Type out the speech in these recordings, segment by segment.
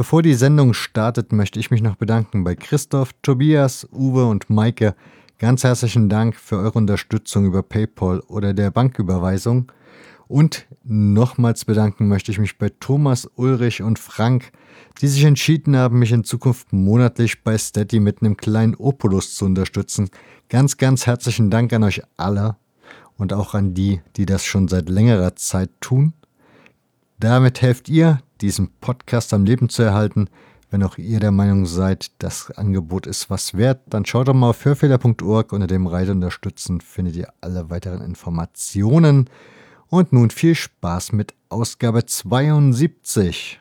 Bevor die Sendung startet, möchte ich mich noch bedanken bei Christoph, Tobias, Uwe und Maike. Ganz herzlichen Dank für eure Unterstützung über PayPal oder der Banküberweisung. Und nochmals bedanken möchte ich mich bei Thomas, Ulrich und Frank, die sich entschieden haben, mich in Zukunft monatlich bei Steady mit einem kleinen Opulus zu unterstützen. Ganz, ganz herzlichen Dank an euch alle und auch an die, die das schon seit längerer Zeit tun. Damit helft ihr, diesen Podcast am Leben zu erhalten. Wenn auch ihr der Meinung seid, das Angebot ist was wert, dann schaut doch mal auf hörfehler.org. Unter dem Reiter unterstützen findet ihr alle weiteren Informationen. Und nun viel Spaß mit Ausgabe 72.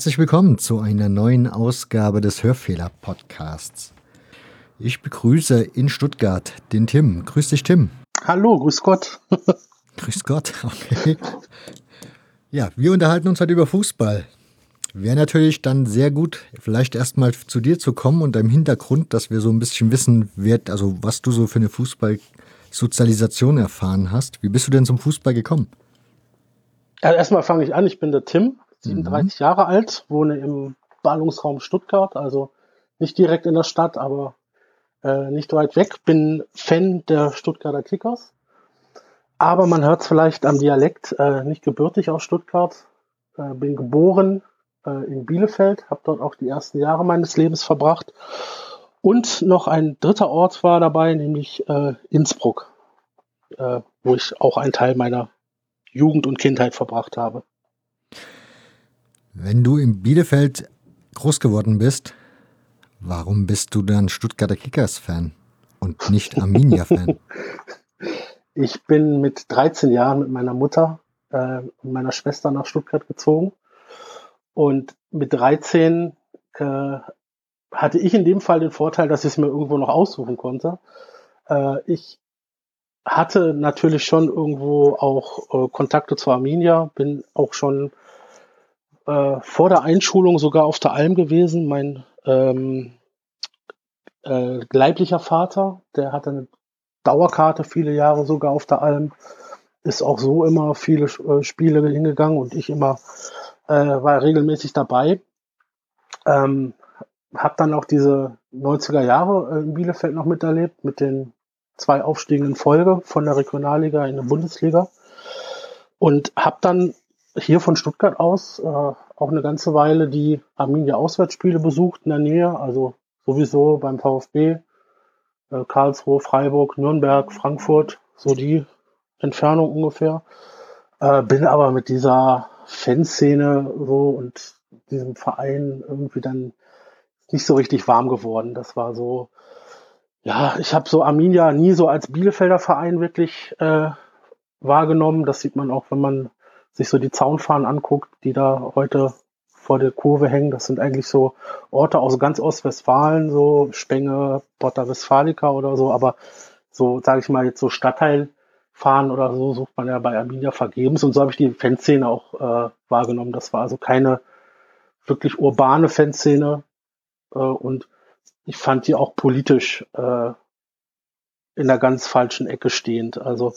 Herzlich willkommen zu einer neuen Ausgabe des Hörfehler-Podcasts. Ich begrüße in Stuttgart den Tim. Grüß dich, Tim. Hallo, grüß Gott. grüß Gott, okay. Ja, wir unterhalten uns heute über Fußball. Wäre natürlich dann sehr gut, vielleicht erstmal zu dir zu kommen und deinem Hintergrund, dass wir so ein bisschen wissen, wer, also was du so für eine Fußballsozialisation erfahren hast. Wie bist du denn zum Fußball gekommen? Also erstmal fange ich an, ich bin der Tim, 37 mhm. Jahre alt, wohne im Ballungsraum Stuttgart, also nicht direkt in der Stadt, aber äh, nicht weit weg. Bin Fan der Stuttgarter Kickers. Aber man hört es vielleicht am Dialekt, äh, nicht gebürtig aus Stuttgart. Äh, bin geboren äh, in Bielefeld, habe dort auch die ersten Jahre meines Lebens verbracht. Und noch ein dritter Ort war dabei, nämlich äh, Innsbruck, äh, wo ich auch einen Teil meiner Jugend und Kindheit verbracht habe. Wenn du in Bielefeld groß geworden bist, warum bist du dann Stuttgarter Kickers-Fan und nicht Arminia-Fan? ich bin mit 13 Jahren mit meiner Mutter äh, und meiner Schwester nach Stuttgart gezogen. Und mit 13 äh, hatte ich in dem Fall den Vorteil, dass ich es mir irgendwo noch aussuchen konnte. Äh, ich hatte natürlich schon irgendwo auch äh, Kontakte zu Arminia, bin auch schon äh, vor der Einschulung sogar auf der Alm gewesen. Mein ähm, äh, leiblicher Vater, der hatte eine Dauerkarte viele Jahre sogar auf der Alm, ist auch so immer viele äh, Spiele hingegangen und ich immer äh, war regelmäßig dabei. Ähm, habe dann auch diese 90er Jahre äh, in Bielefeld noch miterlebt mit den zwei Aufstiegen in Folge von der Regionalliga in die Bundesliga und habe dann hier von Stuttgart aus äh, auch eine ganze Weile die Arminia Auswärtsspiele besucht in der Nähe, also sowieso beim VfB, äh, Karlsruhe, Freiburg, Nürnberg, Frankfurt, so die Entfernung ungefähr. Äh, bin aber mit dieser Fanszene so und diesem Verein irgendwie dann nicht so richtig warm geworden. Das war so, ja, ich habe so Arminia nie so als Bielefelder Verein wirklich äh, wahrgenommen. Das sieht man auch, wenn man sich so die Zaunfahnen anguckt, die da heute vor der Kurve hängen, das sind eigentlich so Orte aus ganz Ostwestfalen, so Spenge, Porta Westfalica oder so, aber so, sage ich mal, jetzt so Stadtteilfahren oder so sucht man ja bei Arminia vergebens und so habe ich die Fanszene auch äh, wahrgenommen. Das war also keine wirklich urbane Fanszene äh, und ich fand die auch politisch äh, in der ganz falschen Ecke stehend. Also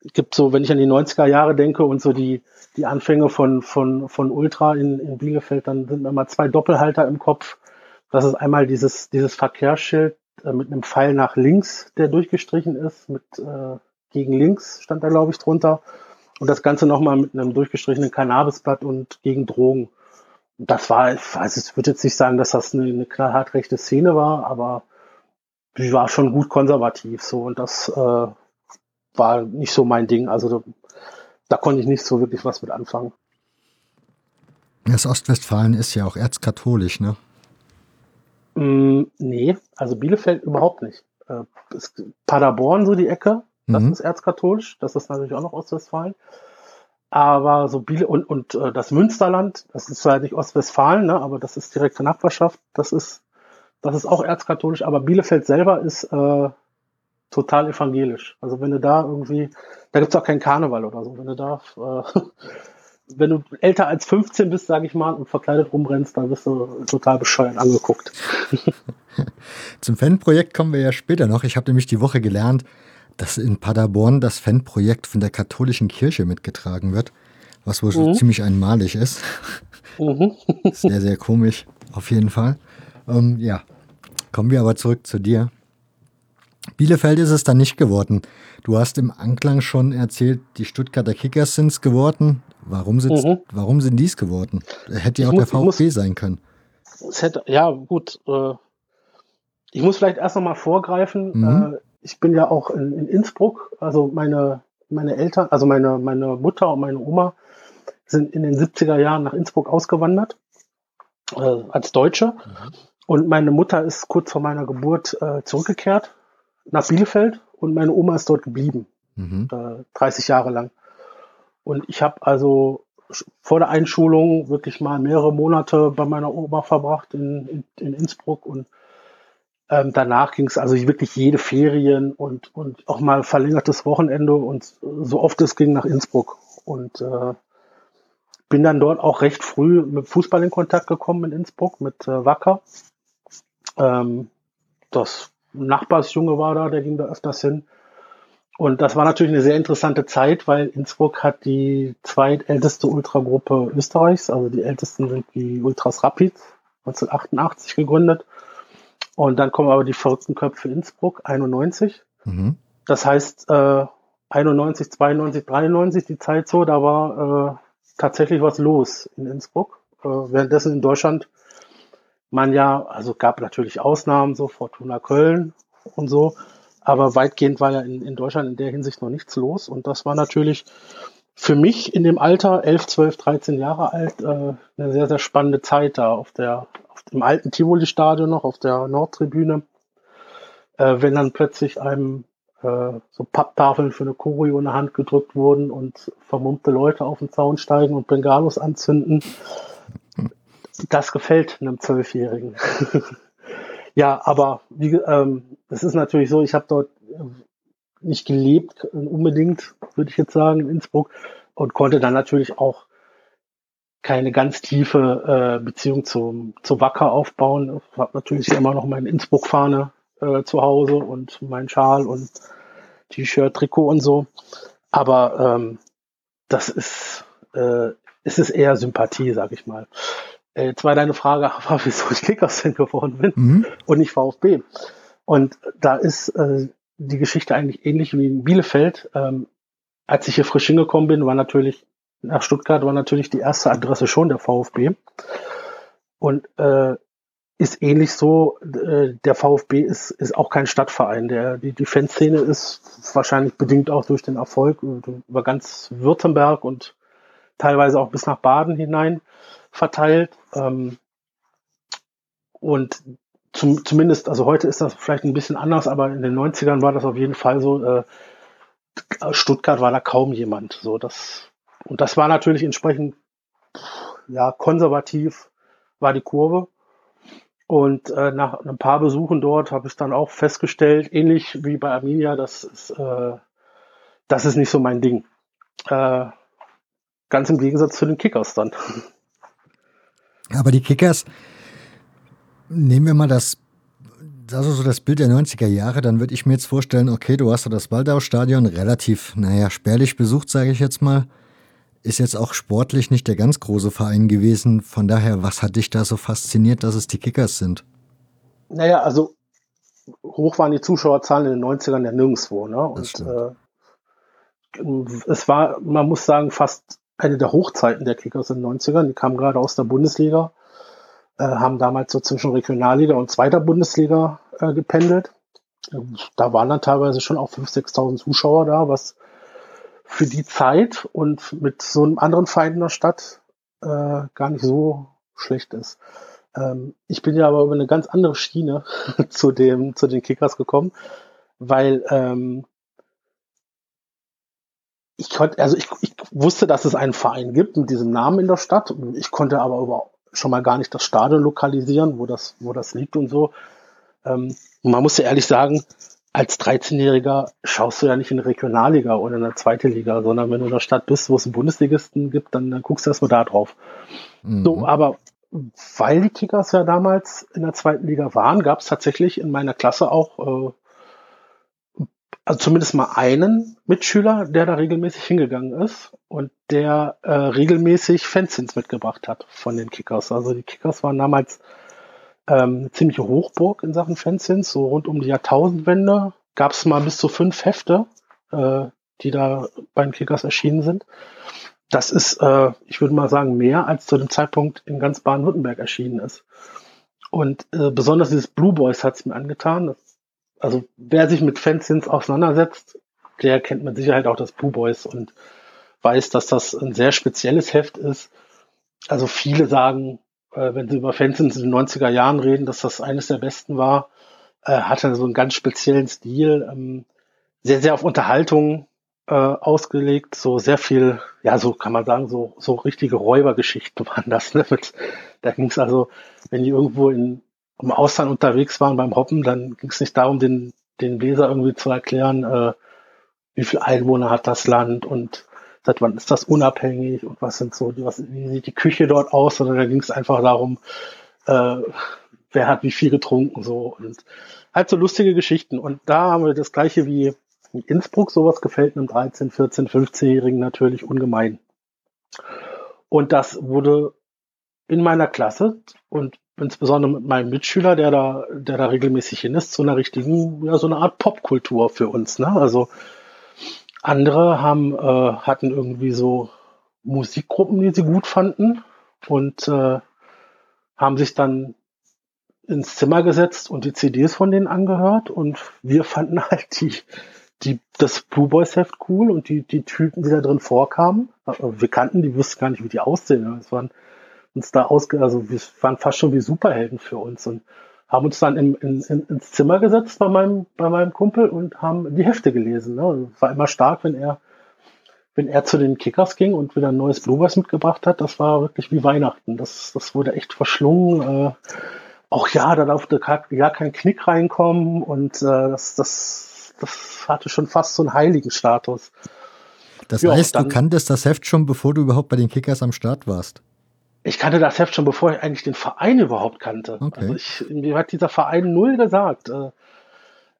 gibt so, wenn ich an die 90er Jahre denke und so die, die Anfänge von, von, von Ultra in, in Bielefeld, dann sind mir mal zwei Doppelhalter im Kopf. Das ist einmal dieses, dieses Verkehrsschild äh, mit einem Pfeil nach links, der durchgestrichen ist, mit äh, gegen links stand da, glaube ich, drunter. Und das Ganze nochmal mit einem durchgestrichenen Cannabisblatt und gegen Drogen. Das war, also ich würde jetzt nicht sagen, dass das eine, eine knallhart rechte Szene war, aber die war schon gut konservativ so und das äh, war nicht so mein Ding. Also da, da konnte ich nicht so wirklich was mit anfangen. Das Ostwestfalen ist ja auch erzkatholisch, ne? Mm, nee, also Bielefeld überhaupt nicht. Äh, Paderborn, so die Ecke, das mhm. ist erzkatholisch. Das ist natürlich auch noch Ostwestfalen. Aber so Biele und, und äh, das Münsterland, das ist zwar nicht Ostwestfalen, ne, aber das ist direkte Nachbarschaft, das ist, das ist auch erzkatholisch, aber Bielefeld selber ist äh, total evangelisch. Also wenn du da irgendwie, da gibt's auch keinen Karneval oder so, wenn du da, äh, wenn du älter als 15 bist, sage ich mal, und verkleidet rumrennst, dann wirst du total bescheuert angeguckt. Zum Fanprojekt kommen wir ja später noch. Ich habe nämlich die Woche gelernt, dass in Paderborn das Fanprojekt von der katholischen Kirche mitgetragen wird, was wohl mhm. ziemlich einmalig ist. Mhm. sehr, sehr komisch, auf jeden Fall. Ähm, ja, kommen wir aber zurück zu dir. Bielefeld ist es dann nicht geworden. Du hast im Anklang schon erzählt, die Stuttgarter Kickers sind es geworden. Warum, mhm. warum sind die es geworden? Hätte ja auch muss, der VfB muss, sein können. Hätte, ja, gut. Äh, ich muss vielleicht erst noch mal vorgreifen. Mhm. Äh, ich bin ja auch in, in, Innsbruck. Also meine, meine Eltern, also meine, meine Mutter und meine Oma sind in den 70er Jahren nach Innsbruck ausgewandert äh, als Deutsche. Mhm. Und meine Mutter ist kurz vor meiner Geburt äh, zurückgekehrt nach Bielefeld und meine Oma ist dort geblieben, mhm. äh, 30 Jahre lang. Und ich habe also vor der Einschulung wirklich mal mehrere Monate bei meiner Oma verbracht in, in, in Innsbruck und ähm, danach ging es also wirklich jede Ferien und, und auch mal verlängertes Wochenende und so oft es ging nach Innsbruck. Und äh, bin dann dort auch recht früh mit Fußball in Kontakt gekommen in Innsbruck, mit äh, Wacker. Ähm, das Nachbarsjunge war da, der ging da öfters hin. Und das war natürlich eine sehr interessante Zeit, weil Innsbruck hat die zweitälteste Ultragruppe Österreichs, also die ältesten sind die Ultras Rapid, 1988 gegründet. Und dann kommen aber die verrückten Köpfe Innsbruck, 91. Mhm. Das heißt, äh, 91, 92, 93, die Zeit so, da war äh, tatsächlich was los in Innsbruck. Äh, währenddessen in Deutschland man ja, also gab natürlich Ausnahmen, so Fortuna Köln und so, aber weitgehend war ja in, in Deutschland in der Hinsicht noch nichts los. Und das war natürlich für mich in dem Alter, 11, 12, 13 Jahre alt, äh, eine sehr, sehr spannende Zeit da auf der, auf dem alten Tivoli-Stadion noch, auf der Nordtribüne. Äh, wenn dann plötzlich einem äh, so Papptafeln für eine Choreo in der Hand gedrückt wurden und vermummte Leute auf den Zaun steigen und Bengalos anzünden. Das gefällt einem Zwölfjährigen. Ja, aber wie, ähm, das ist natürlich so, ich habe dort äh, nicht gelebt, unbedingt, würde ich jetzt sagen, in Innsbruck und konnte dann natürlich auch keine ganz tiefe äh, Beziehung zum, zu Wacker aufbauen. Ich habe natürlich immer noch meine Innsbruck-Fahne äh, zu Hause und mein Schal und T-Shirt, Trikot und so. Aber ähm, das ist, äh, es ist eher Sympathie, sag ich mal. Äh, jetzt war deine Frage, war, wieso ich Kickers-Fan geworden bin mhm. und nicht VfB. Und da ist äh, die Geschichte eigentlich ähnlich wie in Bielefeld. Ähm, als ich hier frisch hingekommen bin, war natürlich nach Stuttgart war natürlich die erste Adresse schon der VfB. Und äh, ist ähnlich so, äh, der VfB ist, ist auch kein Stadtverein. Der, die, die Fanszene ist wahrscheinlich bedingt auch durch den Erfolg über ganz Württemberg und teilweise auch bis nach Baden hinein verteilt. Ähm, und zum, zumindest, also heute ist das vielleicht ein bisschen anders, aber in den 90ern war das auf jeden Fall so, äh, Stuttgart war da kaum jemand. So, das, und das war natürlich entsprechend ja, konservativ war die Kurve. Und äh, nach ein paar Besuchen dort habe ich dann auch festgestellt, ähnlich wie bei Arminia, das ist, äh, das ist nicht so mein Ding. Äh, ganz im Gegensatz zu den Kickers dann. Aber die Kickers, nehmen wir mal das, also so das Bild der 90er Jahre, dann würde ich mir jetzt vorstellen, okay, du hast da das Waldau-Stadion relativ, naja, spärlich besucht, sage ich jetzt mal. Ist jetzt auch sportlich nicht der ganz große Verein gewesen. Von daher, was hat dich da so fasziniert, dass es die Kickers sind? Naja, also hoch waren die Zuschauerzahlen in den 90ern ja nirgendwo. Ne? Und äh, es war, man muss sagen, fast eine der Hochzeiten der Kickers in den 90ern. Die kamen gerade aus der Bundesliga, äh, haben damals so zwischen Regionalliga und zweiter Bundesliga äh, gependelt. Da waren dann teilweise schon auch 5.000, 6.000 Zuschauer da, was für die Zeit und mit so einem anderen Feind in der Stadt äh, gar nicht so schlecht ist. Ähm, ich bin ja aber über eine ganz andere Schiene zu dem zu den Kickers gekommen, weil ähm, ich konnte, also ich, ich wusste, dass es einen Verein gibt mit diesem Namen in der Stadt. Ich konnte aber überhaupt schon mal gar nicht das Stadion lokalisieren, wo das, wo das liegt und so. Ähm, man muss ja ehrlich sagen, als 13-Jähriger schaust du ja nicht in die Regionalliga oder in der zweite Liga, sondern wenn du in der Stadt bist, wo es einen Bundesligisten gibt, dann, dann guckst du erstmal da drauf. Mhm. So, aber weil die Kickers ja damals in der zweiten Liga waren, gab es tatsächlich in meiner Klasse auch äh, also zumindest mal einen Mitschüler, der da regelmäßig hingegangen ist und der äh, regelmäßig Fanzines mitgebracht hat von den Kickers. Also die Kickers waren damals ähm, eine ziemliche Hochburg in Sachen Fanzines, so rund um die Jahrtausendwende gab es mal bis zu fünf Hefte, äh, die da bei den Kickers erschienen sind. Das ist, äh, ich würde mal sagen, mehr als zu dem Zeitpunkt in ganz Baden-Württemberg erschienen ist. Und äh, besonders dieses Blue Boys hat es mir angetan. Das, also wer sich mit Fanzines auseinandersetzt, der kennt mit Sicherheit auch das Blue Boys und weiß, dass das ein sehr spezielles Heft ist. Also viele sagen, äh, wenn sie über Fanzines in den 90er Jahren reden, dass das eines der besten war, äh, hatte so einen ganz speziellen Stil, ähm, sehr, sehr auf Unterhaltung äh, ausgelegt, so sehr viel, ja, so kann man sagen, so, so richtige Räubergeschichten waren das. Ne? Mit, da ging es also, wenn die irgendwo in, im Ausland unterwegs waren beim Hoppen, dann ging es nicht darum, den, den Leser irgendwie zu erklären, äh, wie viel Einwohner hat das Land und seit wann ist das unabhängig und was sind so, was, wie sieht die Küche dort aus, sondern da ging es einfach darum, äh, wer hat wie viel getrunken so und halt so lustige Geschichten. Und da haben wir das gleiche wie in Innsbruck, sowas gefällt einem 13, 14, 15-Jährigen natürlich ungemein. Und das wurde in meiner Klasse und insbesondere mit meinem Mitschüler, der da, der da regelmäßig hin ist, zu einer richtigen, ja, so eine Art Popkultur für uns. Ne? Also andere haben, äh, hatten irgendwie so Musikgruppen, die sie gut fanden und äh, haben sich dann ins Zimmer gesetzt und die CDs von denen angehört und wir fanden halt die, die, das Blue Boys Heft cool und die, die Typen, die da drin vorkamen. Wir kannten die, wussten gar nicht, wie die aussehen. Es waren uns da ausge, also wir waren fast schon wie Superhelden für uns und haben uns dann in, in, in, ins Zimmer gesetzt bei meinem, bei meinem Kumpel und haben die Hefte gelesen. Ne? War immer stark, wenn er, wenn er zu den Kickers ging und wieder ein neues Blue Boys mitgebracht hat. Das war wirklich wie Weihnachten. Das, das wurde echt verschlungen. Äh, auch ja, da durfte ja kein Knick reinkommen und äh, das, das, das hatte schon fast so einen heiligen Status. Das ja, heißt, du kanntest das Heft schon, bevor du überhaupt bei den Kickers am Start warst? Ich kannte das Heft schon, bevor ich eigentlich den Verein überhaupt kannte. Okay. Also ich, mir hat dieser Verein null gesagt. Äh,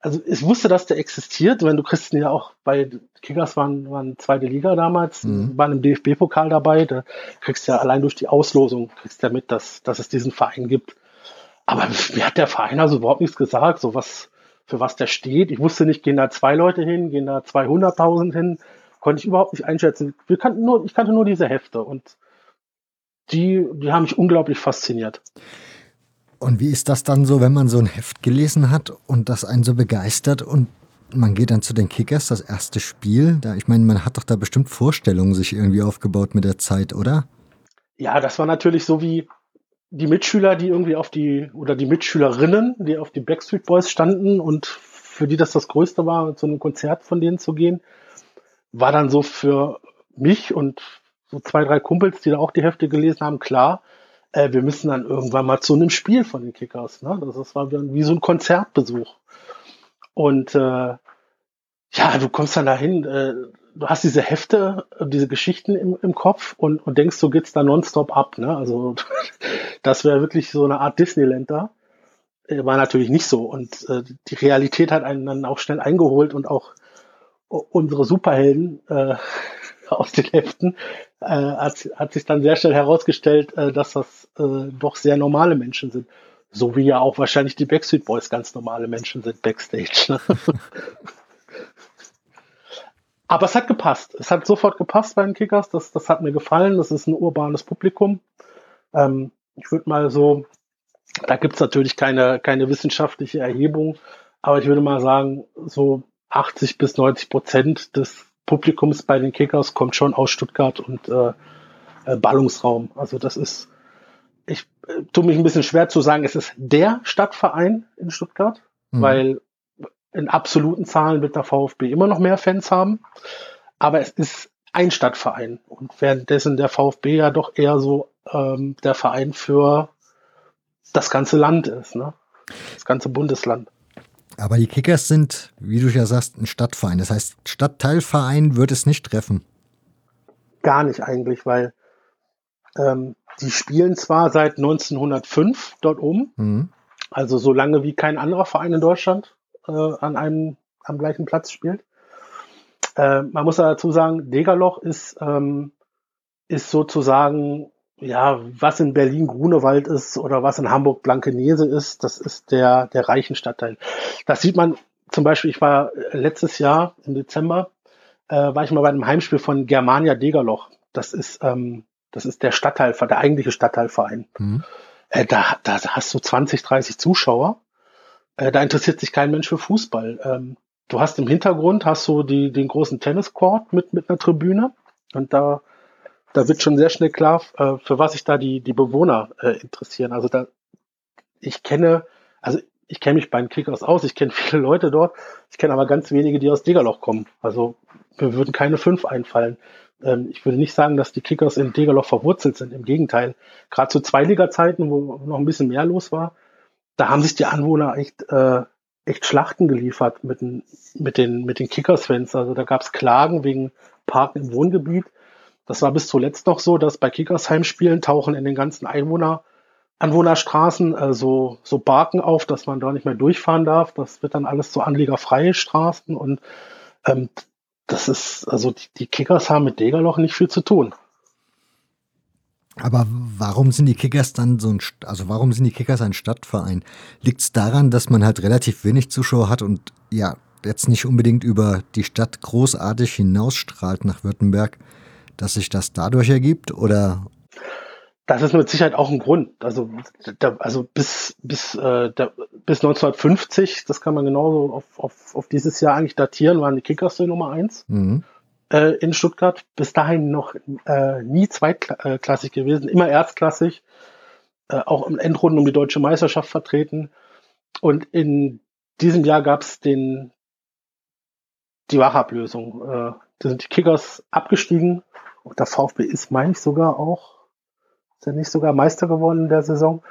also ich wusste, dass der existiert. Wenn du kriegst ja auch bei Kickers waren, waren zweite Liga damals, mhm. waren im DFB-Pokal dabei. Da kriegst du ja allein durch die Auslosung kriegst du ja mit, dass, dass es diesen Verein gibt. Aber mir hat der Verein also überhaupt nichts gesagt, so was, für was der steht. Ich wusste nicht, gehen da zwei Leute hin, gehen da 200.000 hin, konnte ich überhaupt nicht einschätzen. Wir kannten nur, ich kannte nur diese Hefte und die, die haben mich unglaublich fasziniert. Und wie ist das dann so, wenn man so ein Heft gelesen hat und das einen so begeistert und man geht dann zu den Kickers, das erste Spiel? Da, ich meine, man hat doch da bestimmt Vorstellungen sich irgendwie aufgebaut mit der Zeit, oder? Ja, das war natürlich so wie, die Mitschüler, die irgendwie auf die, oder die Mitschülerinnen, die auf die Backstreet Boys standen und für die das das Größte war, zu einem Konzert von denen zu gehen, war dann so für mich und so zwei, drei Kumpels, die da auch die Hefte gelesen haben, klar, äh, wir müssen dann irgendwann mal zu einem Spiel von den Kickers. Ne? Das, das war wie so ein Konzertbesuch. Und äh, ja, du kommst dann dahin, äh, du hast diese Hefte, diese Geschichten im, im Kopf und, und denkst, so geht's da nonstop ab. Ne? Also das wäre wirklich so eine Art Disneyland da. Äh, war natürlich nicht so. Und äh, die Realität hat einen dann auch schnell eingeholt und auch unsere Superhelden äh, aus den Heften äh, hat, hat sich dann sehr schnell herausgestellt, äh, dass das äh, doch sehr normale Menschen sind. So wie ja auch wahrscheinlich die Backstreet Boys ganz normale Menschen sind backstage. Ne? Aber es hat gepasst. Es hat sofort gepasst bei den Kickers. Das, das hat mir gefallen. Das ist ein urbanes Publikum. Ähm, ich würde mal so, da gibt's natürlich keine, keine wissenschaftliche Erhebung, aber ich würde mal sagen, so 80 bis 90 Prozent des Publikums bei den Kickers kommt schon aus Stuttgart und äh, äh, Ballungsraum. Also das ist, ich äh, tue mich ein bisschen schwer zu sagen, es ist der Stadtverein in Stuttgart, mhm. weil in absoluten Zahlen wird der VfB immer noch mehr Fans haben. Aber es ist ein Stadtverein. Und währenddessen der VfB ja doch eher so ähm, der Verein für das ganze Land ist, ne? Das ganze Bundesland. Aber die Kickers sind, wie du ja sagst, ein Stadtverein. Das heißt, Stadtteilverein wird es nicht treffen. Gar nicht eigentlich, weil ähm, die spielen zwar seit 1905 dort oben, mhm. also so lange wie kein anderer Verein in Deutschland äh, an einem am gleichen Platz spielt. Äh, man muss dazu sagen, Degerloch ist, ähm, ist sozusagen, ja, was in Berlin Grunewald ist oder was in Hamburg Blankenese ist, das ist der, der reichen Stadtteil. Das sieht man zum Beispiel, ich war letztes Jahr im Dezember, äh, war ich mal bei einem Heimspiel von Germania Degerloch. Das ist, ähm, das ist der Stadtteil, der eigentliche Stadtteilverein. Mhm. Äh, da, da hast du 20, 30 Zuschauer. Äh, da interessiert sich kein Mensch für Fußball. Ähm, du hast im Hintergrund hast du die, den großen Tenniscourt mit, mit einer Tribüne und da, da wird schon sehr schnell klar, äh, für was sich da die, die Bewohner äh, interessieren. Also da, ich kenne, also ich kenne mich bei den Kickers aus, ich kenne viele Leute dort, ich kenne aber ganz wenige, die aus Degerloch kommen. Also mir würden keine fünf einfallen. Ähm, ich würde nicht sagen, dass die Kickers in Degerloch verwurzelt sind. Im Gegenteil. Gerade zu Zweiliga-Zeiten, wo noch ein bisschen mehr los war, da haben sich die Anwohner echt äh, echt Schlachten geliefert mit den, mit den, mit den Kickers-Fans. Also da gab es Klagen wegen Parken im Wohngebiet. Das war bis zuletzt noch so, dass bei Kickers Heimspielen tauchen in den ganzen Einwohner, Anwohnerstraßen äh, so, so Barken auf, dass man da nicht mehr durchfahren darf. Das wird dann alles so anliegerfreie Straßen und ähm, das ist, also die, die Kickers haben mit Degerloch nicht viel zu tun. Aber warum sind die Kickers dann so ein, also warum sind die Kickers ein Stadtverein? Liegt es daran, dass man halt relativ wenig Zuschauer hat und ja, jetzt nicht unbedingt über die Stadt großartig hinausstrahlt nach Württemberg, dass sich das dadurch ergibt oder? Das ist mit Sicherheit auch ein Grund. Also, da, also bis, bis, äh, da, bis 1950, das kann man genauso auf, auf, auf dieses Jahr eigentlich datieren, waren die Kickers die Nummer eins. Mhm äh, in Stuttgart. Bis dahin noch äh, nie zweitklassig gewesen, immer erstklassig. Äh, auch im Endrunden um die deutsche Meisterschaft vertreten. Und in diesem Jahr gab es den die Wachablösung. Äh, da sind die Kickers abgestiegen. Und der VfB ist, meine ich, sogar auch, ist er nicht sogar Meister geworden in der Saison.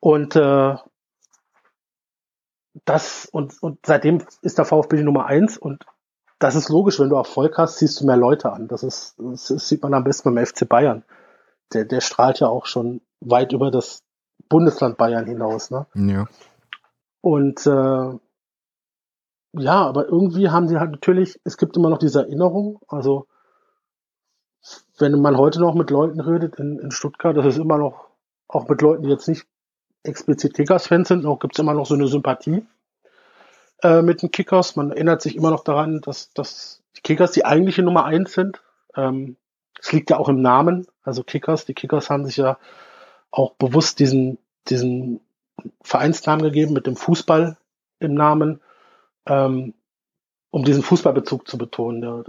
Und äh, das und, und seitdem ist der VfB die Nummer eins und das ist logisch, wenn du Erfolg hast, ziehst du mehr Leute an. Das ist, das sieht man am besten beim FC Bayern. Der, der strahlt ja auch schon weit über das Bundesland Bayern hinaus, ne? Ja. Und äh, ja, aber irgendwie haben sie halt natürlich, es gibt immer noch diese Erinnerung. Also wenn man heute noch mit Leuten redet in, in Stuttgart, das ist immer noch, auch mit Leuten, die jetzt nicht explizit Kickers-Fans sind, auch gibt es immer noch so eine Sympathie äh, mit den Kickers. Man erinnert sich immer noch daran, dass, dass die Kickers die eigentliche Nummer eins sind. Ähm, es liegt ja auch im Namen, also Kickers. Die Kickers haben sich ja auch bewusst diesen, diesen Vereinsnamen gegeben mit dem Fußball im Namen, ähm, um diesen Fußballbezug zu betonen. Ja,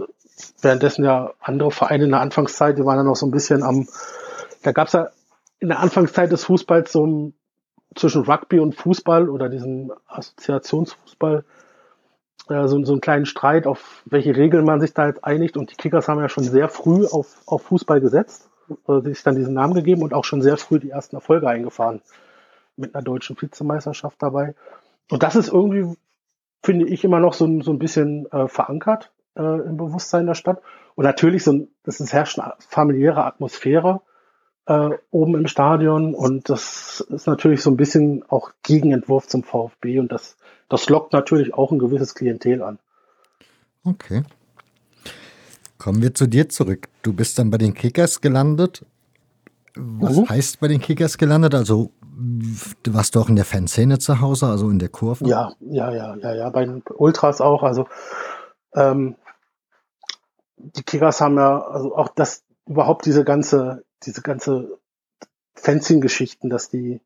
währenddessen ja andere Vereine in der Anfangszeit, die waren dann noch so ein bisschen am, da gab es ja in der Anfangszeit des Fußballs so ein zwischen Rugby und Fußball oder diesem Assoziationsfußball äh, so, so einen kleinen Streit, auf welche Regeln man sich da jetzt einigt. Und die Kickers haben ja schon sehr früh auf, auf Fußball gesetzt, äh, sich dann diesen Namen gegeben und auch schon sehr früh die ersten Erfolge eingefahren. Mit einer deutschen Vizemeisterschaft dabei. Und das ist irgendwie, finde ich, immer noch so, so ein bisschen äh, verankert äh, im Bewusstsein der Stadt. Und natürlich so ein, das ist herrscht eine familiäre Atmosphäre äh, oben im Stadion und das ist natürlich so ein bisschen auch Gegenentwurf zum VfB und das, das lockt natürlich auch ein gewisses Klientel an. Okay. Kommen wir zu dir zurück. Du bist dann bei den Kickers gelandet. Was mhm. heißt bei den Kickers gelandet? Also du warst du auch in der Fanszene zu Hause, also in der Kurve? Ja, ja, ja, ja, ja, bei den Ultras auch. Also ähm, die Kickers haben ja, also auch das überhaupt diese ganze diese ganze Fencing-Geschichten, dass die,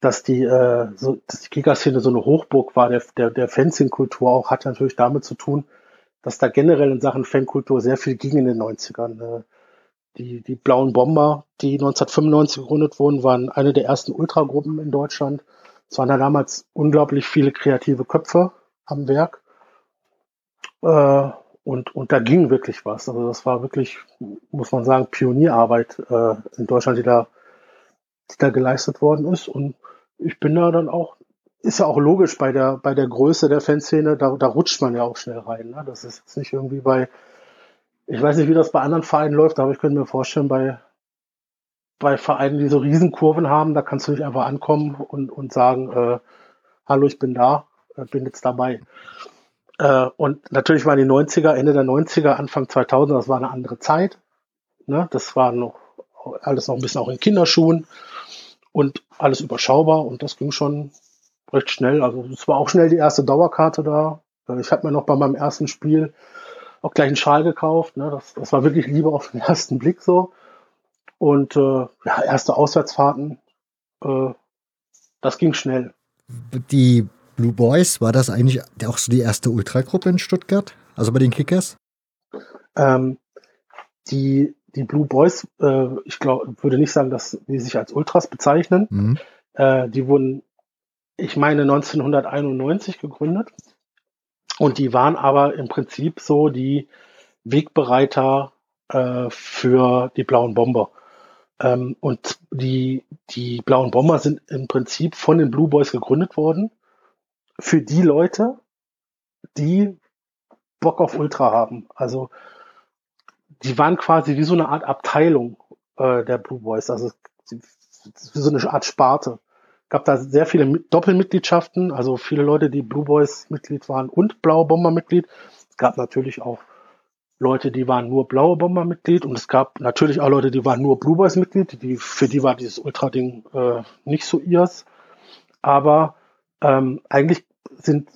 dass die, äh, so, dass die Kicker-Szene so eine Hochburg war, der, der, der Fencing-Kultur auch, hat natürlich damit zu tun, dass da generell in Sachen Fankultur sehr viel ging in den 90ern. Äh, die, die Blauen Bomber, die 1995 gegründet wurden, waren eine der ersten Ultragruppen in Deutschland. Es waren da damals unglaublich viele kreative Köpfe am Werk. Äh, und, und da ging wirklich was. Also das war wirklich, muss man sagen, Pionierarbeit äh, in Deutschland, die da, die da geleistet worden ist. Und ich bin da dann auch, ist ja auch logisch bei der, bei der Größe der Fanszene, da, da rutscht man ja auch schnell rein. Ne? Das ist jetzt nicht irgendwie bei, ich weiß nicht, wie das bei anderen Vereinen läuft, aber ich könnte mir vorstellen, bei, bei Vereinen, die so Riesenkurven haben, da kannst du nicht einfach ankommen und, und sagen, äh, hallo, ich bin da, äh, bin jetzt dabei. Äh, und natürlich waren die 90er, Ende der 90er, Anfang 2000, das war eine andere Zeit. Ne? Das war noch alles noch ein bisschen auch in Kinderschuhen und alles überschaubar und das ging schon recht schnell. Also es war auch schnell die erste Dauerkarte da. Äh, ich habe mir noch bei meinem ersten Spiel auch gleich einen Schal gekauft. Ne? Das, das war wirklich Liebe auf den ersten Blick so. Und äh, ja, erste Auswärtsfahrten, äh, das ging schnell. Die Blue Boys, war das eigentlich auch so die erste Ultragruppe in Stuttgart? Also bei den Kickers? Ähm, die, die Blue Boys, äh, ich glaube, würde nicht sagen, dass die sich als Ultras bezeichnen. Mhm. Äh, die wurden, ich meine, 1991 gegründet. Und die waren aber im Prinzip so die Wegbereiter äh, für die blauen Bomber. Ähm, und die, die blauen Bomber sind im Prinzip von den Blue Boys gegründet worden. Für die Leute, die Bock auf Ultra haben. Also die waren quasi wie so eine Art Abteilung äh, der Blue Boys. Also wie so eine Art Sparte. Gab da sehr viele Doppelmitgliedschaften, also viele Leute, die Blue Boys Mitglied waren und Blaue Bomber Mitglied. Es gab natürlich auch Leute, die waren nur blaue Bomber-Mitglied und es gab natürlich auch Leute, die waren nur Blue Boys-Mitglied. Die, für die war dieses Ultra-Ding äh, nicht so ihrs. Aber ähm, eigentlich sind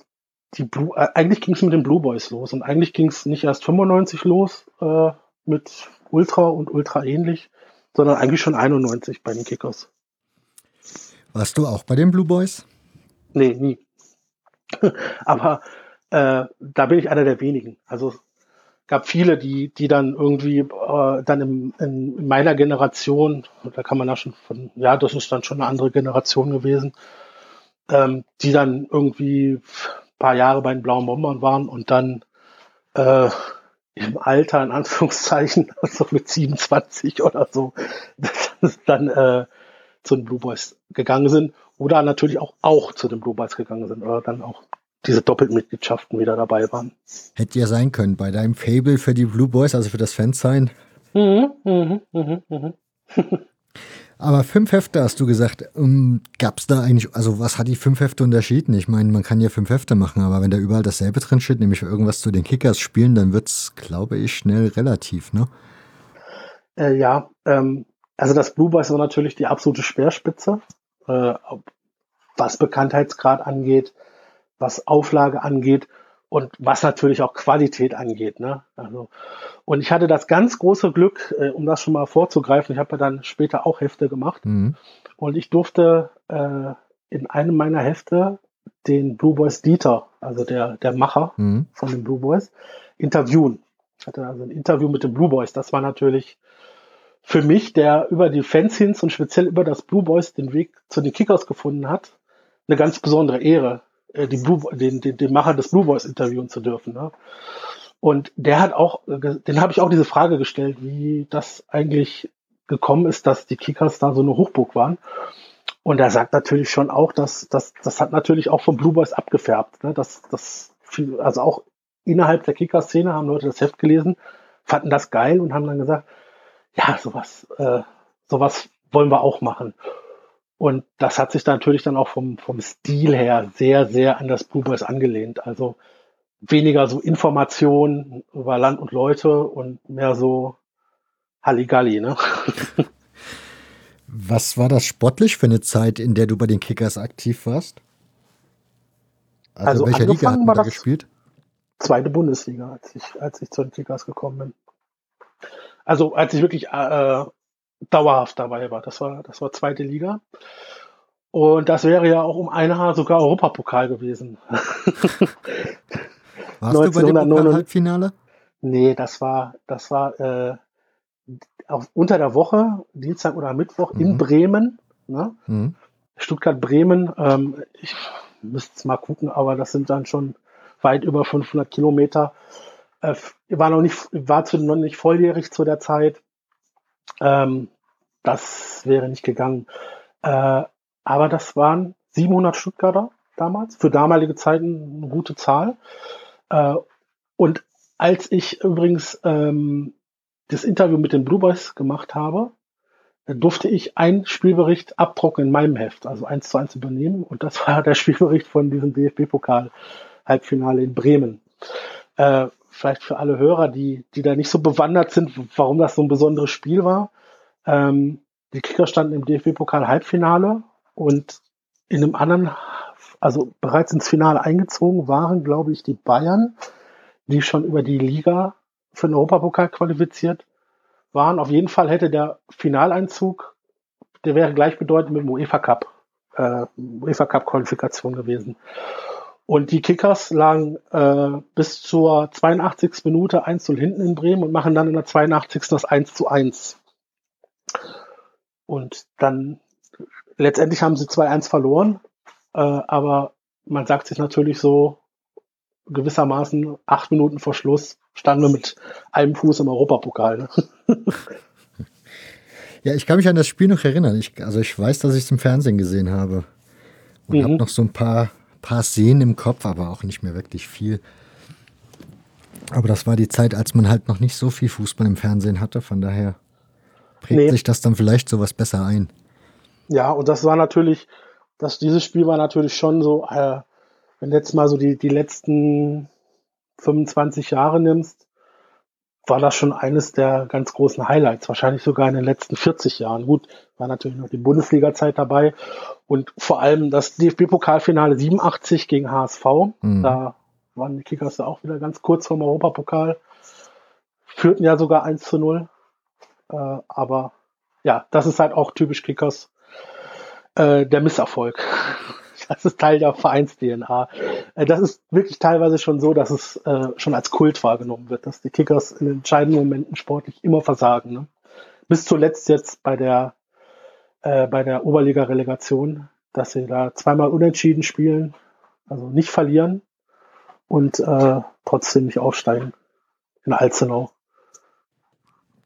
die Blue, äh, eigentlich ging es mit den Blue Boys los und eigentlich ging es nicht erst 95 los äh, mit Ultra und Ultra ähnlich, sondern eigentlich schon 91 bei den Kickers. Warst du auch bei den Blue Boys? Nee, nie. Aber äh, da bin ich einer der wenigen. Also gab viele, die, die dann irgendwie äh, dann im, in meiner Generation, da kann man da schon von, ja, das ist dann schon eine andere Generation gewesen, ähm, die dann irgendwie paar Jahre bei den Blauen Bombern waren und dann äh, im Alter, in Anführungszeichen, also mit 27 oder so, dann äh, zu den Blue Boys gegangen sind oder natürlich auch, auch zu den Blue Boys gegangen sind oder dann auch diese Doppelmitgliedschaften wieder dabei waren. Hätte ja sein können bei deinem Fable für die Blue Boys, also für das Fansign. Mhm, mhm, mhm, mhm. Aber fünf Hefte hast du gesagt. Um, ähm, Gab es da eigentlich, also was hat die fünf Hefte unterschieden? Ich meine, man kann ja fünf Hefte machen, aber wenn da überall dasselbe drin steht, nämlich irgendwas zu den Kickers spielen, dann wird es, glaube ich, schnell relativ, ne? Äh, ja, ähm, also das Blue Boys war natürlich die absolute Speerspitze, äh, was Bekanntheitsgrad angeht, was Auflage angeht und was natürlich auch Qualität angeht. Ne? Also, und ich hatte das ganz große Glück, äh, um das schon mal vorzugreifen, ich habe ja dann später auch Hefte gemacht mhm. und ich durfte äh, in einem meiner Hefte den Blue Boys Dieter, also der, der Macher mhm. von den Blue Boys, interviewen. Ich hatte also ein Interview mit den Blue Boys. Das war natürlich für mich, der über die Fanzines und speziell über das Blue Boys den Weg zu den Kickers gefunden hat, eine ganz besondere Ehre, äh, die Blue, den, den, den Macher des Blue Boys interviewen zu dürfen. Ne? Und der hat auch, den habe ich auch diese Frage gestellt, wie das eigentlich gekommen ist, dass die Kickers da so eine Hochburg waren. Und er sagt natürlich schon auch, dass das, das hat natürlich auch von Blue Boys abgefärbt. Ne? Das, das also auch innerhalb der Kicker-Szene haben Leute das Heft gelesen, fanden das geil und haben dann gesagt, ja, sowas, äh, sowas wollen wir auch machen. Und das hat sich natürlich dann auch vom, vom Stil her sehr, sehr an das Blue Boys angelehnt. Also weniger so Informationen über Land und Leute und mehr so Halligalli, ne? Was war das sportlich für eine Zeit, in der du bei den Kickers aktiv warst? Also, also welcher Liga hat man da gespielt? Zweite Bundesliga, als ich, als ich zu den Kickers gekommen bin. Also als ich wirklich äh, dauerhaft dabei war. Das war, das war zweite Liga. Und das wäre ja auch um ein Haar sogar Europapokal gewesen. Warst du bei dem Pokal-Halbfinale? Nee, das war, das war äh, auf, unter der Woche, Dienstag oder Mittwoch mhm. in Bremen. Ne? Mhm. Stuttgart-Bremen, ähm, ich müsste es mal gucken, aber das sind dann schon weit über 500 Kilometer. Äh, war noch nicht, war zu, noch nicht volljährig zu der Zeit. Ähm, das wäre nicht gegangen. Äh, aber das waren 700 Stuttgarter damals, für damalige Zeiten eine gute Zahl. Äh, und als ich übrigens ähm, das Interview mit den Blue Boys gemacht habe, durfte ich einen Spielbericht abdrucken in meinem Heft, also eins zu eins übernehmen. Und das war der Spielbericht von diesem DFB-Pokal-Halbfinale in Bremen. Äh, vielleicht für alle Hörer, die, die da nicht so bewandert sind, warum das so ein besonderes Spiel war. Ähm, die Kicker standen im DFB-Pokal-Halbfinale und in einem anderen, also bereits ins Finale eingezogen waren, glaube ich, die Bayern, die schon über die Liga für den Europapokal qualifiziert waren. Auf jeden Fall hätte der Finaleinzug, der wäre gleichbedeutend mit dem UEFA Cup, äh, UEFA Cup Qualifikation gewesen. Und die Kickers lagen äh, bis zur 82. Minute 1 zu hinten in Bremen und machen dann in der 82. das 1 zu 1. Und dann letztendlich haben sie 2-1 verloren, äh, aber man sagt sich natürlich so, gewissermaßen acht Minuten vor Schluss standen wir mit einem Fuß im Europapokal. Ne? ja, ich kann mich an das Spiel noch erinnern. Ich, also ich weiß, dass ich es im Fernsehen gesehen habe. Und mhm. habe noch so ein paar, paar Szenen im Kopf, aber auch nicht mehr wirklich viel. Aber das war die Zeit, als man halt noch nicht so viel Fußball im Fernsehen hatte. Von daher prägt nee. sich das dann vielleicht sowas besser ein. Ja, und das war natürlich, das, dieses Spiel war natürlich schon so, äh, wenn du jetzt mal so die, die letzten 25 Jahre nimmst, war das schon eines der ganz großen Highlights, wahrscheinlich sogar in den letzten 40 Jahren. Gut, war natürlich noch die Bundesliga-Zeit dabei und vor allem das DFB-Pokalfinale 87 gegen HSV. Mhm. Da waren die Kickers auch wieder ganz kurz vom Europapokal, führten ja sogar 1 zu 0. Äh, aber ja, das ist halt auch typisch Kickers, äh, der Misserfolg. Das ist Teil der Vereins-DNA. Äh, das ist wirklich teilweise schon so, dass es äh, schon als Kult wahrgenommen wird, dass die Kickers in entscheidenden Momenten sportlich immer versagen. Ne? Bis zuletzt jetzt bei der, äh, bei der Oberliga-Relegation, dass sie da zweimal unentschieden spielen, also nicht verlieren und äh, trotzdem nicht aufsteigen in Alzenau.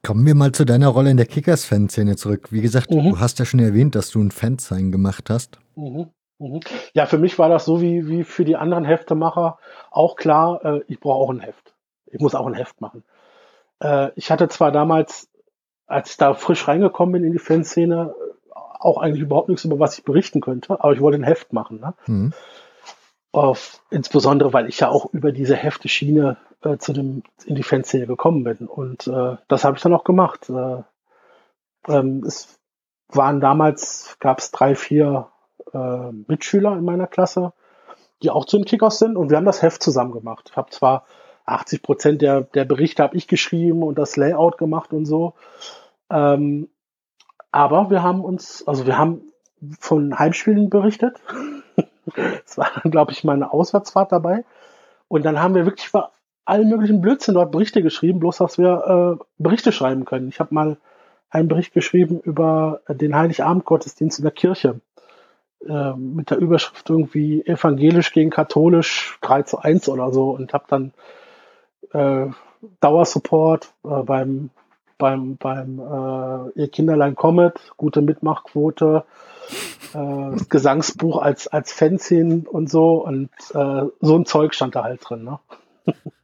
Kommen wir mal zu deiner Rolle in der Kickers-Fanszene zurück. Wie gesagt, mhm. du hast ja schon erwähnt, dass du ein Fansign gemacht hast. Mhm. Mhm. Ja, für mich war das so wie, wie für die anderen Heftemacher auch klar, äh, ich brauche auch ein Heft. Ich muss auch ein Heft machen. Äh, ich hatte zwar damals, als ich da frisch reingekommen bin in die Fanszene, auch eigentlich überhaupt nichts, über was ich berichten könnte, aber ich wollte ein Heft machen. Ne? Mhm. Auf, insbesondere, weil ich ja auch über diese Hefteschiene äh, zu dem, in die Fanszene gekommen bin. Und äh, das habe ich dann auch gemacht. Äh, ähm, es waren damals, gab es drei, vier äh, Mitschüler in meiner Klasse, die auch zu den Kickers sind und wir haben das Heft zusammen gemacht. Ich habe zwar 80 Prozent der, der Berichte habe ich geschrieben und das Layout gemacht und so. Ähm, aber wir haben uns, also wir haben von Heimspielen berichtet. Es war dann, glaube ich, meine Auswärtsfahrt dabei. Und dann haben wir wirklich allen möglichen Blödsinn dort Berichte geschrieben, bloß dass wir äh, Berichte schreiben können. Ich habe mal einen Bericht geschrieben über den Heiligabend-Gottesdienst in der Kirche. Äh, mit der Überschrift irgendwie evangelisch gegen katholisch 3 zu 1 oder so und habe dann äh, Dauersupport äh, beim beim beim äh, ihr Kinderlein Comet, gute Mitmachquote, äh, Gesangsbuch als als Fanzine und so und äh, so ein Zeug stand da halt drin. Ne?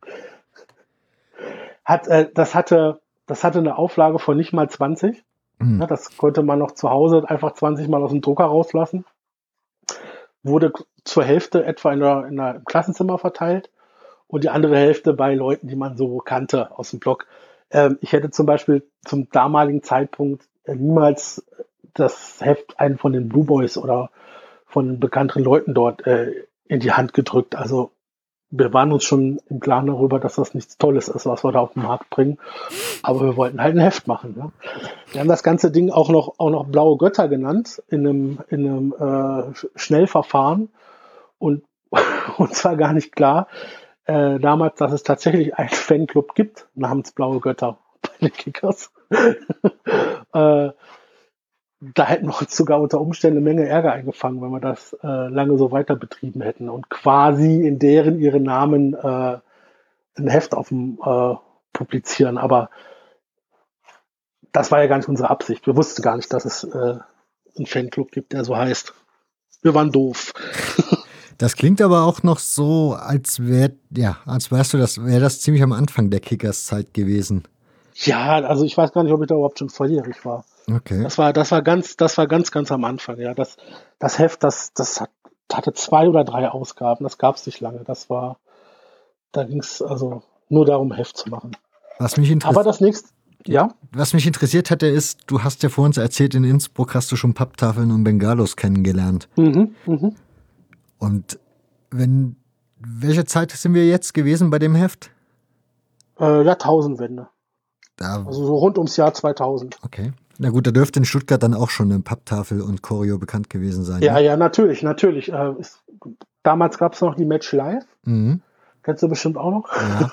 Hat äh, das hatte das hatte eine Auflage von nicht mal 20. Mhm. Ja, das konnte man noch zu Hause einfach 20 Mal aus dem Drucker rauslassen wurde zur Hälfte etwa in der, in der, im Klassenzimmer verteilt und die andere Hälfte bei Leuten, die man so kannte aus dem Blog. Ähm, ich hätte zum Beispiel zum damaligen Zeitpunkt äh, niemals das Heft einen von den Blue Boys oder von bekannteren Leuten dort äh, in die Hand gedrückt. Also wir waren uns schon im Klaren darüber, dass das nichts Tolles ist, was wir da auf den Markt bringen. Aber wir wollten halt ein Heft machen. Ne? Wir haben das ganze Ding auch noch, auch noch Blaue Götter genannt in einem, in einem äh, Schnellverfahren. Und uns war gar nicht klar äh, damals, dass es tatsächlich einen Fanclub gibt namens Blaue Götter bei den Kickers. äh, da hätten wir uns sogar unter Umständen eine Menge Ärger eingefangen, wenn wir das äh, lange so weiter betrieben hätten und quasi in deren ihre Namen äh, ein Heft auf dem äh, publizieren, aber das war ja gar nicht unsere Absicht. Wir wussten gar nicht, dass es äh, einen Fanclub gibt, der so heißt. Wir waren doof. Das klingt aber auch noch so, als wäre, ja, als wärst du das, wäre das ziemlich am Anfang der Kickers-Zeit gewesen. Ja, also ich weiß gar nicht, ob ich da überhaupt schon volljährig war. Okay. Das war, das war ganz, das war ganz, ganz am Anfang, ja. Das, das Heft, das, das hat, hatte zwei oder drei Ausgaben, das gab es nicht lange. Das war, da ging es also nur darum, Heft zu machen. Was mich interessiert. Aber das nächste, ja. Was mich interessiert hatte, ist, du hast ja vor uns erzählt, in Innsbruck hast du schon Papptafeln und Bengalos kennengelernt. Mhm, mhm. Und wenn, welche Zeit sind wir jetzt gewesen bei dem Heft? Äh, Jahrtausendwende. Da, Also so rund ums Jahr 2000. okay. Na gut, da dürfte in Stuttgart dann auch schon eine Papptafel und Choreo bekannt gewesen sein. Ja, ne? ja, natürlich, natürlich. Äh, damals gab es noch die Match Live. Mhm. Kennst du bestimmt auch noch? Ja.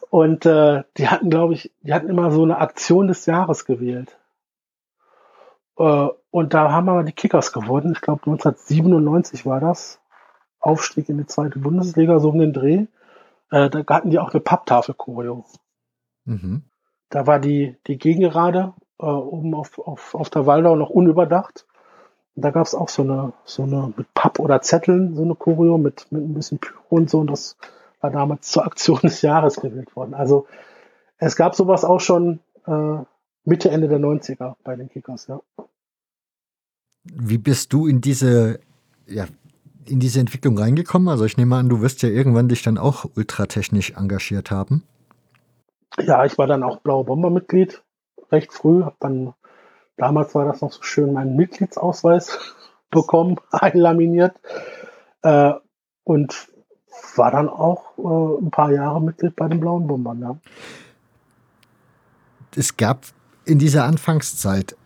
Und äh, die hatten, glaube ich, die hatten immer so eine Aktion des Jahres gewählt. Äh, und da haben aber die Kickers gewonnen. Ich glaube 1997 war das. Aufstieg in die zweite Bundesliga, so um den Dreh. Äh, da hatten die auch eine Papptafel-Choreo. Mhm. Da war die, die Gegengerade äh, oben auf, auf, auf der Waldau noch unüberdacht. Und da gab es auch so eine, so eine mit Papp oder Zetteln, so eine Choreo mit, mit ein bisschen Pyro und so. Und das war damals zur Aktion des Jahres gewählt worden. Also es gab sowas auch schon äh, Mitte, Ende der 90er bei den Kickers, ja. Wie bist du in diese, ja, in diese Entwicklung reingekommen? Also ich nehme an, du wirst ja irgendwann dich dann auch ultratechnisch engagiert haben. Ja, ich war dann auch Blaue Bomber-Mitglied, recht früh, habe dann, damals war das noch so schön, meinen Mitgliedsausweis bekommen, einlaminiert äh, und war dann auch äh, ein paar Jahre Mitglied bei den Blauen Bombern, ja. Es gab in dieser Anfangszeit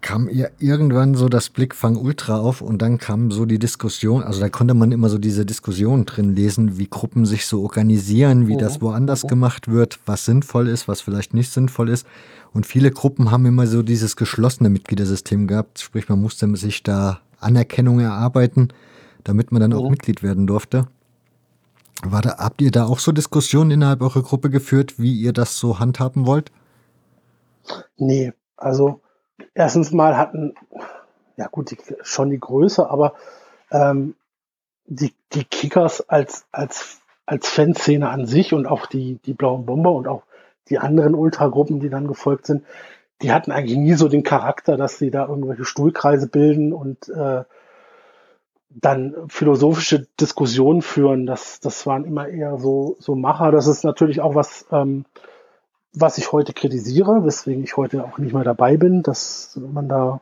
kam ihr irgendwann so das Blickfang Ultra auf und dann kam so die Diskussion, also da konnte man immer so diese Diskussion drin lesen, wie Gruppen sich so organisieren, wie Mhm. das woanders Mhm. gemacht wird, was sinnvoll ist, was vielleicht nicht sinnvoll ist. Und viele Gruppen haben immer so dieses geschlossene Mitgliedersystem gehabt, sprich man musste sich da Anerkennung erarbeiten, damit man dann auch Mhm. Mitglied werden durfte. War da, habt ihr da auch so Diskussionen innerhalb eurer Gruppe geführt, wie ihr das so handhaben wollt? Nee, also erstens mal hatten, ja gut, die, schon die Größe, aber ähm, die, die Kickers als, als, als Fanszene an sich und auch die, die Blauen Bomber und auch die anderen Ultragruppen, die dann gefolgt sind, die hatten eigentlich nie so den Charakter, dass sie da irgendwelche Stuhlkreise bilden und äh, dann philosophische Diskussionen führen. Das, das waren immer eher so, so Macher. Das ist natürlich auch was, ähm, was ich heute kritisiere, weswegen ich heute auch nicht mehr dabei bin, dass man da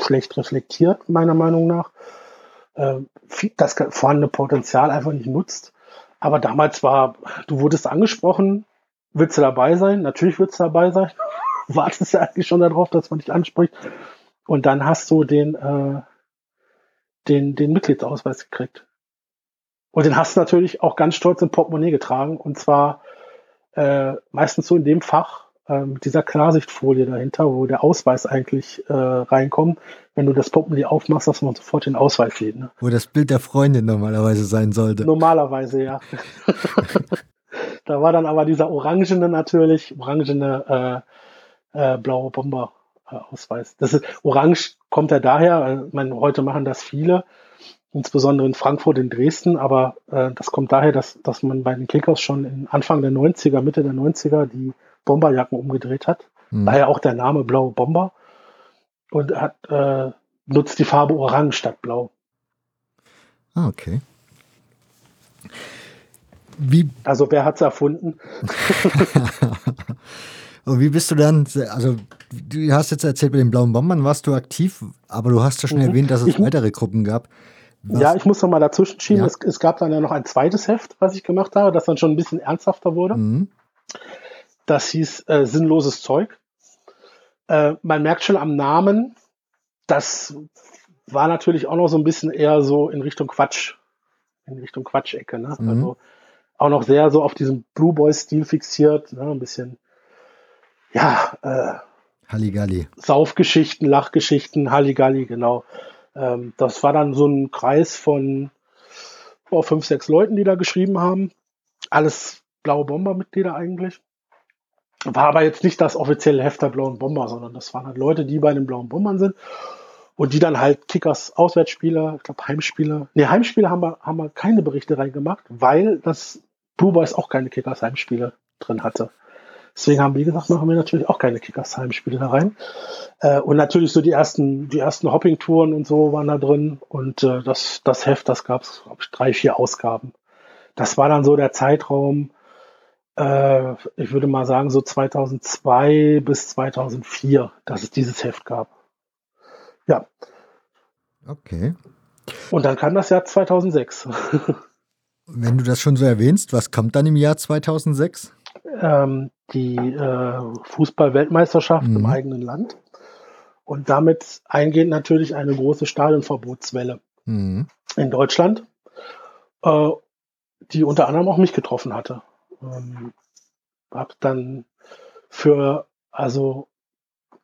schlecht reflektiert, meiner Meinung nach, äh, das vorhandene Potenzial einfach nicht nutzt. Aber damals war, du wurdest angesprochen, willst du dabei sein? Natürlich willst du dabei sein. Wartest ja eigentlich schon darauf, dass man dich anspricht. Und dann hast du den, äh, den, den Mitgliedsausweis gekriegt. Und den hast du natürlich auch ganz stolz im Portemonnaie getragen. Und zwar äh, meistens so in dem Fach äh, mit dieser Klarsichtfolie dahinter, wo der Ausweis eigentlich äh, reinkommt. Wenn du das Portemonnaie aufmachst, dass man sofort den Ausweis sieht. Ne? Wo das Bild der Freundin normalerweise sein sollte. Normalerweise, ja. da war dann aber dieser orangene natürlich, orangene äh, äh, blaue Bomber Ausweis. Das ist orange kommt ja daher, ich meine, heute machen das viele, insbesondere in Frankfurt, in Dresden, aber äh, das kommt daher, dass, dass man bei den Kickers schon in Anfang der 90er, Mitte der 90er die Bomberjacken umgedreht hat. Hm. Daher auch der Name Blaue Bomber und hat äh, nutzt die Farbe Orange statt Blau. Ah, okay. Wie, Also wer hat's erfunden? und wie bist du dann, also du hast jetzt erzählt, bei den blauen Bombern warst du aktiv, aber du hast ja schon Mhm. erwähnt, dass es Ich- weitere Gruppen gab. Was, Ja, ich muss noch mal dazwischen schieben. Ja. Es, es gab dann ja noch ein zweites Heft, was ich gemacht habe, das dann schon ein bisschen ernsthafter wurde. Mhm. Das hieß äh, Sinnloses Zeug. Äh, man merkt schon am Namen, das war natürlich auch noch so ein bisschen eher so in Richtung Quatsch, in Richtung Quatschecke. Ne? Mhm. Also auch noch sehr so auf diesem Blue Boy-Stil fixiert, ne? ein bisschen, ja, äh, Halligalli. Saufgeschichten, Lachgeschichten, Halligalli, genau. Ähm, das war dann so ein Kreis von oh, fünf, sechs Leuten, die da geschrieben haben. Alles Blaue Bomber-Mitglieder eigentlich. War aber jetzt nicht das offizielle Heft der Blauen Bomber, sondern das waren halt Leute, die bei den Blauen Bombern sind und die dann halt Kickers Auswärtsspieler, ich glaube Heimspieler. Ne, Heimspiele haben wir, haben wir keine Berichte reingemacht, weil das Blue Boys auch keine Kickers Heimspiele drin hatte. Deswegen haben, wie gesagt, machen wir natürlich auch keine Kickers Heimspiele da rein. Äh, und natürlich so die ersten, die ersten Hopping-Touren und so waren da drin. Und äh, das, das Heft, das gab es, glaube ich, drei, vier Ausgaben. Das war dann so der Zeitraum, äh, ich würde mal sagen, so 2002 bis 2004, dass es dieses Heft gab. Ja. Okay. Und dann kam das Jahr 2006. Wenn du das schon so erwähnst, was kommt dann im Jahr 2006? Ähm, die äh, Fußball-Weltmeisterschaft mhm. im eigenen Land. Und damit eingehend natürlich eine große Stadionverbotswelle mhm. in Deutschland, äh, die unter anderem auch mich getroffen hatte. Ähm, hab dann für, also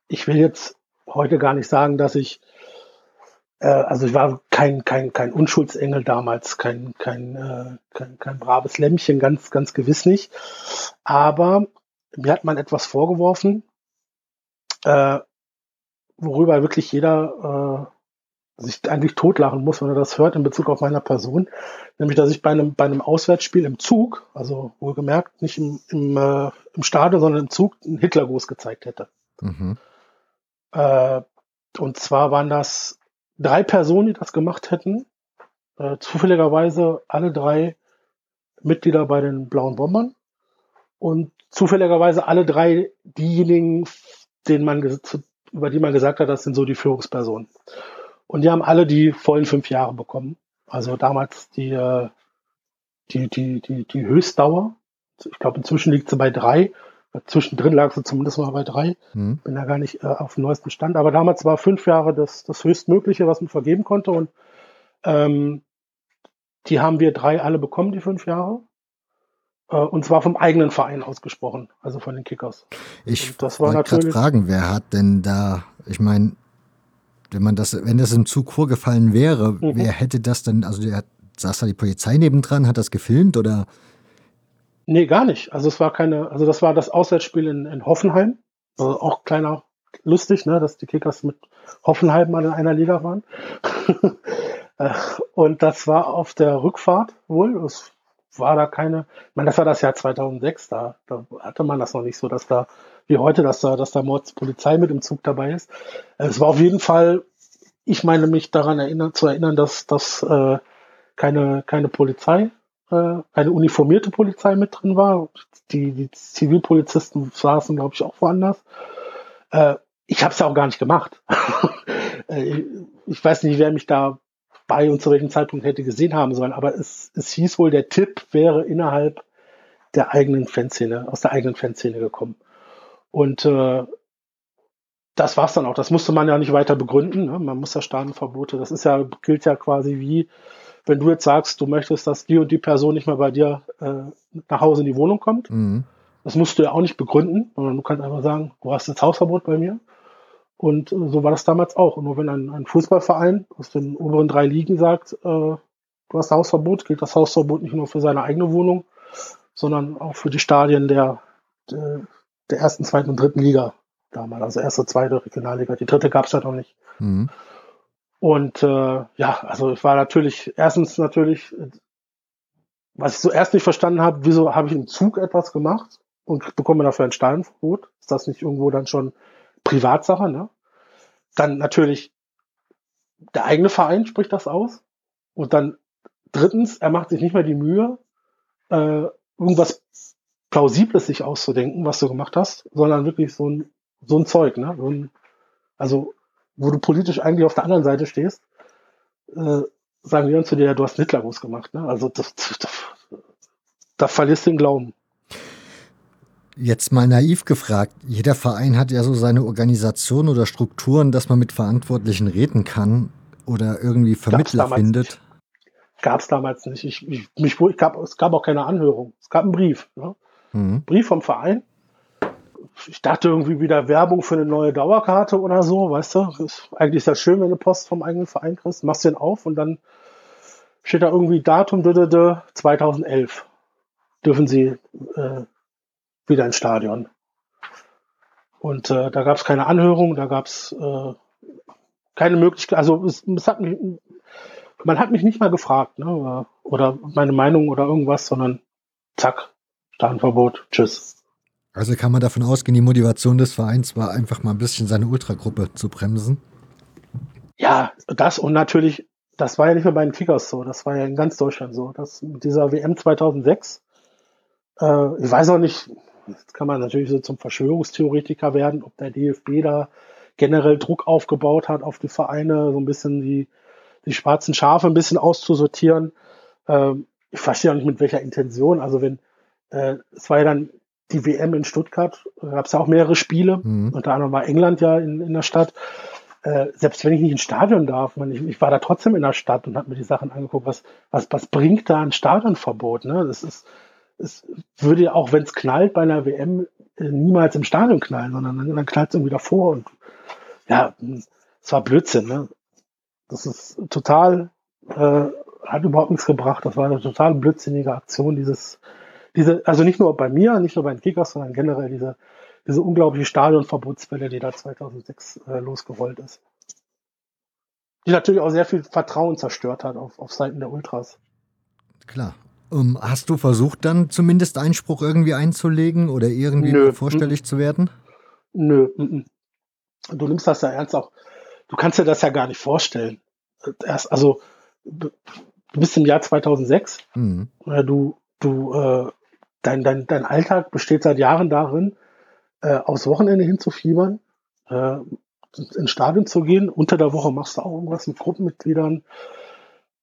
ich will jetzt heute gar nicht sagen, dass ich, äh, also ich war kein, kein, kein Unschuldsengel damals, kein, kein, äh, kein, kein braves Lämmchen, ganz, ganz gewiss nicht. Aber mir hat man etwas vorgeworfen, äh, worüber wirklich jeder äh, sich eigentlich totlachen muss, wenn er das hört in Bezug auf meiner Person. Nämlich, dass ich bei einem, bei einem Auswärtsspiel im Zug, also wohlgemerkt, nicht im, im, äh, im Stadion, sondern im Zug, einen Hitlergruß gezeigt hätte. Mhm. Äh, und zwar waren das drei Personen, die das gemacht hätten. Äh, zufälligerweise alle drei Mitglieder bei den Blauen Bombern. Und zufälligerweise alle drei diejenigen, denen man über die man gesagt hat, das sind so die Führungspersonen. Und die haben alle die vollen fünf Jahre bekommen. Also damals die, äh, die, die, die, die Höchstdauer. Ich glaube, inzwischen liegt sie bei drei. Zwischendrin lag sie zumindest mal bei drei. Mhm. Bin da gar nicht äh, auf dem neuesten Stand. Aber damals war fünf Jahre das, das Höchstmögliche, was man vergeben konnte. Und ähm, die haben wir drei alle bekommen, die fünf Jahre. Äh, und zwar vom eigenen Verein ausgesprochen, also von den Kickers. Ich wollte gerade fragen, wer hat denn da, ich meine, wenn man das, wenn das im Zug vorgefallen wäre, mhm. wer hätte das denn, also der saß da die Polizei nebendran, hat das gefilmt oder? Nee, gar nicht. Also es war keine, also das war das Auswärtsspiel in, in Hoffenheim. Also auch kleiner, lustig, ne, dass die Kickers mit Hoffenheim mal in einer Liga waren. Äh, und das war auf der Rückfahrt wohl. Es war da keine, ich meine, das war das Jahr 2006, da, da hatte man das noch nicht so, dass da, wie heute, dass da, dass da Mordspolizei mit im Zug dabei ist. Es war auf jeden Fall, ich meine mich daran erinnern, zu erinnern, dass, dass äh, keine, keine Polizei, äh, eine uniformierte Polizei mit drin war. Die, die Zivilpolizisten saßen, glaube ich, auch woanders. Äh, ich habe es ja auch gar nicht gemacht. Äh, ich weiß nicht, wer mich da bei und zu welchem Zeitpunkt hätte gesehen haben sollen. Aber es, es hieß wohl, der Tipp wäre innerhalb der eigenen Fanszene, aus der eigenen Fanszene gekommen. Und äh, das war's dann auch. Das musste man ja nicht weiter begründen. Ne? Man muss ja Staatenverbote. Das ist ja gilt ja quasi wie, wenn du jetzt sagst, du möchtest, dass die und die Person nicht mehr bei dir äh, nach Hause in die Wohnung kommt. Mhm. Das musst du ja auch nicht begründen, sondern du kannst einfach sagen, du hast jetzt Hausverbot bei mir. Und äh, so war das damals auch. Und nur wenn ein, ein Fußballverein aus den oberen drei Ligen sagt, äh, du hast Hausverbot, gilt das Hausverbot nicht nur für seine eigene Wohnung, sondern auch für die Stadien der, der, der ersten, zweiten und dritten Liga damals. Also erste, zweite Regionalliga. Die dritte gab es ja noch nicht. Mhm. Und äh, ja, also ich war natürlich, erstens natürlich, was ich zuerst nicht verstanden habe, wieso habe ich im Zug etwas gemacht und bekomme dafür ein Stadionverbot? Ist das nicht irgendwo dann schon Privatsache, ne? Dann natürlich der eigene Verein spricht das aus. Und dann drittens, er macht sich nicht mehr die Mühe, äh, irgendwas Plausibles sich auszudenken, was du gemacht hast, sondern wirklich so ein, so ein Zeug, ne? So ein, also, wo du politisch eigentlich auf der anderen Seite stehst, äh, sagen die dann zu dir, du hast einen Hitlergruß gemacht, ne? Also, das, das, da verlierst du den Glauben. Jetzt mal naiv gefragt, jeder Verein hat ja so seine Organisation oder Strukturen, dass man mit Verantwortlichen reden kann oder irgendwie Vermittler findet. Gab es damals nicht. Ich, ich, mich, ich gab, es gab auch keine Anhörung. Es gab einen Brief. Ne? Mhm. Brief vom Verein. Ich dachte irgendwie wieder Werbung für eine neue Dauerkarte oder so, weißt du? Ist, eigentlich ist das schön, wenn du Post vom eigenen Verein kriegst. Machst den auf und dann steht da irgendwie Datum 2011. dürfen sie äh, wieder ins Stadion. Und äh, da gab es keine Anhörung, da gab es äh, keine Möglichkeit, also es, es hat mich, man hat mich nicht mal gefragt, ne, oder meine Meinung oder irgendwas, sondern zack, Stadionverbot, tschüss. Also kann man davon ausgehen, die Motivation des Vereins war einfach mal ein bisschen seine Ultragruppe zu bremsen? Ja, das und natürlich, das war ja nicht nur bei den Kickers so, das war ja in ganz Deutschland so. Das mit dieser WM 2006, äh, ich weiß auch nicht, jetzt kann man natürlich so zum Verschwörungstheoretiker werden, ob der DFB da generell Druck aufgebaut hat auf die Vereine, so ein bisschen die, die schwarzen Schafe ein bisschen auszusortieren. Ähm, ich verstehe auch nicht mit welcher Intention. Also wenn, äh, es war ja dann die WM in Stuttgart, gab es ja auch mehrere Spiele, mhm. unter anderem war England ja in, in der Stadt. Äh, selbst wenn ich nicht ins Stadion darf, man, ich, ich war da trotzdem in der Stadt und habe mir die Sachen angeguckt, was, was, was bringt da ein Stadionverbot? Ne? Das ist, es würde ja auch, wenn es knallt bei einer WM, äh, niemals im Stadion knallen, sondern dann, dann knallt es irgendwie davor und ja, es war Blödsinn. Ne? Das ist total, äh, hat überhaupt nichts gebracht. Das war eine total blödsinnige Aktion, dieses diese, also nicht nur bei mir, nicht nur bei den Kickers, sondern generell diese, diese unglaubliche Stadionverbotswelle, die da 2006 äh, losgerollt ist. Die natürlich auch sehr viel Vertrauen zerstört hat auf, auf Seiten der Ultras. Klar. Um, ähm, hast du versucht, dann zumindest Einspruch irgendwie einzulegen oder irgendwie Nö. vorstellig zu werden? Nö. Du nimmst das ja ernst auch. Du kannst dir das ja gar nicht vorstellen. Erst, also, du bist im Jahr 2006. Mhm. Du, du äh, dein, dein, dein Alltag besteht seit Jahren darin, äh, aufs Wochenende hinzufiebern, äh, ins Stadion zu gehen. Unter der Woche machst du auch irgendwas mit Gruppenmitgliedern,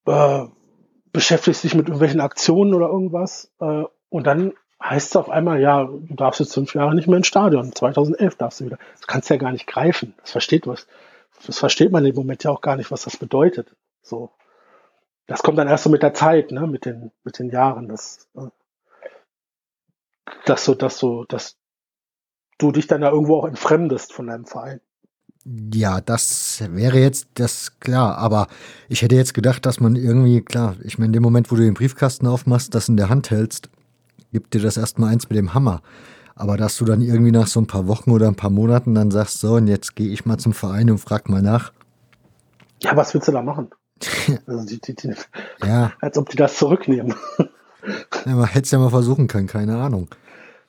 äh, beschäftigst dich mit irgendwelchen Aktionen oder irgendwas. Äh, und dann heißt es auf einmal, ja, du darfst jetzt fünf Jahre nicht mehr ins Stadion. 2011 darfst du wieder. Das kannst du ja gar nicht greifen. Das versteht was. Das versteht man im Moment ja auch gar nicht, was das bedeutet. So. Das kommt dann erst so mit der Zeit, ne, mit den, mit den Jahren. Das, äh, dass so, dass so, dass du dich dann da irgendwo auch entfremdest von deinem Verein. Ja, das wäre jetzt das klar, aber ich hätte jetzt gedacht, dass man irgendwie, klar, ich meine, in dem Moment, wo du den Briefkasten aufmachst, das in der Hand hältst, gibt dir das erstmal eins mit dem Hammer. Aber dass du dann irgendwie nach so ein paar Wochen oder ein paar Monaten dann sagst, so, und jetzt gehe ich mal zum Verein und frag mal nach. Ja, was willst du da machen? also die, die, die, ja. Als ob die das zurücknehmen. Ja, man hätte es ja mal versuchen können, keine Ahnung.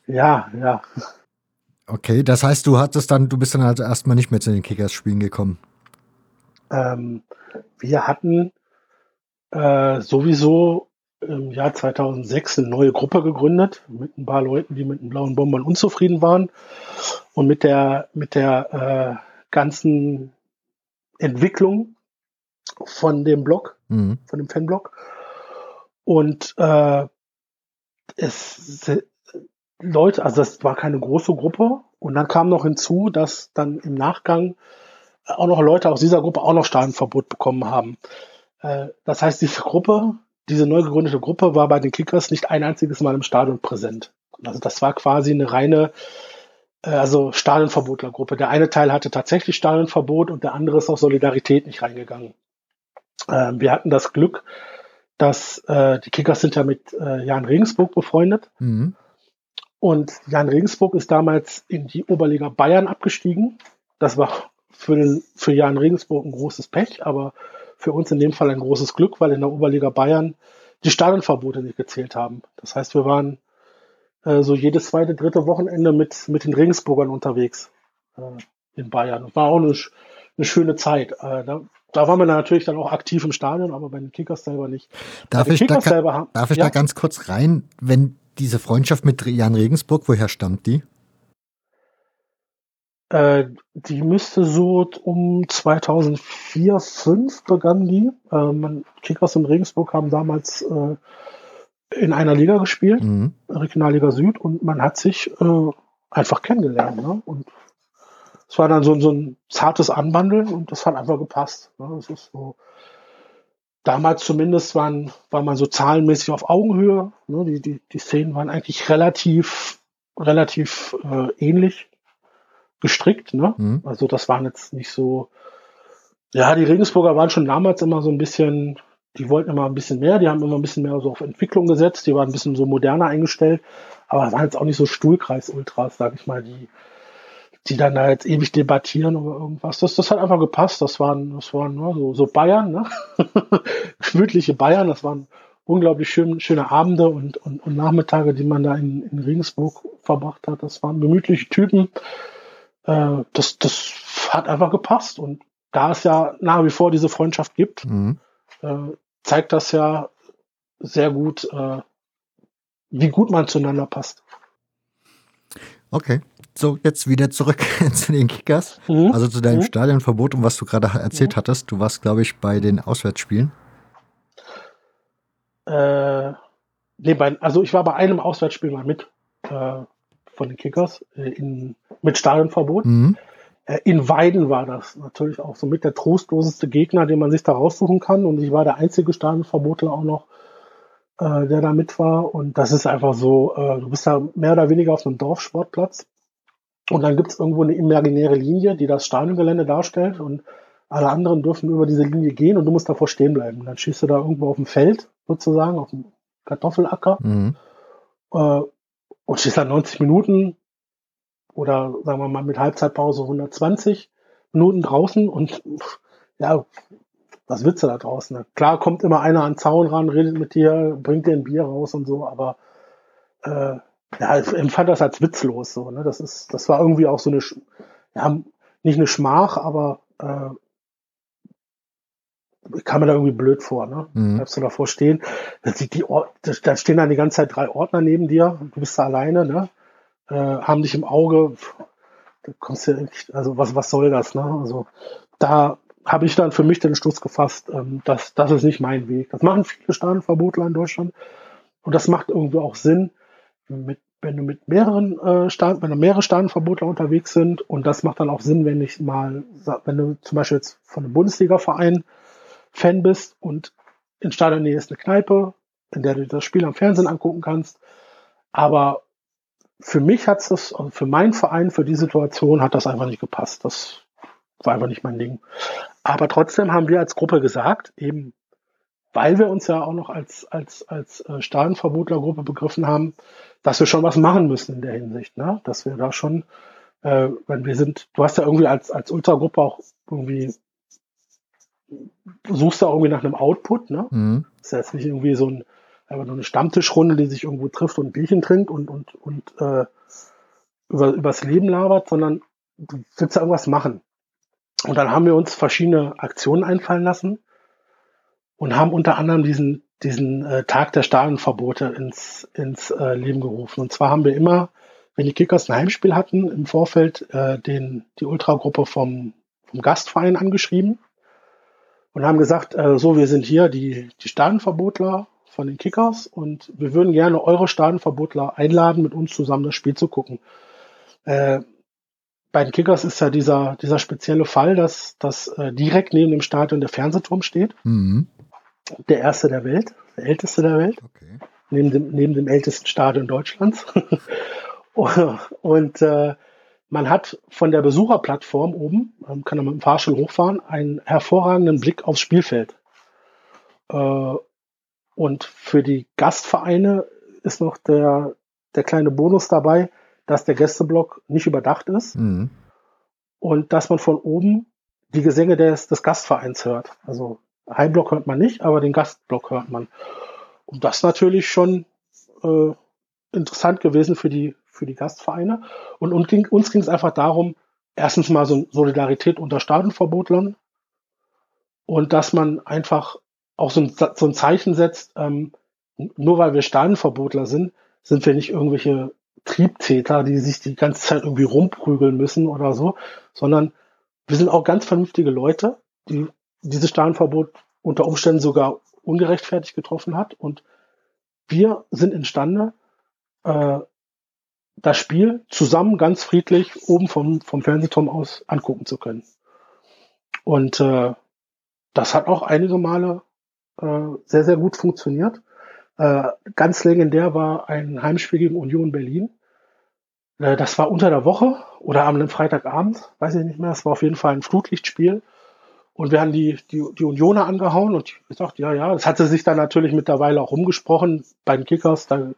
Ja, ja. Okay, das heißt, du hattest dann, du bist dann also erstmal nicht mehr zu den Kickers-Spielen gekommen. Ähm, wir hatten äh, sowieso im Jahr 2006 eine neue Gruppe gegründet mit ein paar Leuten, die mit den blauen Bombern unzufrieden waren und mit der mit der äh, ganzen Entwicklung von dem Blog, mhm. von dem Fanblog. Und äh, es Leute, also das war keine große Gruppe. Und dann kam noch hinzu, dass dann im Nachgang auch noch Leute aus dieser Gruppe auch noch Stadionverbot bekommen haben. Äh, das heißt, diese Gruppe, diese neu gegründete Gruppe war bei den Kickers nicht ein einziges Mal im Stadion präsent. Also das war quasi eine reine, äh, also Stadionverbotlergruppe. Der eine Teil hatte tatsächlich Stadionverbot und der andere ist auf Solidarität nicht reingegangen. Ähm, wir hatten das Glück, dass äh, die Kickers sind ja mit Jan Regensburg befreundet. Mhm. Und Jan Regensburg ist damals in die Oberliga Bayern abgestiegen. Das war für, den, für Jan Regensburg ein großes Pech, aber für uns in dem Fall ein großes Glück, weil in der Oberliga Bayern die Stadionverbote nicht gezählt haben. Das heißt, wir waren äh, so jedes zweite, dritte Wochenende mit, mit den Regensburgern unterwegs äh, in Bayern. War auch eine, eine schöne Zeit. Äh, da, da waren wir natürlich dann auch aktiv im Stadion, aber bei den Kickers selber nicht. Darf ich, da, selber, darf ich ja? da ganz kurz rein, wenn diese Freundschaft mit Jan Regensburg, woher stammt die? Äh, die müsste so um 2004, 2005 begann die. Ähm, Kickers und Regensburg haben damals äh, in einer Liga gespielt, mhm. Regionalliga Süd, und man hat sich äh, einfach kennengelernt. Ne? Und es war dann so, so ein zartes Anbandeln und das hat einfach gepasst. Ne? Das ist so damals zumindest waren, war man so zahlenmäßig auf Augenhöhe. Ne? Die, die, die Szenen waren eigentlich relativ, relativ äh, ähnlich gestrickt. Ne? Mhm. Also das waren jetzt nicht so. Ja, die Regensburger waren schon damals immer so ein bisschen die wollten immer ein bisschen mehr, die haben immer ein bisschen mehr so auf Entwicklung gesetzt, die waren ein bisschen so moderner eingestellt, aber waren jetzt auch nicht so Stuhlkreis-Ultras, sag ich mal, die, die dann da jetzt ewig debattieren über irgendwas. Das, das hat einfach gepasst. Das waren, das waren ne, so, so Bayern, ne? gemütliche Bayern. Das waren unglaublich schön, schöne Abende und, und, und Nachmittage, die man da in, in Regensburg verbracht hat. Das waren gemütliche Typen. Äh, das, das hat einfach gepasst. Und da es ja nach wie vor diese Freundschaft gibt, mhm. äh, zeigt das ja sehr gut, äh, wie gut man zueinander passt. Okay, so jetzt wieder zurück zu den Kickers, mhm. also zu deinem mhm. Stadionverbot und was du gerade erzählt mhm. hattest. Du warst, glaube ich, bei den Auswärtsspielen. Äh, nee, bei, also ich war bei einem Auswärtsspiel mal mit äh, von den Kickers äh, in, mit Stadionverbot. Mhm. Äh, in Weiden war das natürlich auch so mit der trostloseste Gegner, den man sich da raussuchen kann. Und ich war der einzige Stadionverbotler auch noch, äh, der da mit war. Und das ist einfach so, äh, du bist da mehr oder weniger auf einem Dorfsportplatz. Und dann gibt es irgendwo eine imaginäre Linie, die das Stadiongelände darstellt. Und alle anderen dürfen über diese Linie gehen und du musst davor stehen bleiben. Dann schießt du da irgendwo auf dem Feld, sozusagen, auf dem Kartoffelacker. Mhm. Äh, und stehst dann 90 Minuten oder sagen wir mal mit Halbzeitpause 120 Minuten draußen und ja, was willst du da draußen? Klar kommt immer einer an den Zaun ran, redet mit dir, bringt dir ein Bier raus und so, aber äh, ja, ich empfand das als witzlos so. Ne? Das ist, das war irgendwie auch so eine, ja, nicht eine Schmach, aber äh, kam mir da irgendwie blöd vor, ne? Mhm. Bleibst du davor stehen, die, die, da stehen dann die ganze Zeit drei Ordner neben dir, du bist da alleine, ne? Äh, haben dich im Auge, da kommst du ja nicht, also was, was soll das, ne? Also da habe ich dann für mich den Schluss gefasst, ähm, dass das ist nicht mein Weg. Das machen viele Stadionverbotler in Deutschland und das macht irgendwie auch Sinn, mit, wenn du mit mehreren äh, Staaten, wenn du mehrere Stadionverbotler unterwegs sind und das macht dann auch Sinn, wenn ich mal, wenn du zum Beispiel jetzt von einem Bundesliga-Verein Fan bist und in Stadionnähe ist eine Kneipe, in der du das Spiel am Fernsehen angucken kannst. Aber für mich hat es das, also für meinen Verein, für die Situation hat das einfach nicht gepasst. Das war einfach nicht mein Ding. Aber trotzdem haben wir als Gruppe gesagt, eben weil wir uns ja auch noch als, als, als äh, Stadionverbotlergruppe begriffen haben, dass wir schon was machen müssen in der Hinsicht, ne? Dass wir da schon, äh, wenn wir sind, du hast ja irgendwie als, als Ultragruppe auch irgendwie suchst du auch irgendwie nach einem Output, ne? Mhm. Das ist ja jetzt nicht irgendwie so ein, einfach nur eine Stammtischrunde, die sich irgendwo trifft und Bierchen trinkt und, und, und äh, über, übers Leben labert, sondern du willst ja irgendwas machen. Und dann haben wir uns verschiedene Aktionen einfallen lassen und haben unter anderem diesen, diesen äh, Tag der Stadionverbote ins, ins äh, Leben gerufen. Und zwar haben wir immer, wenn die Kickers ein Heimspiel hatten, im Vorfeld äh, den, die Ultragruppe vom, vom Gastverein angeschrieben und haben gesagt, äh, so, wir sind hier die, die Stadionverbotler von den Kickers und wir würden gerne eure Stadionverbotler einladen, mit uns zusammen das Spiel zu gucken. Äh, bei den Kickers ist ja dieser, dieser spezielle Fall, dass, dass äh, direkt neben dem Stadion der Fernsehturm steht. Mhm. Der erste der Welt, der älteste der Welt. Okay. Neben, dem, neben dem ältesten Stadion Deutschlands. und äh, man hat von der Besucherplattform oben, ähm, kann man mit dem Fahrstuhl hochfahren, einen hervorragenden Blick aufs Spielfeld. Äh, und für die Gastvereine ist noch der, der kleine Bonus dabei, dass der Gästeblock nicht überdacht ist mhm. und dass man von oben die Gesänge des, des Gastvereins hört. Also Heimblock hört man nicht, aber den Gastblock hört man. Und das natürlich schon äh, interessant gewesen für die, für die Gastvereine. Und, und ging, uns ging es einfach darum, erstens mal so Solidarität unter Staatenverbotlern und dass man einfach auch so ein, so ein Zeichen setzt, ähm, nur weil wir Staatenverbotler sind, sind wir nicht irgendwelche Triebtäter, die sich die ganze Zeit irgendwie rumprügeln müssen oder so, sondern wir sind auch ganz vernünftige Leute, die dieses Staatenverbot unter Umständen sogar ungerechtfertigt getroffen hat und wir sind imstande, äh, das Spiel zusammen ganz friedlich oben vom, vom Fernsehturm aus angucken zu können. Und äh, das hat auch einige Male äh, sehr, sehr gut funktioniert. Äh, ganz legendär war ein Heimspiel gegen Union Berlin. Äh, das war unter der Woche oder am Freitagabend, weiß ich nicht mehr. Es war auf jeden Fall ein Flutlichtspiel. Und wir haben die, die, die Unioner angehauen und ich gesagt, ja, ja, das hatte sich dann natürlich mittlerweile auch rumgesprochen beim Kickers, da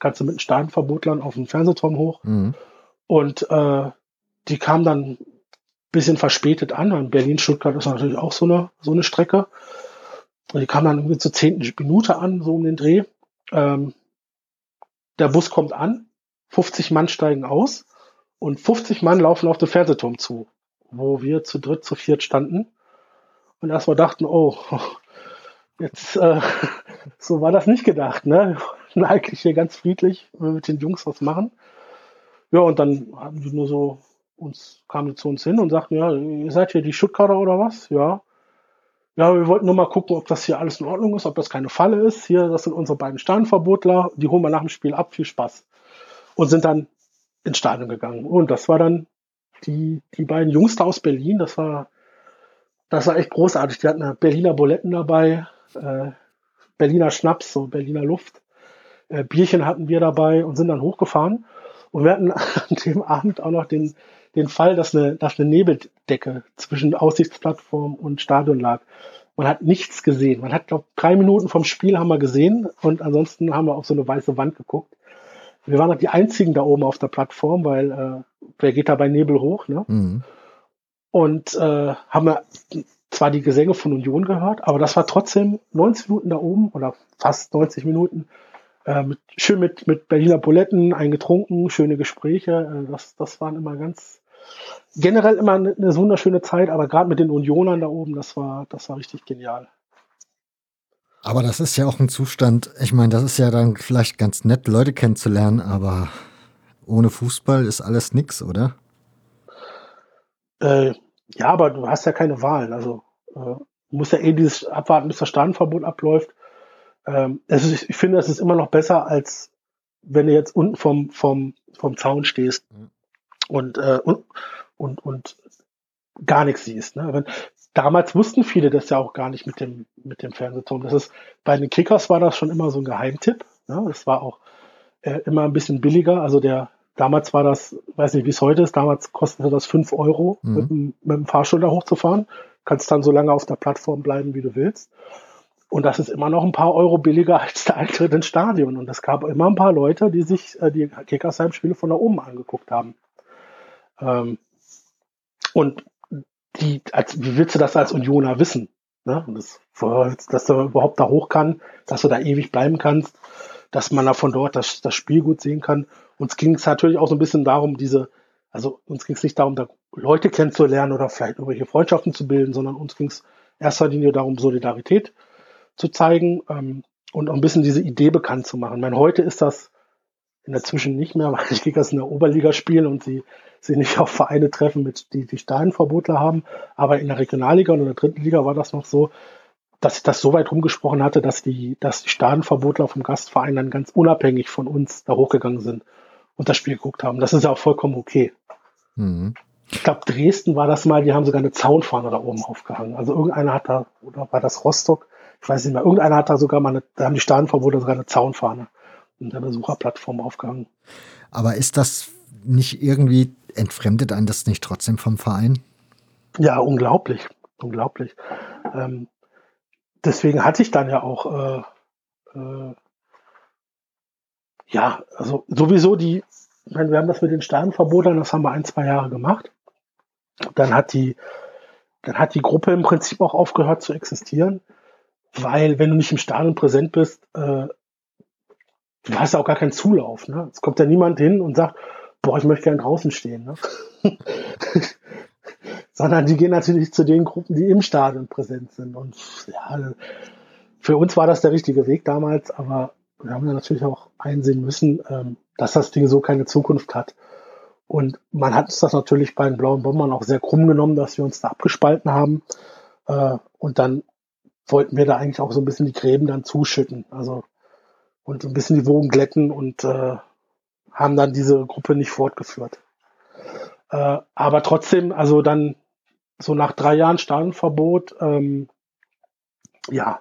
kannst du mit den Steinverbotlern auf den Fernsehturm hoch. Mhm. Und äh, die kamen dann bisschen verspätet an. Berlin-Stuttgart ist natürlich auch so eine, so eine Strecke. Und die kamen dann irgendwie zur zehnten Minute an, so um den Dreh. Ähm, der Bus kommt an, 50 Mann steigen aus und 50 Mann laufen auf den Fernsehturm zu, wo wir zu dritt, zu viert standen. Und erstmal dachten, oh, jetzt, äh, so war das nicht gedacht, ne? Eigentlich hier ganz friedlich mit den Jungs was machen. Ja, und dann haben die nur so uns kamen zu uns hin und sagten, ja, ihr seid hier die Stuttgarter oder was? Ja. Ja, wir wollten nur mal gucken, ob das hier alles in Ordnung ist, ob das keine Falle ist. Hier, das sind unsere beiden Sternverbotler, die holen wir nach dem Spiel ab, viel Spaß. Und sind dann ins Stadion gegangen. Und das war dann die, die beiden Jungs da aus Berlin, das war, das war echt großartig. Die hatten Berliner Buletten dabei, äh, Berliner Schnaps, so Berliner Luft. Äh, Bierchen hatten wir dabei und sind dann hochgefahren. Und wir hatten an dem Abend auch noch den, den Fall, dass eine, dass eine Nebeldecke zwischen Aussichtsplattform und Stadion lag. Man hat nichts gesehen. Man hat, glaube drei Minuten vom Spiel haben wir gesehen und ansonsten haben wir auf so eine weiße Wand geguckt. Wir waren noch die einzigen da oben auf der Plattform, weil äh, wer geht da bei Nebel hoch, ne? Mhm. Und äh, haben wir zwar die Gesänge von Union gehört, aber das war trotzdem 90 Minuten da oben oder fast 90 Minuten äh, mit, schön mit, mit Berliner Buletten eingetrunken, schöne Gespräche. Äh, das, das waren immer ganz, generell immer eine, eine wunderschöne Zeit, aber gerade mit den Unionern da oben, das war, das war richtig genial. Aber das ist ja auch ein Zustand, ich meine, das ist ja dann vielleicht ganz nett, Leute kennenzulernen, aber ohne Fußball ist alles nix, oder? Äh, ja, aber du hast ja keine Wahl. Also äh, du musst ja eh dieses abwarten, bis das Stadionverbot abläuft. Ähm, ist, ich finde, es ist immer noch besser, als wenn du jetzt unten vom, vom, vom Zaun stehst. Mhm und, äh, und, und, und gar nichts siehst. Ne? Wenn, damals wussten viele das ja auch gar nicht mit dem, mit dem Fernsehturm. Das ist, bei den Kickers war das schon immer so ein Geheimtipp. Ne? Das war auch äh, immer ein bisschen billiger. Also der, damals war das, weiß nicht, wie es heute ist, damals kostete das fünf Euro, mhm. mit, dem, mit dem Fahrstuhl da hochzufahren. Kannst dann so lange auf der Plattform bleiben, wie du willst. Und das ist immer noch ein paar Euro billiger als der Eintritt ins Stadion. Und es gab immer ein paar Leute, die sich äh, die Kickersheim-Spiele von da oben angeguckt haben. Ähm, und die, als, wie willst du das als Unioner wissen? Ne? Das, dass du überhaupt da hoch kann, dass du da ewig bleiben kannst, dass man da von dort das, das Spiel gut sehen kann. Uns ging es natürlich auch so ein bisschen darum, diese, also uns ging es nicht darum, da Leute kennenzulernen oder vielleicht irgendwelche Freundschaften zu bilden, sondern uns ging es erster Linie darum, Solidarität zu zeigen ähm, und auch ein bisschen diese Idee bekannt zu machen. Ich meine, heute ist das in der Zwischen nicht mehr, weil die Kickers in der Oberliga spielen und sie sie nicht auf Vereine treffen, mit die die Stadionverbotler haben. Aber in der Regionalliga und in der dritten Liga war das noch so, dass ich das so weit rumgesprochen hatte, dass die, dass die Stadionverbotler vom Gastverein dann ganz unabhängig von uns da hochgegangen sind und das Spiel geguckt haben. Das ist ja auch vollkommen okay. Mhm. Ich glaube, Dresden war das mal, die haben sogar eine Zaunfahne da oben aufgehangen. Also irgendeiner hat da, oder war das Rostock? Ich weiß nicht mehr. Irgendeiner hat da sogar mal eine, da haben die Stadionverbotler sogar eine Zaunfahne und eine Besucherplattform aufgehangen. Aber ist das nicht irgendwie entfremdet einen das nicht trotzdem vom Verein? Ja, unglaublich, unglaublich. Ähm, deswegen hatte ich dann ja auch, äh, äh, ja, also sowieso die, ich meine, wir haben das mit den Sternverbotern, das haben wir ein, zwei Jahre gemacht. Dann hat die, dann hat die Gruppe im Prinzip auch aufgehört zu existieren, weil wenn du nicht im Stadion präsent bist, äh, du hast ja auch gar keinen Zulauf. Ne? Es kommt ja niemand hin und sagt, boah, ich möchte gern draußen stehen. Ne? Sondern die gehen natürlich zu den Gruppen, die im Stadion präsent sind. Und ja, für uns war das der richtige Weg damals, aber wir haben ja natürlich auch einsehen müssen, ähm, dass das Ding so keine Zukunft hat. Und man hat uns das natürlich bei den blauen Bombern auch sehr krumm genommen, dass wir uns da abgespalten haben. Äh, und dann wollten wir da eigentlich auch so ein bisschen die Gräben dann zuschütten. Also und so ein bisschen die Wogen glätten und äh, haben dann diese Gruppe nicht fortgeführt. Äh, aber trotzdem, also dann so nach drei Jahren Stadionverbot, ähm, ja.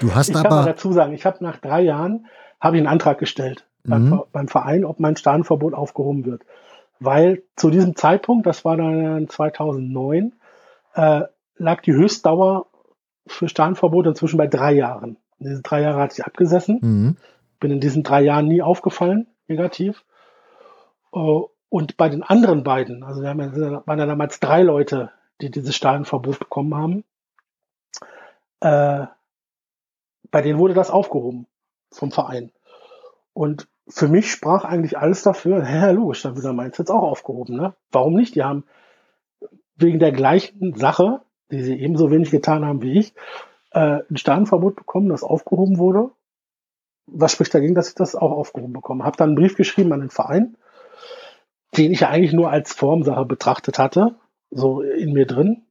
Du hast ich aber. Ich kann dazu sagen, ich habe nach drei Jahren habe ich einen Antrag gestellt mhm. beim, beim, Verein, ob mein Stadionverbot aufgehoben wird. Weil zu diesem Zeitpunkt, das war dann 2009, äh, lag die Höchstdauer für Stadionverbot inzwischen bei drei Jahren. Diese drei Jahre hatte ich abgesessen. Mhm. Bin in diesen drei Jahren nie aufgefallen, negativ. Uh, und bei den anderen beiden, also wir haben ja, waren ja damals drei Leute, die dieses Stadionverbot bekommen haben, äh, bei denen wurde das aufgehoben vom Verein. Und für mich sprach eigentlich alles dafür, ja, logisch, dann wird der Mainz jetzt auch aufgehoben. Ne? Warum nicht? Die haben wegen der gleichen Sache, die sie ebenso wenig getan haben wie ich, äh, ein Stadionverbot bekommen, das aufgehoben wurde. Was spricht dagegen, dass ich das auch aufgehoben bekomme? Habe dann einen Brief geschrieben an den Verein, den ich ja eigentlich nur als Formsache betrachtet hatte, so in mir drin.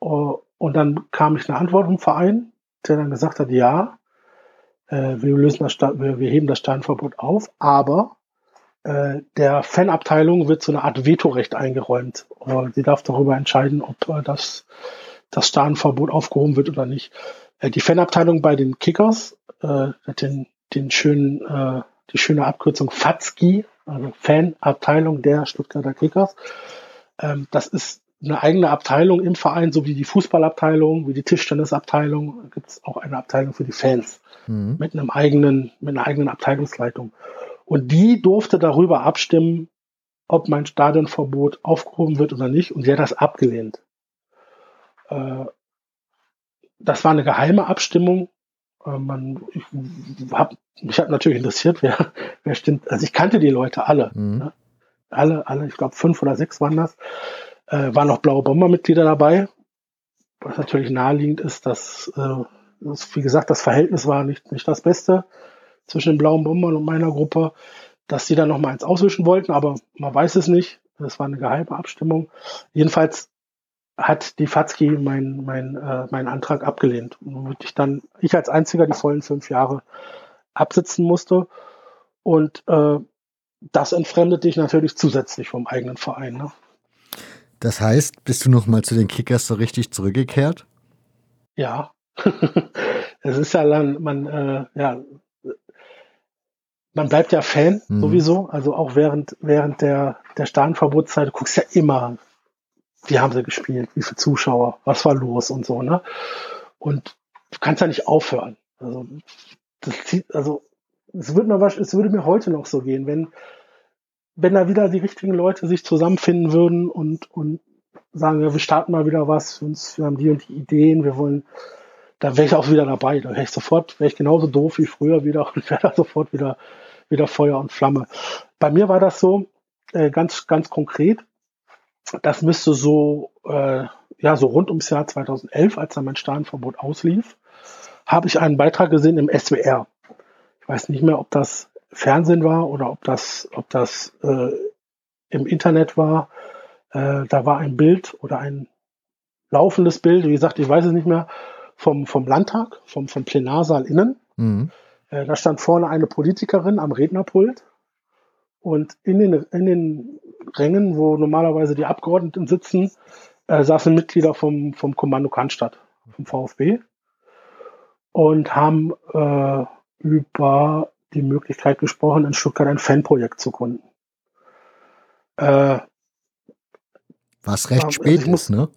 Uh, und dann kam ich eine Antwort vom Verein, der dann gesagt hat, ja, äh, wir lösen das, wir, wir heben das Stadionverbot auf, aber äh, der Fanabteilung wird so eine Art Vetorecht eingeräumt. Sie darf darüber entscheiden, ob äh, das, das Stadionverbot aufgehoben wird oder nicht. Äh, die Fanabteilung bei den Kickers äh, hat den, den schönen, äh, die schöne Abkürzung FATSKI, also Fanabteilung der Stuttgarter Kickers. Ähm, das ist eine eigene Abteilung im Verein, so wie die Fußballabteilung, wie die Tischtennisabteilung, gibt es auch eine Abteilung für die Fans mhm. mit einem eigenen, mit einer eigenen Abteilungsleitung. Und die durfte darüber abstimmen, ob mein Stadionverbot aufgehoben wird oder nicht. Und sie hat das abgelehnt. Äh, das war eine geheime Abstimmung. Äh, man, ich habe mich hat natürlich interessiert, wer, wer stimmt. Also ich kannte die Leute alle. Mhm. Ne? Alle, alle, ich glaube fünf oder sechs waren das. Äh, waren noch blaue Bombermitglieder dabei. Was natürlich naheliegend ist, dass, äh, dass, wie gesagt, das Verhältnis war nicht, nicht das Beste zwischen den blauen Bombern und meiner Gruppe, dass die dann noch mal eins auswischen wollten, aber man weiß es nicht. Das war eine geheime Abstimmung. Jedenfalls hat die Fatzki meinen mein, äh, mein Antrag abgelehnt. Und ich dann, ich als einziger die vollen fünf Jahre absitzen musste. Und äh, das entfremdet dich natürlich zusätzlich vom eigenen Verein. Ne? Das heißt, bist du noch mal zu den Kickers so richtig zurückgekehrt? Ja. es ist ja dann, man, äh, ja, man bleibt ja Fan mhm. sowieso, also auch während, während der, der Stadionverbotszeit, du guckst ja immer, wie haben sie gespielt, wie viele Zuschauer, was war los und so, ne? Und du kannst ja nicht aufhören. Also, das zieht, also, es würde mir, es würde mir heute noch so gehen, wenn, wenn da wieder die richtigen Leute sich zusammenfinden würden und, und sagen, ja, wir starten mal wieder was, uns, wir haben die und die Ideen, wir wollen, da wäre ich auch wieder dabei. Da wäre ich sofort, wäre ich genauso doof wie früher wieder und wäre da sofort wieder, wieder Feuer und Flamme. Bei mir war das so, äh, ganz, ganz konkret. Das müsste so, äh, ja, so rund ums Jahr 2011, als dann mein Stadionverbot auslief, habe ich einen Beitrag gesehen im SWR. Ich weiß nicht mehr, ob das Fernsehen war oder ob das, ob das äh, im Internet war. Äh, da war ein Bild oder ein laufendes Bild, wie gesagt, ich weiß es nicht mehr, vom, vom Landtag, vom, vom Plenarsaal innen. Mhm. Äh, da stand vorne eine Politikerin am Rednerpult und in den, in den Rängen, wo normalerweise die Abgeordneten sitzen, äh, saßen Mitglieder vom, vom Kommando Cannstatt, vom VfB und haben äh, über die Möglichkeit gesprochen, in Stuttgart ein Fanprojekt zu gründen. Äh, was recht also spät muss, ist, ne?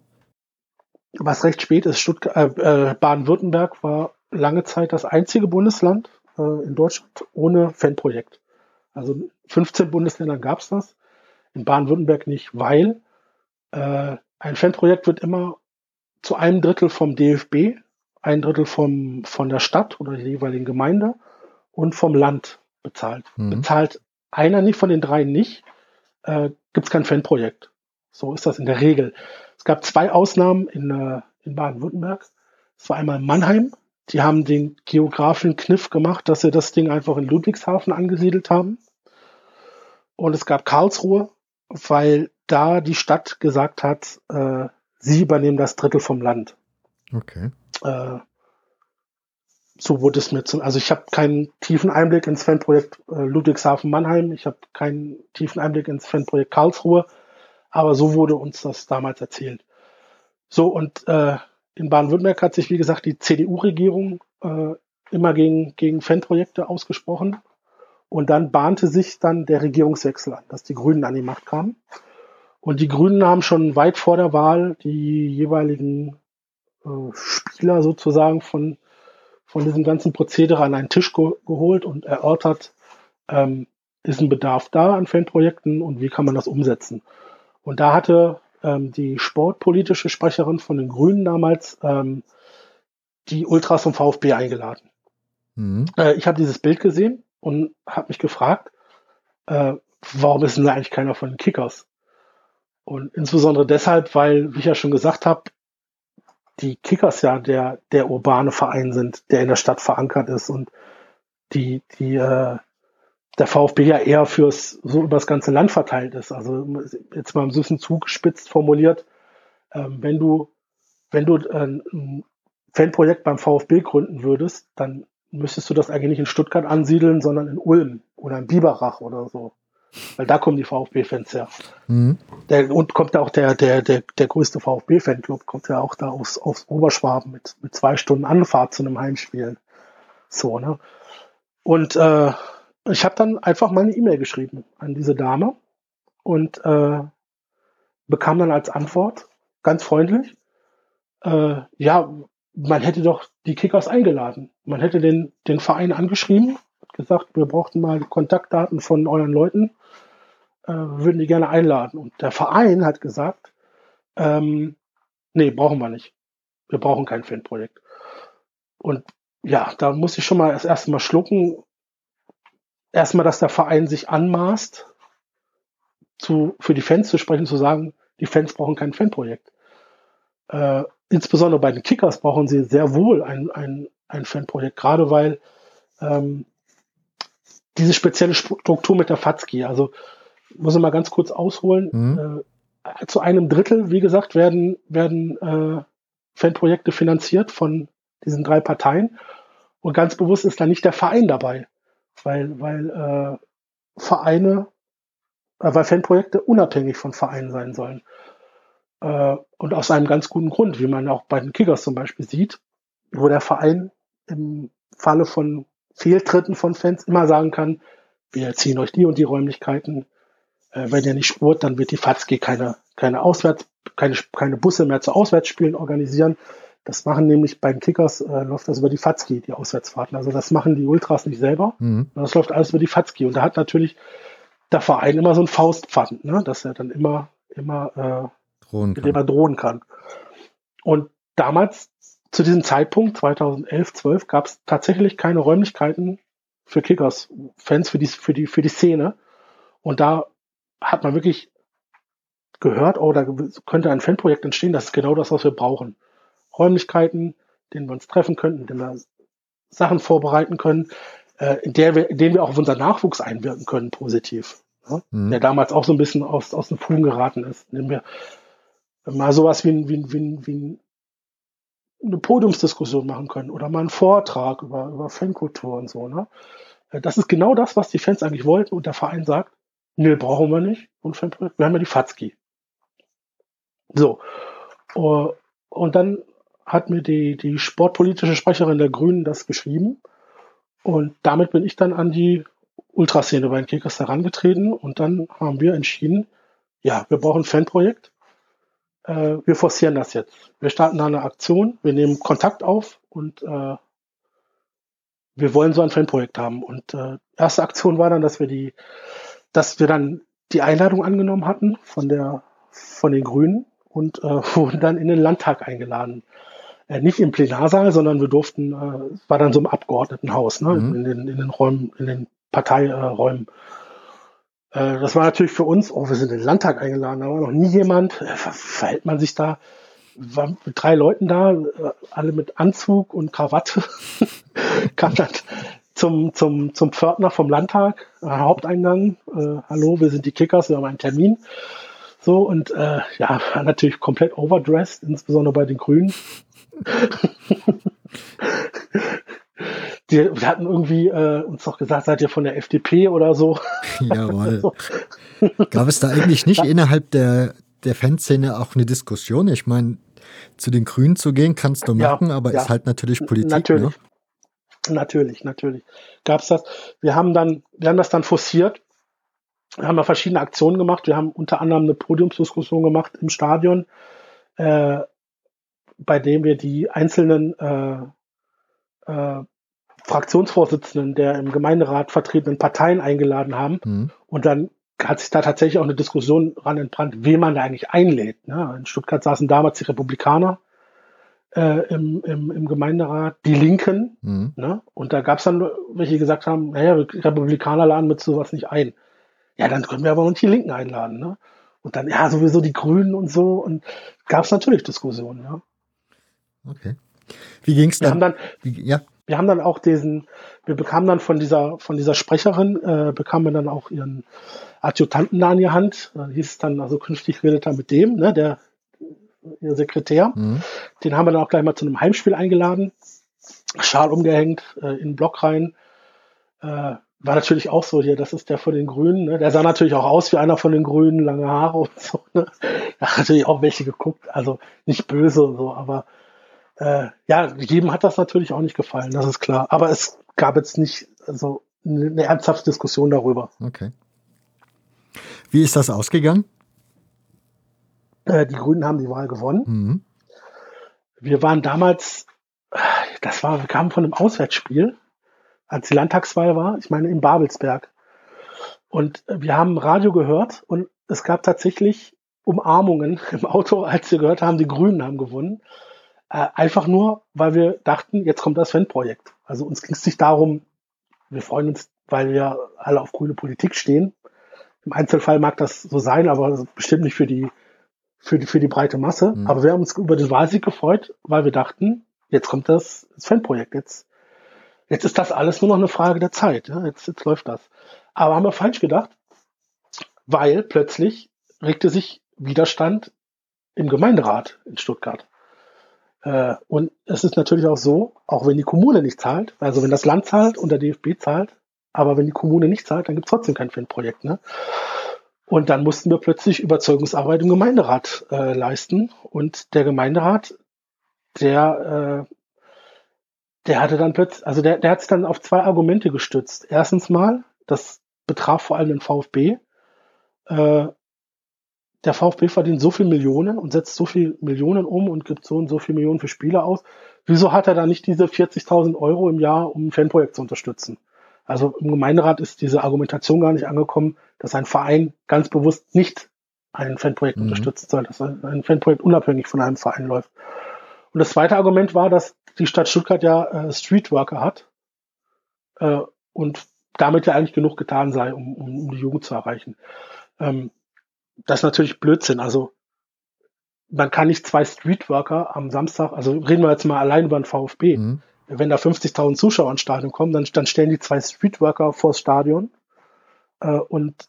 Was recht spät ist, äh, äh, Baden-Württemberg war lange Zeit das einzige Bundesland äh, in Deutschland ohne Fanprojekt. Also 15 Bundesländern gab es das, in Baden-Württemberg nicht, weil äh, ein Fanprojekt wird immer zu einem Drittel vom DFB, ein Drittel vom, von der Stadt oder der jeweiligen Gemeinde und vom Land bezahlt. Mhm. Bezahlt einer nicht von den drei nicht, äh, gibt es kein Fanprojekt. So ist das in der Regel. Es gab zwei Ausnahmen in, äh, in Baden-Württemberg. Es war einmal Mannheim. Die haben den geografischen Kniff gemacht, dass sie das Ding einfach in Ludwigshafen angesiedelt haben. Und es gab Karlsruhe, weil da die Stadt gesagt hat, äh, sie übernehmen das Drittel vom Land. Okay. Äh, so wurde es mir zum, also ich habe keinen tiefen Einblick ins Fanprojekt äh, Ludwigshafen-Mannheim, ich habe keinen tiefen Einblick ins Fanprojekt Karlsruhe, aber so wurde uns das damals erzählt. So, und äh, in Baden-Württemberg hat sich, wie gesagt, die CDU-Regierung äh, immer gegen, gegen Fanprojekte ausgesprochen. Und dann bahnte sich dann der Regierungswechsel an, dass die Grünen an die Macht kamen. Und die Grünen haben schon weit vor der Wahl die jeweiligen äh, Spieler sozusagen von, von diesem ganzen Prozedere an einen Tisch ge geholt und erörtert, ähm, ist ein Bedarf da an Fanprojekten und wie kann man das umsetzen. Und da hatte ähm, die sportpolitische Sprecherin von den Grünen damals ähm, die Ultras vom VfB eingeladen. Mhm. Äh, ich habe dieses Bild gesehen und habe mich gefragt, äh, warum ist denn da eigentlich keiner von den Kickers? Und insbesondere deshalb, weil, wie ich ja schon gesagt habe, die Kickers ja der, der urbane Verein sind, der in der Stadt verankert ist und die, die, äh, der VfB ja eher fürs, so über das ganze Land verteilt ist. Also jetzt mal ein bisschen zugespitzt formuliert, ähm, wenn du, wenn du äh, ein Fanprojekt beim VfB gründen würdest, dann müsstest du das eigentlich nicht in Stuttgart ansiedeln, sondern in Ulm oder in Biberach oder so. Weil da kommen die VfB-Fans her. Mhm. Der, und kommt auch der, der, der, der größte VfB-Fanclub, kommt ja auch da aus, aus Oberschwaben mit, mit zwei Stunden Anfahrt zu einem Heimspiel. So, ne? Und äh, ich habe dann einfach mal eine E-Mail geschrieben an diese Dame und äh, bekam dann als Antwort ganz freundlich, äh, ja, man hätte doch die Kickers eingeladen. Man hätte den, den Verein angeschrieben, gesagt, wir brauchten mal Kontaktdaten von euren Leuten, äh, würden die gerne einladen. Und der Verein hat gesagt, ähm, nee, brauchen wir nicht. Wir brauchen kein Fanprojekt. Und ja, da muss ich schon mal das erste Mal schlucken. Erstmal, dass der Verein sich anmaßt, zu, für die Fans zu sprechen, zu sagen, die Fans brauchen kein Fanprojekt. Äh, insbesondere bei den Kickers brauchen sie sehr wohl ein, ein, ein Fanprojekt, gerade weil ähm, diese spezielle Struktur mit der Fatzki, also muss ich mal ganz kurz ausholen, mhm. äh, zu einem Drittel, wie gesagt, werden, werden äh, Fanprojekte finanziert von diesen drei Parteien und ganz bewusst ist da nicht der Verein dabei, weil, weil äh, Vereine, äh, weil Fanprojekte unabhängig von Vereinen sein sollen. Äh, und aus einem ganz guten Grund, wie man auch bei den Kickers zum Beispiel sieht, wo der Verein im Falle von Fehltritten von Fans immer sagen kann, wir ziehen euch die und die Räumlichkeiten. Äh, wenn ihr nicht spurt, dann wird die Fatzki keine, keine Auswärts, keine, keine Busse mehr zu Auswärtsspielen organisieren. Das machen nämlich bei den Kickers, äh, läuft das über die Fatzki, die Auswärtsfahrten. Also das machen die Ultras nicht selber. Mhm. Das läuft alles über die Fatzki. Und da hat natürlich der Verein immer so ein Faustpfand, ne? dass er dann immer, immer äh, drohen er drohen kann. Und damals, zu diesem Zeitpunkt, 2011, 12, gab es tatsächlich keine Räumlichkeiten für Kickers, Fans für die, für die, für die Szene. Und da hat man wirklich gehört, oh, da könnte ein Fanprojekt entstehen, das ist genau das, was wir brauchen. Räumlichkeiten, denen wir uns treffen könnten, in denen wir Sachen vorbereiten können, äh, in, der wir, in denen wir auch auf unseren Nachwuchs einwirken können, positiv. Ja? Mhm. Der damals auch so ein bisschen aus, aus den Fugen geraten ist, indem wir mal sowas wie, wie, wie, wie eine Podiumsdiskussion machen können oder mal einen Vortrag über, über Fankultur und so. Ne? Äh, das ist genau das, was die Fans eigentlich wollten und der Verein sagt, nee, brauchen wir nicht. Und Fanprojekt, wir haben ja die Fatzki. So. Uh, und dann hat mir die, die sportpolitische Sprecherin der Grünen das geschrieben. Und damit bin ich dann an die Ultraszene bei den Kickers herangetreten und dann haben wir entschieden, ja, wir brauchen ein Fanprojekt äh, wir forcieren das jetzt. Wir starten da eine Aktion, wir nehmen Kontakt auf und äh, wir wollen so ein Fanprojekt haben. Und äh, erste Aktion war dann, dass wir die, dass wir dann die Einladung angenommen hatten von der von den Grünen und äh, wurden dann in den Landtag eingeladen. Äh, nicht im Plenarsaal, sondern wir durften, äh, war dann so im Abgeordnetenhaus, ne, mhm. in, den, in den Räumen, in den Parteiräumen. Äh, das war natürlich für uns, oh, wir sind in den Landtag eingeladen, da war noch nie jemand. Äh, verhält man sich da? War mit drei Leuten da, äh, alle mit Anzug und Krawatte. Kam dann zum, zum, zum Pförtner vom Landtag, äh, Haupteingang. Äh, Hallo, wir sind die Kickers, wir haben einen Termin. So, und äh, ja, natürlich komplett overdressed, insbesondere bei den Grünen. die, wir hatten irgendwie äh, uns doch gesagt, seid ihr von der FDP oder so. Jawohl. Gab es da eigentlich nicht innerhalb der, der Fanszene auch eine Diskussion? Ich meine, zu den Grünen zu gehen kannst du machen, ja, aber ja. ist halt natürlich Politik. Natürlich. Ne? Natürlich, natürlich. Gab es das. Wir haben dann, wir haben das dann forciert wir haben ja verschiedene Aktionen gemacht. Wir haben unter anderem eine Podiumsdiskussion gemacht im Stadion, äh, bei dem wir die einzelnen äh, äh, Fraktionsvorsitzenden der im Gemeinderat vertretenen Parteien eingeladen haben. Mhm. Und dann hat sich da tatsächlich auch eine Diskussion ran entbrannt, wen man da eigentlich einlädt. Ne? In Stuttgart saßen damals die Republikaner äh, im, im, im Gemeinderat, die Linken. Mhm. Ne? Und da gab es dann welche, die gesagt haben, naja, Republikaner laden mit sowas nicht ein. Ja, dann können wir aber auch nicht die Linken einladen. Ne? Und dann, ja, sowieso die Grünen und so. Und gab es natürlich Diskussionen, ja. Okay. Wie ging's dann? Wir haben dann, Wie, ja. Wir haben dann auch diesen, wir bekamen dann von dieser, von dieser Sprecherin, äh, bekamen wir dann auch ihren Adjutanten da in die Hand. Da hieß es dann, also künftig redet er mit dem, ne, der, ihr Sekretär. Mhm. Den haben wir dann auch gleich mal zu einem Heimspiel eingeladen. Schal umgehängt, äh, in den Block rein. Äh, war natürlich auch so hier, das ist der von den Grünen, ne? der sah natürlich auch aus wie einer von den Grünen, lange Haare und so. Ne? Da hat natürlich auch welche geguckt, also nicht böse und so, aber äh, ja, jedem hat das natürlich auch nicht gefallen, das ist klar. Aber es gab jetzt nicht so eine ernsthafte Diskussion darüber. Okay. Wie ist das ausgegangen? Äh, die Grünen haben die Wahl gewonnen. Mhm. Wir waren damals, das war, wir kamen von einem Auswärtsspiel als die Landtagswahl war, ich meine in Babelsberg. Und wir haben Radio gehört und es gab tatsächlich Umarmungen im Auto, als wir gehört haben, die Grünen haben gewonnen. Äh, einfach nur, weil wir dachten, jetzt kommt das Fanprojekt. Also uns ging es nicht darum, wir freuen uns, weil wir alle auf grüne Politik stehen. Im Einzelfall mag das so sein, aber bestimmt nicht für die, für die, für die breite Masse. Mhm. Aber wir haben uns über den Wahlsieg gefreut, weil wir dachten, jetzt kommt das, das Fanprojekt. Jetzt Jetzt ist das alles nur noch eine Frage der Zeit. Ja? Jetzt, jetzt läuft das. Aber haben wir falsch gedacht, weil plötzlich regte sich Widerstand im Gemeinderat in Stuttgart. Äh, und es ist natürlich auch so, auch wenn die Kommune nicht zahlt, also wenn das Land zahlt und der DFB zahlt, aber wenn die Kommune nicht zahlt, dann gibt es trotzdem kein Fanprojekt. Ne? Und dann mussten wir plötzlich Überzeugungsarbeit im Gemeinderat äh, leisten. Und der Gemeinderat, der äh, der hatte dann plötzlich, also der, der hat sich dann auf zwei Argumente gestützt. Erstens mal, das betraf vor allem den VfB. Äh, der VfB verdient so viel Millionen und setzt so viel Millionen um und gibt so und so viel Millionen für Spieler aus. Wieso hat er da nicht diese 40.000 Euro im Jahr, um ein Fanprojekt zu unterstützen? Also im Gemeinderat ist diese Argumentation gar nicht angekommen, dass ein Verein ganz bewusst nicht ein Fanprojekt mhm. unterstützen soll, dass ein Fanprojekt unabhängig von einem Verein läuft. Und das zweite Argument war, dass die Stadt Stuttgart ja äh, Streetworker hat äh, und damit ja eigentlich genug getan sei, um, um, um die Jugend zu erreichen. Ähm, das ist natürlich Blödsinn. Also man kann nicht zwei Streetworker am Samstag, also reden wir jetzt mal allein über den VfB. Mhm. Wenn da 50.000 Zuschauer ins Stadion kommen, dann, dann stellen die zwei Streetworker vors Stadion äh, und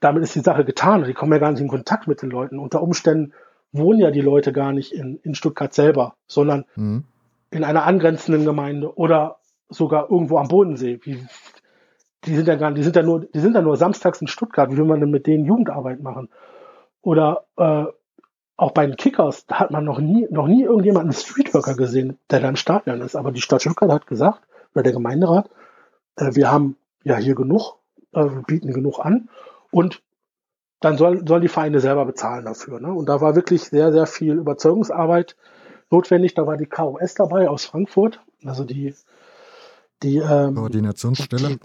damit ist die Sache getan. Die kommen ja gar nicht in Kontakt mit den Leuten. Unter Umständen wohnen ja die Leute gar nicht in, in Stuttgart selber, sondern mhm in einer angrenzenden Gemeinde oder sogar irgendwo am Bodensee. Wie, die sind ja gar, die sind ja nur, die sind ja nur samstags in Stuttgart. Wie will man denn mit denen Jugendarbeit machen? Oder äh, auch bei den Kickers, hat man noch nie, noch nie irgendjemanden Streetworker gesehen, der da im Stadion ist. Aber die Stadt Stuttgart hat gesagt, oder der Gemeinderat, äh, wir haben ja hier genug, äh, bieten genug an und dann soll, sollen die Vereine selber bezahlen dafür. Ne? Und da war wirklich sehr, sehr viel Überzeugungsarbeit notwendig. Da war die KOS dabei aus Frankfurt, also die, die ähm, Koordinationsstelle.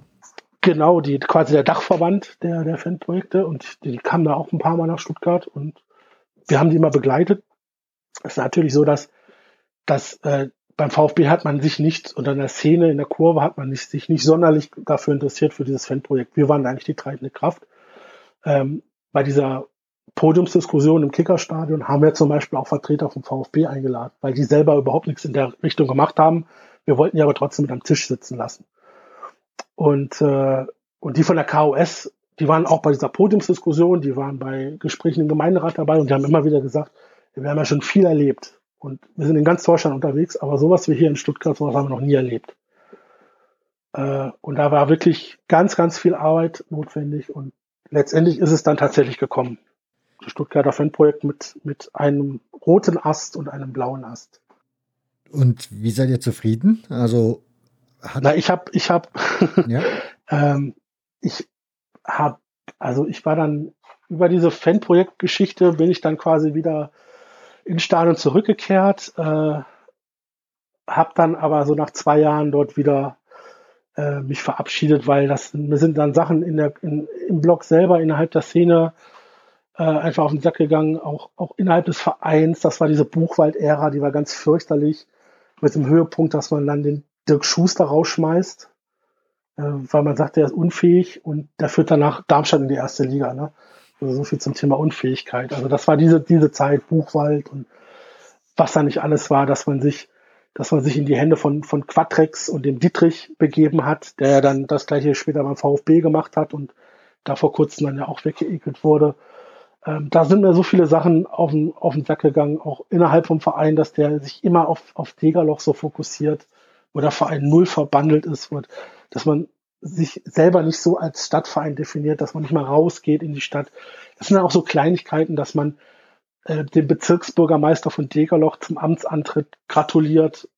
Genau, die quasi der Dachverband der, der Fanprojekte und die, die kamen da auch ein paar Mal nach Stuttgart und wir haben die immer begleitet. Es ist natürlich so, dass, dass äh, beim VfB hat man sich nicht, unter der Szene in der Kurve hat man nicht, sich nicht sonderlich dafür interessiert für dieses Fanprojekt. Wir waren eigentlich die treibende Kraft. Ähm, bei dieser Podiumsdiskussion im Kickerstadion haben wir zum Beispiel auch Vertreter vom VfB eingeladen, weil die selber überhaupt nichts in der Richtung gemacht haben. Wir wollten die aber trotzdem mit am Tisch sitzen lassen. Und, äh, und die von der KOS, die waren auch bei dieser Podiumsdiskussion, die waren bei Gesprächen im Gemeinderat dabei und die haben immer wieder gesagt, wir haben ja schon viel erlebt und wir sind in ganz Deutschland unterwegs, aber sowas wie hier in Stuttgart, sowas haben wir noch nie erlebt. Äh, und da war wirklich ganz, ganz viel Arbeit notwendig und letztendlich ist es dann tatsächlich gekommen. Stuttgarter Fanprojekt mit, mit einem roten Ast und einem blauen Ast. Und wie seid ihr zufrieden? Also Na, ich habe, ich habe, ja? ähm, ich habe also ich war dann über diese Fanprojektgeschichte bin ich dann quasi wieder ins Stadion zurückgekehrt, äh, habe dann aber so nach zwei Jahren dort wieder äh, mich verabschiedet, weil das mir sind dann Sachen in der in, im Blog selber innerhalb der Szene äh, einfach auf den Sack gegangen, auch auch innerhalb des Vereins. Das war diese Buchwald-Ära, die war ganz fürchterlich mit dem Höhepunkt, dass man dann den Dirk Schuster rausschmeißt, äh, weil man sagt, der ist unfähig und der führt danach Darmstadt in die erste Liga. Ne? Also so viel zum Thema Unfähigkeit. Also das war diese diese Zeit Buchwald und was da nicht alles war, dass man sich dass man sich in die Hände von, von Quatrex und dem Dietrich begeben hat, der ja dann das gleiche später beim VfB gemacht hat und da vor kurzem dann ja auch weggeekelt wurde. Ähm, da sind mir so viele Sachen auf den, auf den Sack gegangen, auch innerhalb vom Verein, dass der sich immer auf, auf Degerloch so fokussiert, wo der Verein null verbandelt ist, und dass man sich selber nicht so als Stadtverein definiert, dass man nicht mal rausgeht in die Stadt. Das sind auch so Kleinigkeiten, dass man äh, dem Bezirksbürgermeister von Degerloch zum Amtsantritt gratuliert.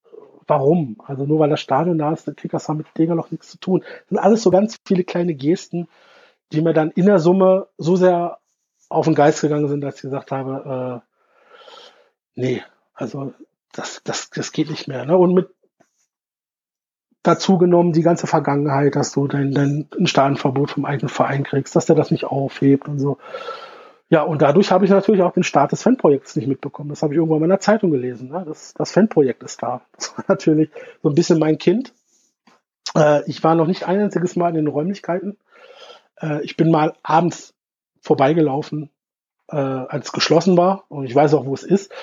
Warum? Also nur weil das Stadion da ist, der Kickers haben mit Degerloch nichts zu tun. Das sind alles so ganz viele kleine Gesten, die mir dann in der Summe so sehr auf den Geist gegangen sind, dass ich gesagt habe, äh, nee, also das, das, das geht nicht mehr. Ne? Und mit dazu genommen die ganze Vergangenheit, dass du dein, dein ein Stadionverbot vom eigenen Verein kriegst, dass der das nicht aufhebt und so. Ja, und dadurch habe ich natürlich auch den Start des Fanprojekts nicht mitbekommen. Das habe ich irgendwann in meiner Zeitung gelesen. Ne? Das, das Fanprojekt ist da. Das war natürlich so ein bisschen mein Kind. Äh, ich war noch nicht ein einziges Mal in den Räumlichkeiten. Äh, ich bin mal abends vorbeigelaufen, äh, als es geschlossen war. Und ich weiß auch, wo es ist.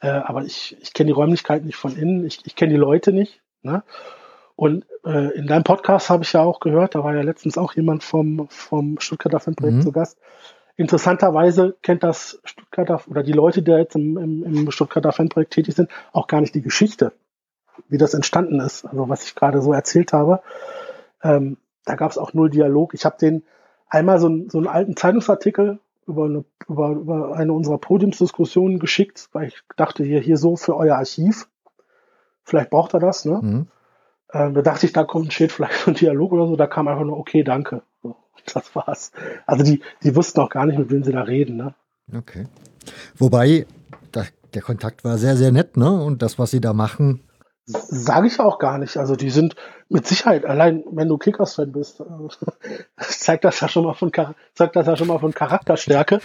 Äh, aber ich, ich kenne die Räumlichkeiten nicht von innen. Ich, ich kenne die Leute nicht. Ne? Und äh, in deinem Podcast habe ich ja auch gehört, da war ja letztens auch jemand vom, vom Stuttgarter Fanprojekt mhm. zu Gast Interessanterweise kennt das Stuttgarter oder die Leute, die jetzt im, im, im Stuttgarter Fanprojekt tätig sind, auch gar nicht die Geschichte, wie das entstanden ist. Also was ich gerade so erzählt habe. Ähm, da gab es auch null Dialog. Ich habe den einmal so, so einen alten Zeitungsartikel über eine, über, über eine unserer Podiumsdiskussionen geschickt, weil ich dachte, hier, hier so für euer Archiv. Vielleicht braucht er das, ne? Mhm. Ähm, da dachte ich, da kommt ein Schild, vielleicht ein Dialog oder so. Da kam einfach nur, okay, danke. So. Das war's. Also die, die wussten auch gar nicht, mit wem sie da reden. Ne? Okay. Wobei, da, der Kontakt war sehr, sehr nett, ne? Und das, was sie da machen. Sage ich auch gar nicht. Also die sind mit Sicherheit, allein wenn du Kickers-Fan bist, zeigt das ja schon mal von zeigt das ja schon mal von Charakterstärke.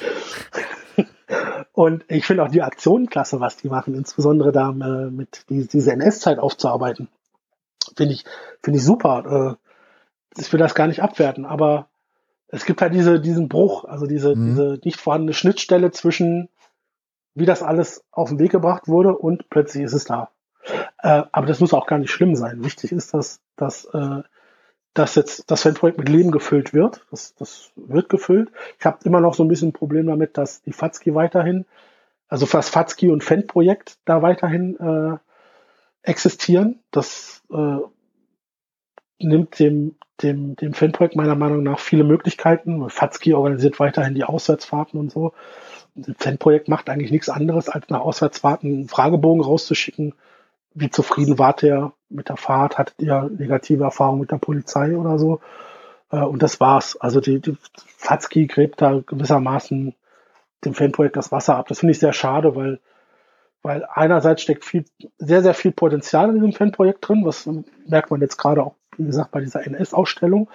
Und ich finde auch die Aktionen klasse, was die machen, insbesondere da äh, mit die, diese NS-Zeit aufzuarbeiten. Finde ich, finde ich super. Äh, ich will das gar nicht abwerten, aber es gibt halt diese, diesen Bruch, also diese, mhm. diese nicht vorhandene Schnittstelle zwischen, wie das alles auf den Weg gebracht wurde und plötzlich ist es da. Äh, aber das muss auch gar nicht schlimm sein. Wichtig ist, dass, dass, äh, dass jetzt das Fanprojekt mit Leben gefüllt wird. Das, das wird gefüllt. Ich habe immer noch so ein bisschen ein Problem damit, dass die Fatzki weiterhin, also das Fatzki und Fanprojekt da weiterhin äh, existieren. Das äh, nimmt dem dem, dem Fanprojekt meiner Meinung nach viele Möglichkeiten. Fatzki organisiert weiterhin die Auswärtsfahrten und so. Das Fanprojekt macht eigentlich nichts anderes, als nach Auswärtsfahrten einen Fragebogen rauszuschicken. Wie zufrieden wart ihr mit der Fahrt? Hattet ihr negative Erfahrungen mit der Polizei oder so? Äh, und das war's. Also die, die Fatzki gräbt da gewissermaßen dem Fanprojekt das Wasser ab. Das finde ich sehr schade, weil, weil einerseits steckt viel, sehr, sehr viel Potenzial in diesem Fanprojekt drin, was merkt man jetzt gerade auch wie gesagt, bei dieser NS-Ausstellung.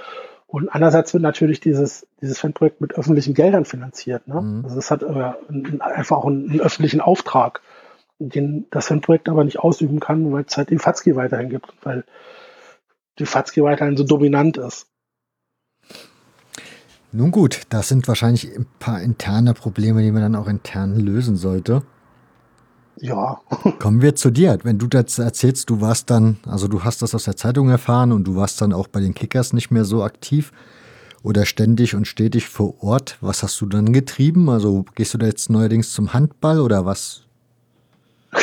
Und andererseits wird natürlich dieses, dieses Fanprojekt mit öffentlichen Geldern finanziert. Ne? Mhm. Also das hat äh, einfach auch einen, einen, öffentlichen Auftrag, den das Fanprojekt aber nicht ausüben kann, weil es halt die Fatzki weiterhin gibt, weil die Fatzki weiterhin so dominant ist. Nun gut, das sind wahrscheinlich ein paar interne Probleme, die man dann auch intern lösen sollte. Ja. Kommen wir zu dir. Wenn du das erzählst, du warst dann, also du hast das aus der Zeitung erfahren und du warst dann auch bei den Kickers nicht mehr so aktiv oder ständig und stetig vor Ort. Was hast du dann getrieben? Also gehst du da jetzt neuerdings zum Handball oder was?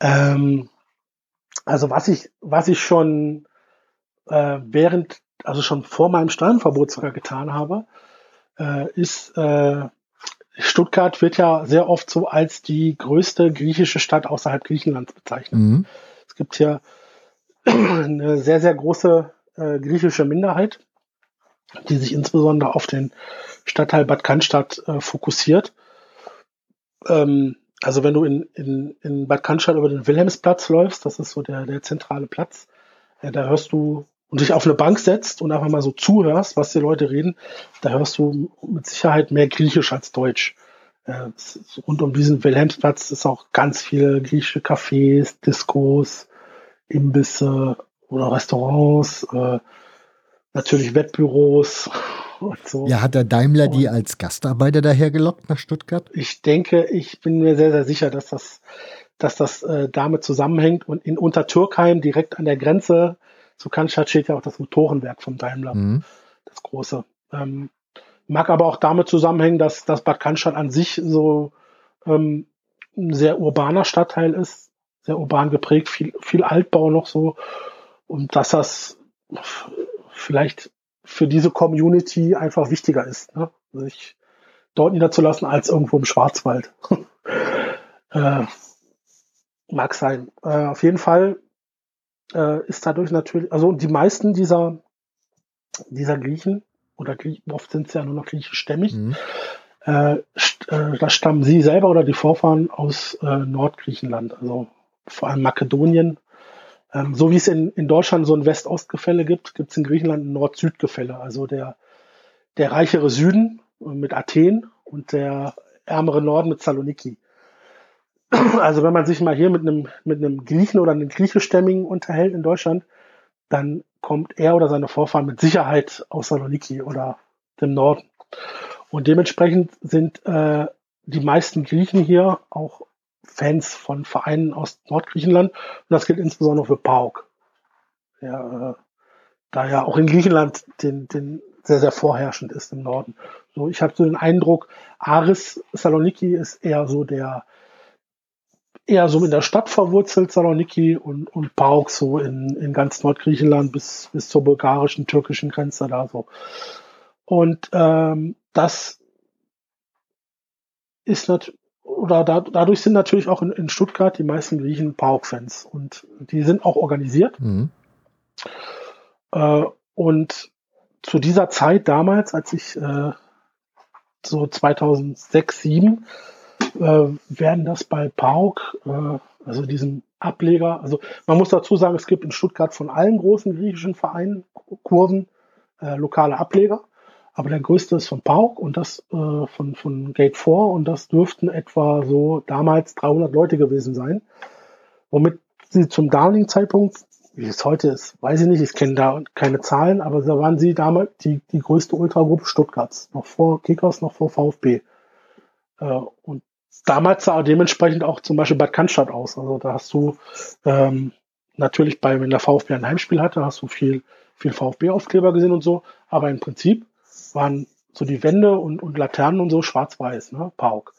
ähm, also was ich, was ich schon äh, während, also schon vor meinem Steuernverbot sogar getan habe, äh, ist äh, Stuttgart wird ja sehr oft so als die größte griechische Stadt außerhalb Griechenlands bezeichnet. Mhm. Es gibt hier eine sehr, sehr große äh, griechische Minderheit. die sich insbesondere auf den Stadtteil Bad Cannstatt äh, fokussiert. Ähm, also wenn du in, in, in Bad Cannstatt über den Wilhelmsplatz läufst, das ist so der, der zentrale Platz, äh, da hörst du und dich auf eine Bank setzt und einfach mal so zuhörst, was die Leute reden, da hörst du mit Sicherheit mehr Griechisch als Deutsch. Äh, rund um diesen Wilhelmsplatz ist auch ganz viele griechische Cafés, Diskos, Imbisse oder Restaurants, äh, natürlich Wettbüros und so. Ja, hat der Daimler und die als Gastarbeiter daher gelockt nach Stuttgart? Ich denke, ich bin mir sehr, sehr sicher, dass das, dass das äh, damit zusammenhängt. Und in Untertürkheim, direkt an der Grenze zu Cannstatt, steht ja auch das Motorenwerk vom Daimler, mhm. das große. Ähm, mag aber auch damit zusammenhängen, dass, dass Bad Cannstatt an sich so ähm, ein sehr urbaner Stadtteil ist, sehr urban geprägt, viel, viel Altbau noch so. Und dass das vielleicht für diese Community einfach wichtiger ist, ne? sich dort niederzulassen als irgendwo im Schwarzwald. äh, mag sein. Äh, auf jeden Fall äh, ist dadurch natürlich, also die meisten dieser, dieser Griechen, oder oft sind sie ja nur noch griechischstämmig, mhm. äh, st äh, da stammen sie selber oder die Vorfahren aus äh, Nordgriechenland, also vor allem Makedonien, ähm, so wie es in, in Deutschland so ein West-Ost-Gefälle gibt, gibt es in Griechenland ein Nord-Süd-Gefälle. Also der, der reichere Süden mit Athen und der ärmere Norden mit Saloniki. Also wenn man sich mal hier mit einem, mit einem Griechen oder einem griechischstämmigen unterhält in Deutschland, dann kommt er oder seine Vorfahren mit Sicherheit aus Saloniki oder dem Norden. Und dementsprechend sind äh, die meisten Griechen hier auch Fans von Vereinen aus Nordgriechenland. Und das gilt insbesondere für PAOK. Ja, äh, da ja auch in Griechenland den, den sehr, sehr vorherrschend ist im Norden. So, ich habe so den Eindruck, Aris Saloniki ist eher so der, eher so in der Stadt verwurzelt, Saloniki, und, und PAOK so in, in ganz Nordgriechenland bis, bis zur bulgarischen, türkischen Grenze da so. Und ähm, das ist natürlich oder da, dadurch sind natürlich auch in, in Stuttgart die meisten Griechen PAOK-Fans und die sind auch organisiert. Mhm. Äh, und zu dieser Zeit damals, als ich äh, so 2006, 2007, äh, werden das bei PAOK, äh, also diesem Ableger, also man muss dazu sagen, es gibt in Stuttgart von allen großen griechischen Vereinen, Kurven, äh, lokale Ableger. Aber der größte ist von Pauk und das äh, von, von Gate 4 und das dürften etwa so damals 300 Leute gewesen sein. Womit sie zum damaligen Zeitpunkt, wie es heute ist, weiß ich nicht, ich kenne da keine Zahlen, aber da waren sie damals die, die größte Ultragruppe Stuttgarts, noch vor Kickers, noch vor VfB. Äh, und damals sah dementsprechend auch zum Beispiel Bad Cannstatt aus. Also da hast du ähm, natürlich bei, wenn der VfB ein Heimspiel hatte, hast du viel, viel VfB-Aufkleber gesehen und so, aber im Prinzip waren so die Wände und, und Laternen und so schwarz-weiß, ne? Pauk.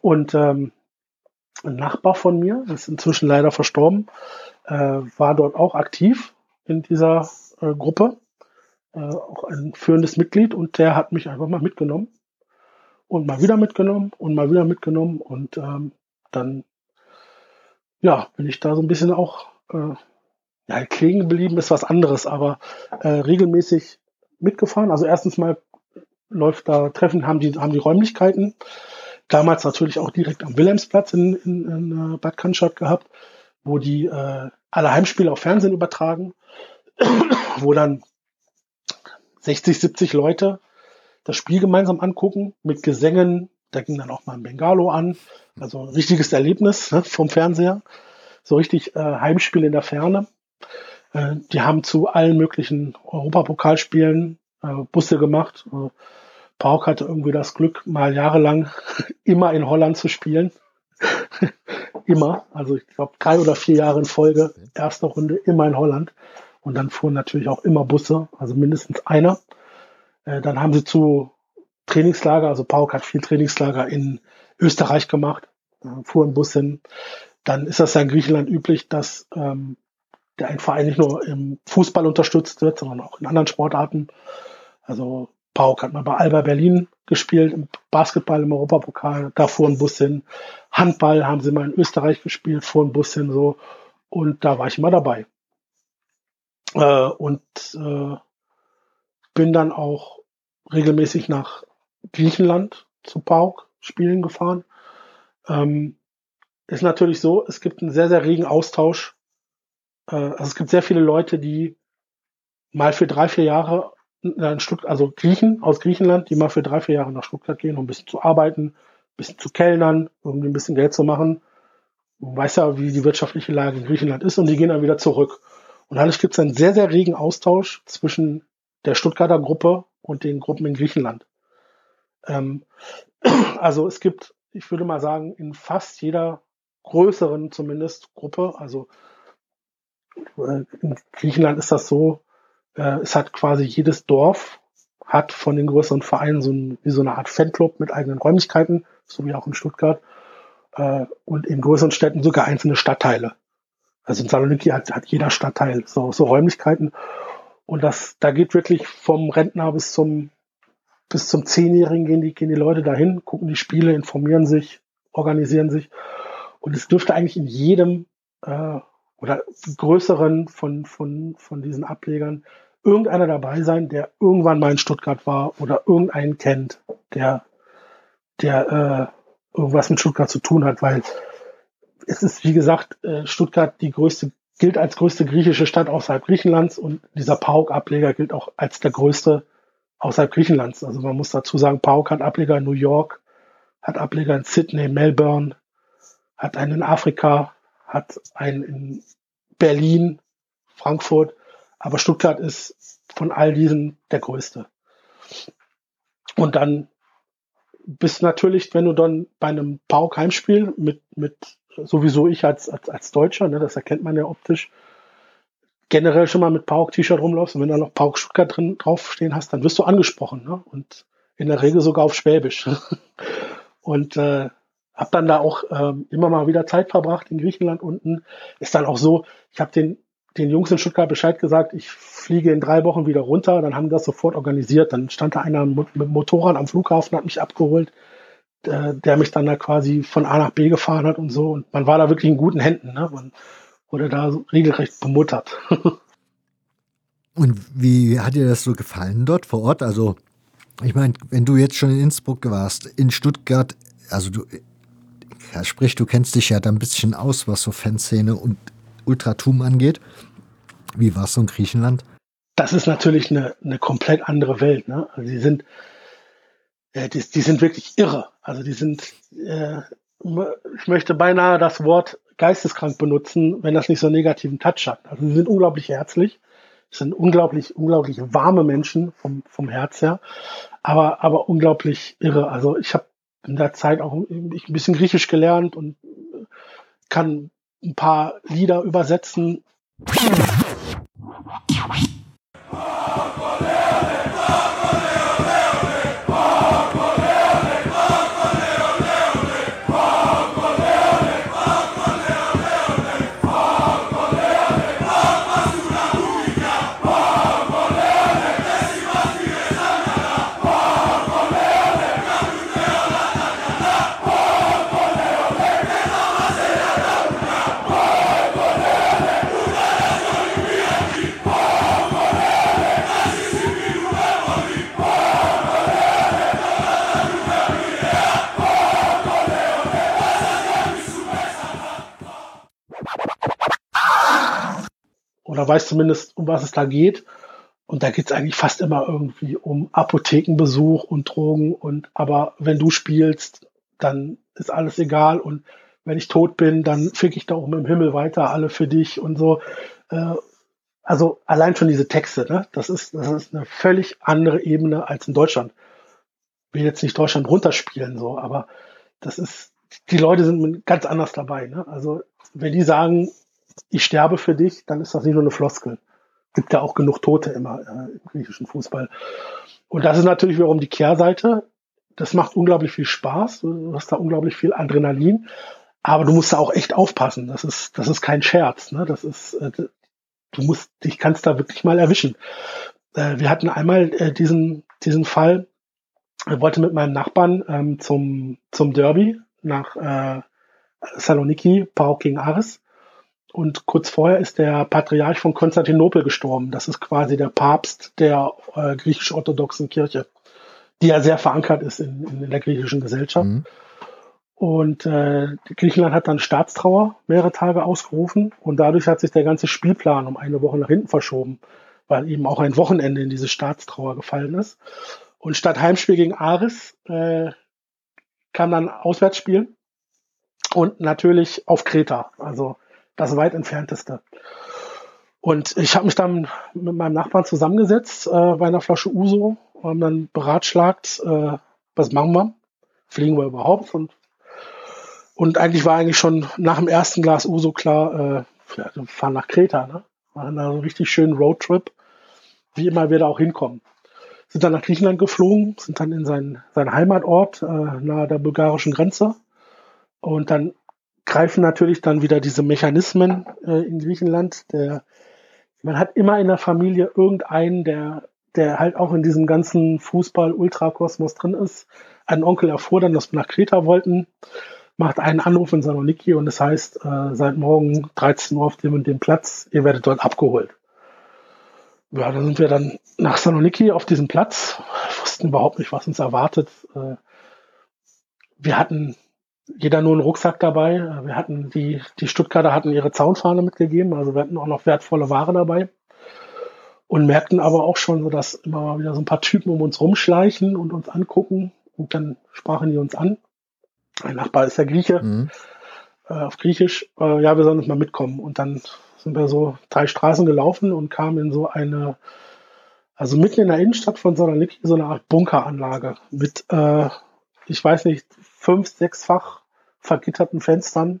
Und ähm, ein Nachbar von mir, ist inzwischen leider verstorben, äh, war dort auch aktiv in dieser äh, Gruppe, äh, auch ein führendes Mitglied und der hat mich einfach mal mitgenommen und mal wieder mitgenommen und mal wieder mitgenommen und ähm, dann ja bin ich da so ein bisschen auch äh, ja klingen geblieben ist was anderes, aber äh, regelmäßig mitgefahren. Also erstens mal läuft da Treffen, haben die, haben die Räumlichkeiten. Damals natürlich auch direkt am Wilhelmsplatz in, in, in äh, Bad Cannstatt gehabt, wo die äh, alle Heimspiele auf Fernsehen übertragen, wo dann 60, 70 Leute das Spiel gemeinsam angucken mit Gesängen. Da ging dann auch mal ein Bengalo an. Also ein richtiges Erlebnis ne, vom Fernseher. So richtig äh, Heimspiel in der Ferne. Äh, die haben zu allen möglichen Europapokalspielen äh, Busse gemacht. Äh, Pauk hatte irgendwie das Glück, mal jahrelang immer in Holland zu spielen. immer. Also ich glaube drei oder vier Jahre in Folge, erste Runde immer in Holland. Und dann fuhren natürlich auch immer Busse, also mindestens einer. Äh, dann haben sie zu Trainingslager, also Pauk hat viel Trainingslager in Österreich gemacht, äh, fuhr ein Bus hin. Dann ist das ja in Griechenland üblich, dass ähm, der ein Verein nicht nur im Fußball unterstützt wird, sondern auch in anderen Sportarten. Also Pauk hat mal bei Alba Berlin gespielt, im Basketball im Europapokal, da fuhr ein Bus hin. Handball haben sie mal in Österreich gespielt, fuhr ein Bus hin so. Und da war ich immer dabei. Äh, und äh, bin dann auch regelmäßig nach Griechenland zu Pauk Spielen gefahren. Ähm, ist natürlich so, es gibt einen sehr, sehr regen Austausch. Äh, also es gibt sehr viele Leute, die mal für drei, vier Jahre ein Stück, also Griechen aus Griechenland, die mal für drei, vier Jahre nach Stuttgart gehen, um ein bisschen zu arbeiten, ein bisschen zu kellnern, um ein bisschen Geld zu machen. Du weißt ja, wie die wirtschaftliche Lage in Griechenland ist und die gehen dann wieder zurück. Und dadurch gibt es einen sehr, sehr regen Austausch zwischen der Stuttgarter Gruppe und den Gruppen in Griechenland. Ähm, also es gibt, ich würde mal sagen, in fast jeder größeren zumindest Gruppe, also äh, in Griechenland ist das so, äh, es hat quasi jedes Dorf hat von den größeren Vereinen so ein, wie so eine Art Fanclub mit eigenen Räumlichkeiten, so wie auch in Stuttgart, äh, und in größeren Städten sogar einzelne Stadtteile. Also in Saloniki hat, hat jeder Stadtteil so, so Räumlichkeiten. Und das, da geht wirklich vom Rentner bis zum, bis zum Zehnjährigen gehen die, gehen die Leute dahin, gucken die Spiele, informieren sich, organisieren sich. Und es dürfte eigentlich in jedem, äh, oder größeren von, von, von diesen Ablegern irgendeiner dabei sein, der irgendwann mal in Stuttgart war oder irgendeinen kennt, der, der äh, irgendwas mit Stuttgart zu tun hat, weil es ist, wie gesagt, äh, Stuttgart die größte, gilt als größte griechische Stadt außerhalb Griechenlands und dieser PAOK-Ableger gilt auch als der größte außerhalb Griechenlands. Also man muss dazu sagen, PAOK hat Ableger in New York, hat Ableger in Sydney, Melbourne, hat einen in Afrika, hat einen in Berlin, Frankfurt, aber Stuttgart ist von all diesen der größte. Und dann bist natürlich, wenn du dann bei einem PAOK-Heimspiel mit, mit sowieso ich als, als, als Deutscher, ne, das erkennt man ja optisch, generell schon mal mit Pauk-T-Shirt rumläufst und wenn da noch Pauk Stuttgart drin draufstehen hast, dann wirst du angesprochen. Ne? Und in der Regel sogar auf Schwäbisch. und äh, habe dann da auch ähm, immer mal wieder Zeit verbracht in Griechenland unten. Ist dann auch so, ich habe den, den Jungs in Stuttgart Bescheid gesagt, ich fliege in drei Wochen wieder runter. Dann haben die das sofort organisiert. Dann stand da einer mit Motorrad am Flughafen, hat mich abgeholt der, der mich dann da quasi von A nach B gefahren hat und so. Und man war da wirklich in guten Händen. Ne? Man wurde da regelrecht bemuttert. und wie hat dir das so gefallen dort vor Ort? Also, ich meine, wenn du jetzt schon in Innsbruck warst, in Stuttgart, also du, ja, sprich, du kennst dich ja da ein bisschen aus, was so Fanszene und Ultratum angeht. Wie war es so in Griechenland? Das ist natürlich eine, eine komplett andere Welt. Ne? Also die sind, die, die sind wirklich irre. Also die sind, äh, ich möchte beinahe das Wort geisteskrank benutzen, wenn das nicht so einen negativen Touch hat. Also sie sind unglaublich herzlich, sind unglaublich, unglaublich warme Menschen vom, vom Herz her, aber, aber unglaublich irre. Also ich habe in der Zeit auch ein bisschen Griechisch gelernt und kann ein paar Lieder übersetzen. Weiß zumindest, um was es da geht. Und da geht es eigentlich fast immer irgendwie um Apothekenbesuch und Drogen. Und aber wenn du spielst, dann ist alles egal. Und wenn ich tot bin, dann fick ich da oben im Himmel weiter, alle für dich und so. Äh, also allein schon diese Texte, ne? das ist, das ist eine völlig andere Ebene als in Deutschland. Ich will jetzt nicht Deutschland runterspielen, so, aber das ist, die Leute sind ganz anders dabei. Ne? Also wenn die sagen, ich sterbe für dich, dann ist das nicht nur eine Floskel. Gibt ja auch genug Tote immer äh, im griechischen Fußball. Und das ist natürlich wiederum die Kehrseite. Das macht unglaublich viel Spaß. Du hast da unglaublich viel Adrenalin. Aber du musst da auch echt aufpassen. Das ist, das ist kein Scherz. Ne? Das ist, äh, du musst, dich kannst da wirklich mal erwischen. Äh, wir hatten einmal äh, diesen, diesen Fall. Ich wollte mit meinem Nachbarn ähm, zum, zum Derby nach äh, Saloniki, Pau gegen Ares. Und kurz vorher ist der Patriarch von Konstantinopel gestorben. Das ist quasi der Papst der äh, griechisch-orthodoxen Kirche, die ja sehr verankert ist in, in der griechischen Gesellschaft. Mhm. Und äh, Griechenland hat dann Staatstrauer mehrere Tage ausgerufen und dadurch hat sich der ganze Spielplan um eine Woche nach hinten verschoben, weil eben auch ein Wochenende in diese Staatstrauer gefallen ist. Und statt Heimspiel gegen Aris äh, kam dann Auswärtsspiel und natürlich auf Kreta, also das weit entfernteste. Und ich habe mich dann mit meinem Nachbarn zusammengesetzt äh, bei einer Flasche Uso und haben dann beratschlagt, äh, was machen wir? Fliegen wir überhaupt? Und und eigentlich war eigentlich schon nach dem ersten Glas Uso klar, äh, wir fahren nach Kreta, ne? Machen da so einen richtig schönen Roadtrip, wie immer wir da auch hinkommen. Sind dann nach Griechenland geflogen, sind dann in seinen, seinen Heimatort äh, nahe der bulgarischen Grenze. Und dann greifen natürlich dann wieder diese Mechanismen äh, in Griechenland. Der, man hat immer in der Familie irgendeinen, der, der halt auch in diesem ganzen Fußball-Ultrakosmos drin ist. Ein Onkel erfuhr dann, dass wir nach Kreta wollten macht einen Anruf in Saloniki und es das heißt, äh, seit morgen 13 Uhr auf dem und dem Platz, ihr werdet dort abgeholt. Ja, dann sind wir dann nach Saloniki auf diesem Platz, wussten überhaupt nicht, was uns erwartet. Äh, wir hatten jeder nur einen Rucksack dabei. Wir hatten die, die Stuttgarter hatten ihre Zaunfahne mitgegeben, also wir hatten auch noch wertvolle Ware dabei. Und merkten aber auch schon so, dass immer mal wieder so ein paar Typen um uns rumschleichen und uns angucken. Und dann sprachen die uns an. Mein Nachbar ist ja Grieche, mhm. äh, auf Griechisch, äh, ja, wir sollen uns mal mitkommen. Und dann sind wir so drei Straßen gelaufen und kamen in so eine, also mitten in der Innenstadt von Saloniki, so eine Art Bunkeranlage mit, äh, ich weiß nicht, fünf, sechsfach vergitterten Fenstern,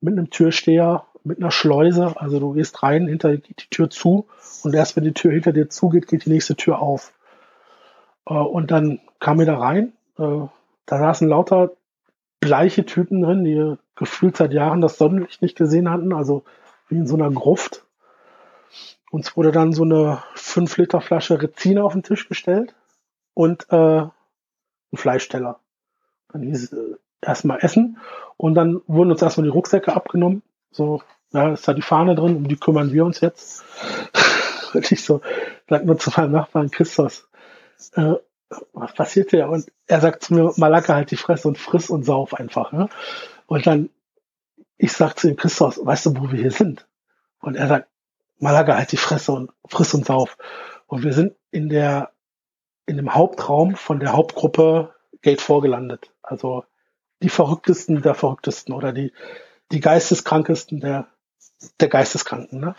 mit einem Türsteher, mit einer Schleuse. Also du gehst rein, hinter dir geht die Tür zu und erst wenn die Tür hinter dir zugeht, geht die nächste Tür auf. Äh, und dann kam wir da rein. Äh, da saßen lauter bleiche Typen drin, die gefühlt seit Jahren das Sonnenlicht nicht gesehen hatten, also wie in so einer Gruft. Uns wurde dann so eine 5 Liter Flasche Rezine auf den Tisch gestellt und äh, ein Fleischteller. Dann hieß es äh, erstmal Essen und dann wurden uns erstmal die Rucksäcke abgenommen. So, ja, ist da die Fahne drin, um die kümmern wir uns jetzt. und ich so, sag nur zu meinem Nachbarn Christos, äh, was passiert hier? Und er sagt zu mir, Malaka, halt die Fresse und friss und sauf einfach. Ne? Und dann, ich sag zu ihm, Christos, weißt du, wo wir hier sind? Und er sagt, Malaga, halt die Fresse und friss und sauf. Und wir sind in der, in dem Hauptraum von der Hauptgruppe Gate vorgelandet. Also die verrücktesten der verrücktesten oder die, die geisteskrankesten der, der Geisteskranken. Ne?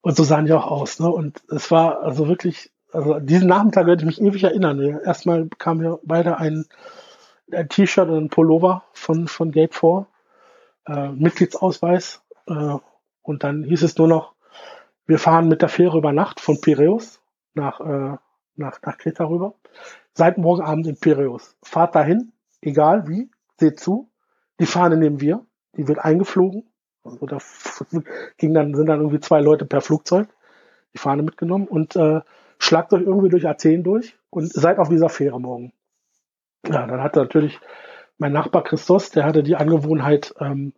Und so sahen die auch aus. Ne? Und es war also wirklich also diesen Nachmittag werde ich mich ewig erinnern. Erstmal bekamen wir beide ein, ein T-Shirt und ein Pullover von, von Gate 4, äh, Mitgliedsausweis. Äh, und dann hieß es nur noch, wir fahren mit der Fähre über Nacht von Piräus nach, äh, nach, nach Kreta rüber. Seit morgen Abend in Piräus. Fahrt dahin, egal wie, seht zu. Die Fahne nehmen wir, die wird eingeflogen. Also da ging dann, sind dann irgendwie zwei Leute per Flugzeug, die Fahne mitgenommen und äh, schlagt euch irgendwie durch Athen durch und seid auf dieser Fähre morgen. Ja, dann hatte natürlich mein Nachbar Christos, der hatte die Angewohnheit, ähm,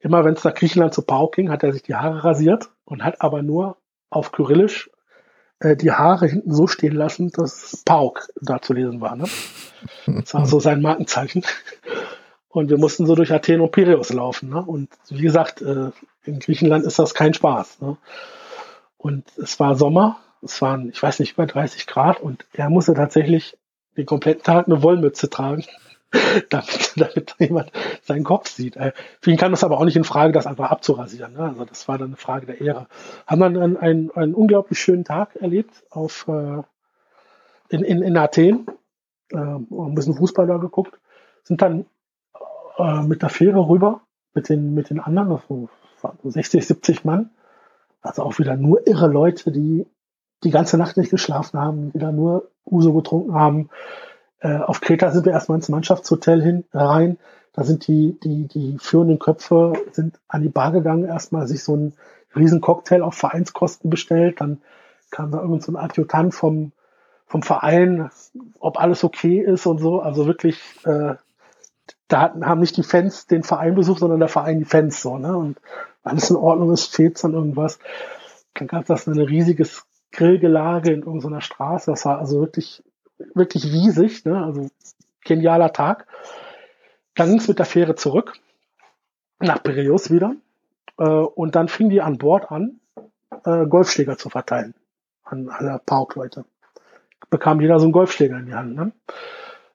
immer wenn es nach Griechenland zu Pauk ging, hat er sich die Haare rasiert und hat aber nur auf Kyrillisch äh, die Haare hinten so stehen lassen, dass Pauk da zu lesen war. Ne? Das war so sein Markenzeichen. Und wir mussten so durch Athen und Piräus laufen. Ne? Und wie gesagt, äh, in Griechenland ist das kein Spaß. Ne? Und es war Sommer es waren, ich weiß nicht, über 30 Grad und er musste tatsächlich den kompletten Tag eine Wollmütze tragen, damit, damit jemand seinen Kopf sieht. Äh, für ihn kam das aber auch nicht in Frage, das einfach abzurasieren. Ne? Also das war dann eine Frage der Ehre. Haben dann einen, einen, einen unglaublich schönen Tag erlebt auf, äh, in, in, in Athen. Äh, ein bisschen Fußball da geguckt. Sind dann äh, mit der Fähre rüber, mit den, mit den anderen, so, so 60, 70 Mann. Also auch wieder nur irre Leute, die die ganze Nacht nicht geschlafen haben, wieder nur Uso getrunken haben. Äh, auf Kreta sind wir erstmal ins Mannschaftshotel hin rein. Da sind die, die, die führenden Köpfe sind an die Bar gegangen, erstmal sich so einen riesen Cocktail auf Vereinskosten bestellt. Dann kam da irgend so ein Adjutant vom, vom Verein, ob alles okay ist und so. Also wirklich, äh, da hatten, haben nicht die Fans den Verein besucht, sondern der Verein die Fans so, ne? Und alles in Ordnung ist, fehlt dann irgendwas. Dann gab es ein riesiges Grillgelage in irgendeiner Straße. Das war also wirklich, wirklich riesig, ne? also genialer Tag. Dann ging es mit der Fähre zurück nach Piraeus wieder. Äh, und dann fing die an Bord an, äh, Golfschläger zu verteilen an alle Pauk-Leute. Bekam jeder so einen Golfschläger in die Hand. Ne?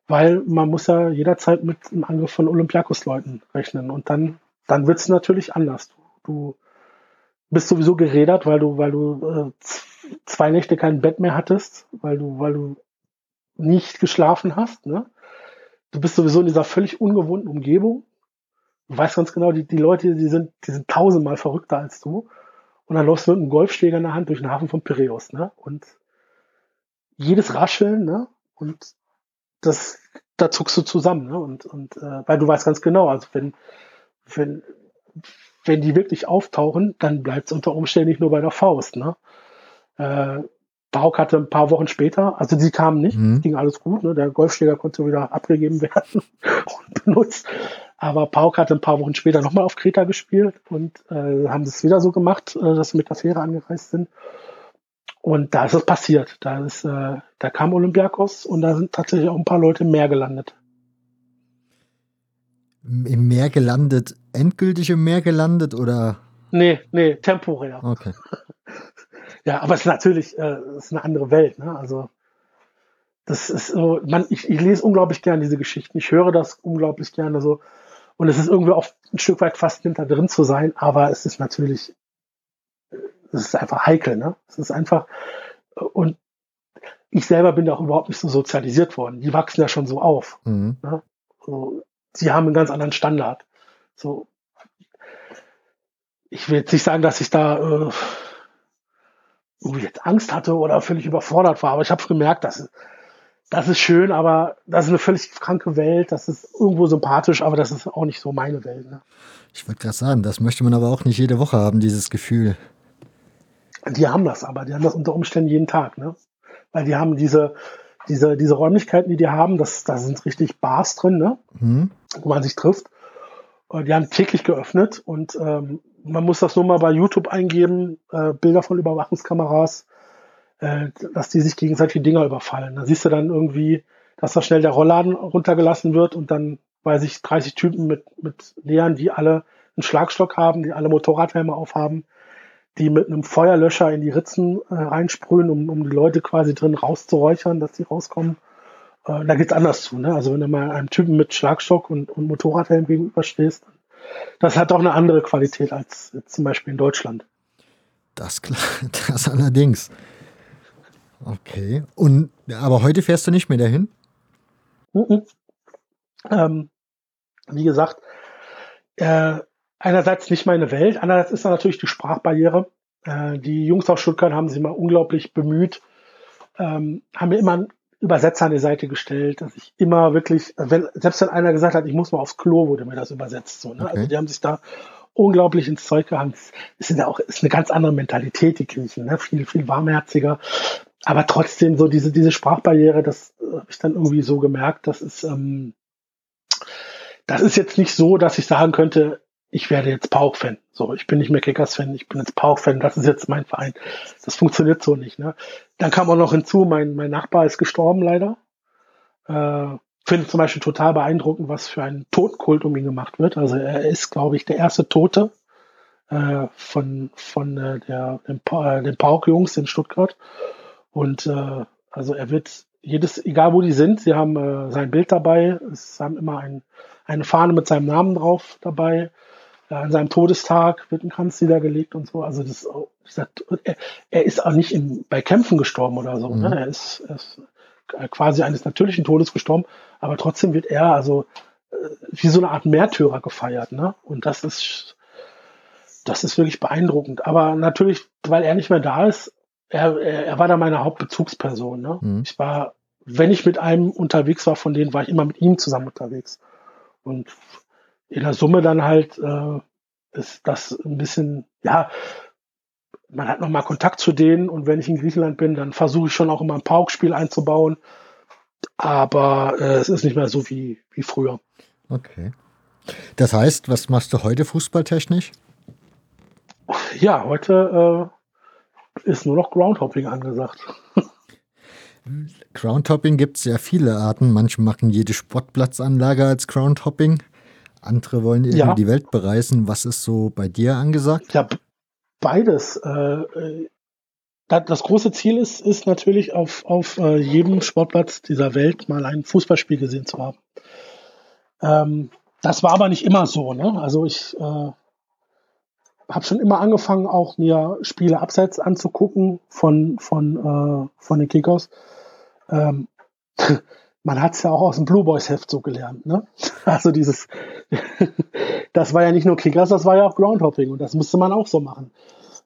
Weil man muss ja jederzeit mit einem Angriff von Olympiakos-Leuten rechnen. Und dann, dann wird's natürlich anders. Du, bist sowieso gerädert, weil du, weil du äh, zwei Nächte kein Bett mehr hattest, weil du, weil du nicht geschlafen hast. Ne? Du bist sowieso in dieser völlig ungewohnten Umgebung. Du weißt ganz genau, die, die Leute, die sind, die sind tausendmal verrückter als du. Und dann läufst du mit einem Golfschläger in der Hand durch den Hafen von Piräus, ne? Und jedes Rascheln, ne? Und das, da zuckst du zusammen, ne? Und, und äh, weil du weißt ganz genau, also wenn, wenn, wenn die wirklich auftauchen, dann bleibt es unter Umständen nicht nur bei der Faust, ne? Äh, Bauk hatte ein paar Wochen später, also sie kamen nicht, mhm. ging alles gut, ne? der Golfschläger konnte wieder abgegeben werden und benutzt. Aber Pauk hatte ein paar Wochen später nochmal auf Kreta gespielt und äh, haben es wieder so gemacht, äh, dass sie mit der Fähre angereist sind. Und da ist es passiert. Da ist, äh, da kam Olympiakos und da sind tatsächlich auch ein paar Leute im Meer gelandet. Im Meer gelandet, endgültig im Meer gelandet oder? Nee, nee, temporär. Okay. ja, aber es ist natürlich, äh, es ist eine andere Welt, ne? Also das ist so, man, ich, ich lese unglaublich gerne diese Geschichten. Ich höre das unglaublich gerne so. Und es ist irgendwie auch ein Stück weit fast hinter drin zu sein, aber es ist natürlich, es ist einfach heikel, ne? Es ist einfach, und ich selber bin da auch überhaupt nicht so sozialisiert worden. Die wachsen ja schon so auf. Mhm. Ne? So, sie haben einen ganz anderen Standard. So, ich will jetzt nicht sagen, dass ich da äh, jetzt Angst hatte oder völlig überfordert war, aber ich habe gemerkt, dass das ist schön, aber das ist eine völlig kranke Welt. Das ist irgendwo sympathisch, aber das ist auch nicht so meine Welt. Ne? Ich wollte gerade sagen, das möchte man aber auch nicht jede Woche haben, dieses Gefühl. Die haben das aber, die haben das unter Umständen jeden Tag, ne? Weil die haben diese, diese, diese Räumlichkeiten, die die haben, das, da sind richtig Bars drin, ne? Mhm. Wo man sich trifft. Die haben täglich geöffnet und ähm, man muss das nur mal bei YouTube eingeben, äh, Bilder von Überwachungskameras äh, dass die sich gegenseitig Dinger überfallen. Da siehst du dann irgendwie, dass da schnell der Rollladen runtergelassen wird und dann, weiß ich, 30 Typen mit, mit Lehren, die alle einen Schlagstock haben, die alle Motorradhelme aufhaben, die mit einem Feuerlöscher in die Ritzen äh, reinsprühen, um, um die Leute quasi drin rauszuräuchern, dass die rauskommen. Äh, da geht's anders zu. Ne? Also wenn du mal einem Typen mit Schlagstock und, und Motorradhelm gegenüberstehst, das hat doch eine andere Qualität als zum Beispiel in Deutschland. Das klar, das allerdings. Okay. Und aber heute fährst du nicht mehr dahin? Mhm. Ähm, wie gesagt, äh, einerseits nicht meine Welt, andererseits ist da natürlich die Sprachbarriere. Äh, die Jungs aus Stuttgart haben sich immer unglaublich bemüht, ähm, haben mir immer einen Übersetzer an die Seite gestellt, dass ich immer wirklich, wenn, selbst wenn einer gesagt hat, ich muss mal aufs Klo, wurde mir das übersetzt. So, ne? Also okay. Also die haben sich da unglaublich ins Zeug gehangen. Es sind ja auch, ist eine ganz andere Mentalität, die Griechen, ne? viel, viel warmherziger aber trotzdem so diese, diese Sprachbarriere, das äh, habe ich dann irgendwie so gemerkt, das ist, ähm, das ist jetzt nicht so, dass ich sagen könnte, ich werde jetzt Pauk-Fan. So, ich bin nicht mehr Kickers-Fan, ich bin jetzt Pauk-Fan, das ist jetzt mein Verein. Das funktioniert so nicht. Ne? Dann kam auch noch hinzu, mein, mein Nachbar ist gestorben leider. Äh, Finde zum Beispiel total beeindruckend, was für ein Totkult um ihn gemacht wird. Also er ist, glaube ich, der erste Tote äh, von, von äh, der, den, pa den Pauk-Jungs in Stuttgart. Und äh, also er wird jedes, egal wo die sind, sie haben äh, sein Bild dabei, es haben immer ein, eine Fahne mit seinem Namen drauf dabei. Äh, an seinem Todestag wird ein Kranz niedergelegt und so. Also das, er, er ist auch nicht in, bei Kämpfen gestorben oder so. Ne? Mhm. Ne? Er, ist, er ist quasi eines natürlichen Todes gestorben, aber trotzdem wird er also äh, wie so eine Art Märtyrer gefeiert. Ne? Und das ist das ist wirklich beeindruckend. Aber natürlich, weil er nicht mehr da ist, er, er war da meine Hauptbezugsperson. Ne? Mhm. Ich war, wenn ich mit einem unterwegs war, von denen war ich immer mit ihm zusammen unterwegs. Und in der Summe dann halt äh, ist das ein bisschen, ja, man hat nochmal Kontakt zu denen und wenn ich in Griechenland bin, dann versuche ich schon auch immer ein Pauk-Spiel einzubauen. Aber äh, es ist nicht mehr so wie, wie früher. Okay. Das heißt, was machst du heute fußballtechnisch? Ja, heute äh, ist nur noch Groundhopping angesagt. Groundhopping gibt es ja viele Arten. Manche machen jede Sportplatzanlage als Groundhopping. Andere wollen irgendwie ja. die Welt bereisen. Was ist so bei dir angesagt? Ja, beides. Äh, äh das große Ziel ist, ist natürlich auf, auf äh, jedem Sportplatz dieser Welt mal ein Fußballspiel gesehen zu haben. Ähm, das war aber nicht immer so. Ne? Also ich habe schon immer angefangen, auch mir Spiele abseits anzugucken von, von, von den Kickers. Ähm, man hat es ja auch aus dem Blue Boys Heft so gelernt. Ne? Also dieses, das war ja nicht nur Kickers, das war ja auch Groundhopping und das musste man auch so machen.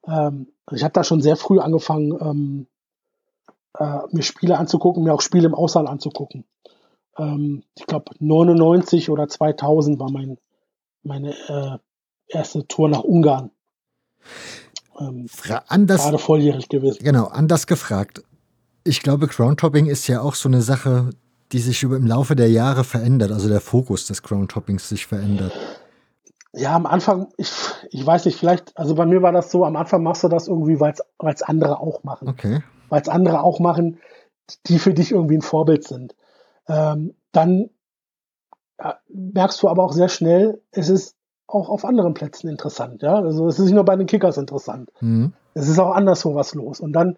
Ähm, ich habe da schon sehr früh angefangen, ähm, äh, mir Spiele anzugucken, mir auch Spiele im Ausland anzugucken ähm, ich glaube 99 oder 2000 war mein meine äh, erste Tour nach Ungarn. Ähm, anders, gerade volljährig gewesen. Genau, anders gefragt. Ich glaube, Groundhopping ist ja auch so eine Sache, die sich über, im Laufe der Jahre verändert, also der Fokus des Groundhoppings sich verändert. Ja, am Anfang, ich, ich weiß nicht, vielleicht, also bei mir war das so, am Anfang machst du das irgendwie, weil es andere auch machen. Okay. Weil es andere auch machen, die für dich irgendwie ein Vorbild sind ähm, dann ja, merkst du aber auch sehr schnell, es ist auch auf anderen Plätzen interessant. Ja, also es ist nicht nur bei den Kickers interessant. Mhm. Es ist auch anderswo was los. Und dann,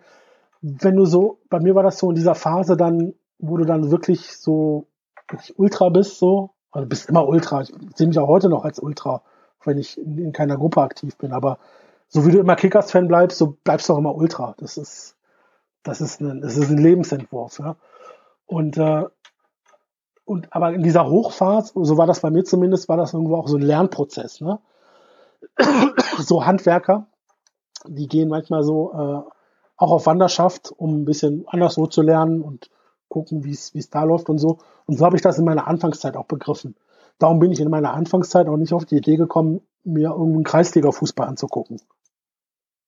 wenn du so, bei mir war das so in dieser Phase dann, wo du dann wirklich so wirklich Ultra bist, so, also bist immer Ultra. Ich sehe mich auch heute noch als Ultra, wenn ich in, in keiner Gruppe aktiv bin. Aber so wie du immer Kickers-Fan bleibst, so bleibst du auch immer Ultra. Das ist, das ist ein, das ist ein Lebensentwurf. Ja? Und äh, und aber in dieser Hochphase, so war das bei mir zumindest, war das irgendwo auch so ein Lernprozess. Ne? so Handwerker, die gehen manchmal so äh, auch auf Wanderschaft, um ein bisschen anderswo zu lernen und gucken, wie es da läuft und so. Und so habe ich das in meiner Anfangszeit auch begriffen. Darum bin ich in meiner Anfangszeit auch nicht auf die Idee gekommen, mir irgendeinen Kreisliga-Fußball anzugucken.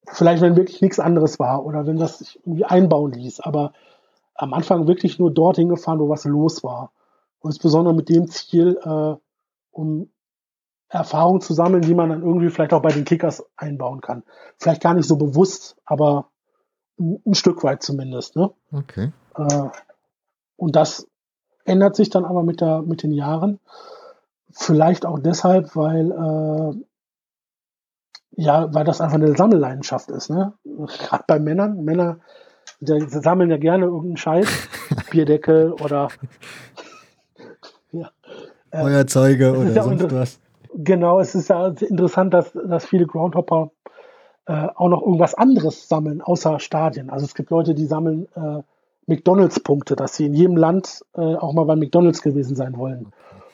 Vielleicht, wenn wirklich nichts anderes war oder wenn das sich irgendwie einbauen ließ. Aber am Anfang wirklich nur dorthin gefahren, wo was los war. Und insbesondere mit dem Ziel, äh, um Erfahrung zu sammeln, die man dann irgendwie vielleicht auch bei den Kickers einbauen kann. Vielleicht gar nicht so bewusst, aber ein, ein Stück weit zumindest. Ne? Okay. Äh, und das ändert sich dann aber mit, der, mit den Jahren. Vielleicht auch deshalb, weil äh, ja, weil das einfach eine Sammelleidenschaft ist, ne? Gerade bei Männern. Männer die sammeln ja gerne irgendeinen Scheiß, Bierdeckel oder ja. Äh, Feuerzeuge oder ja sonst was. Genau, es ist ja interessant, dass, dass viele Groundhopper äh, auch noch irgendwas anderes sammeln, außer Stadien. Also es gibt Leute, die sammeln äh, McDonalds-Punkte, dass sie in jedem Land äh, auch mal bei McDonalds gewesen sein wollen.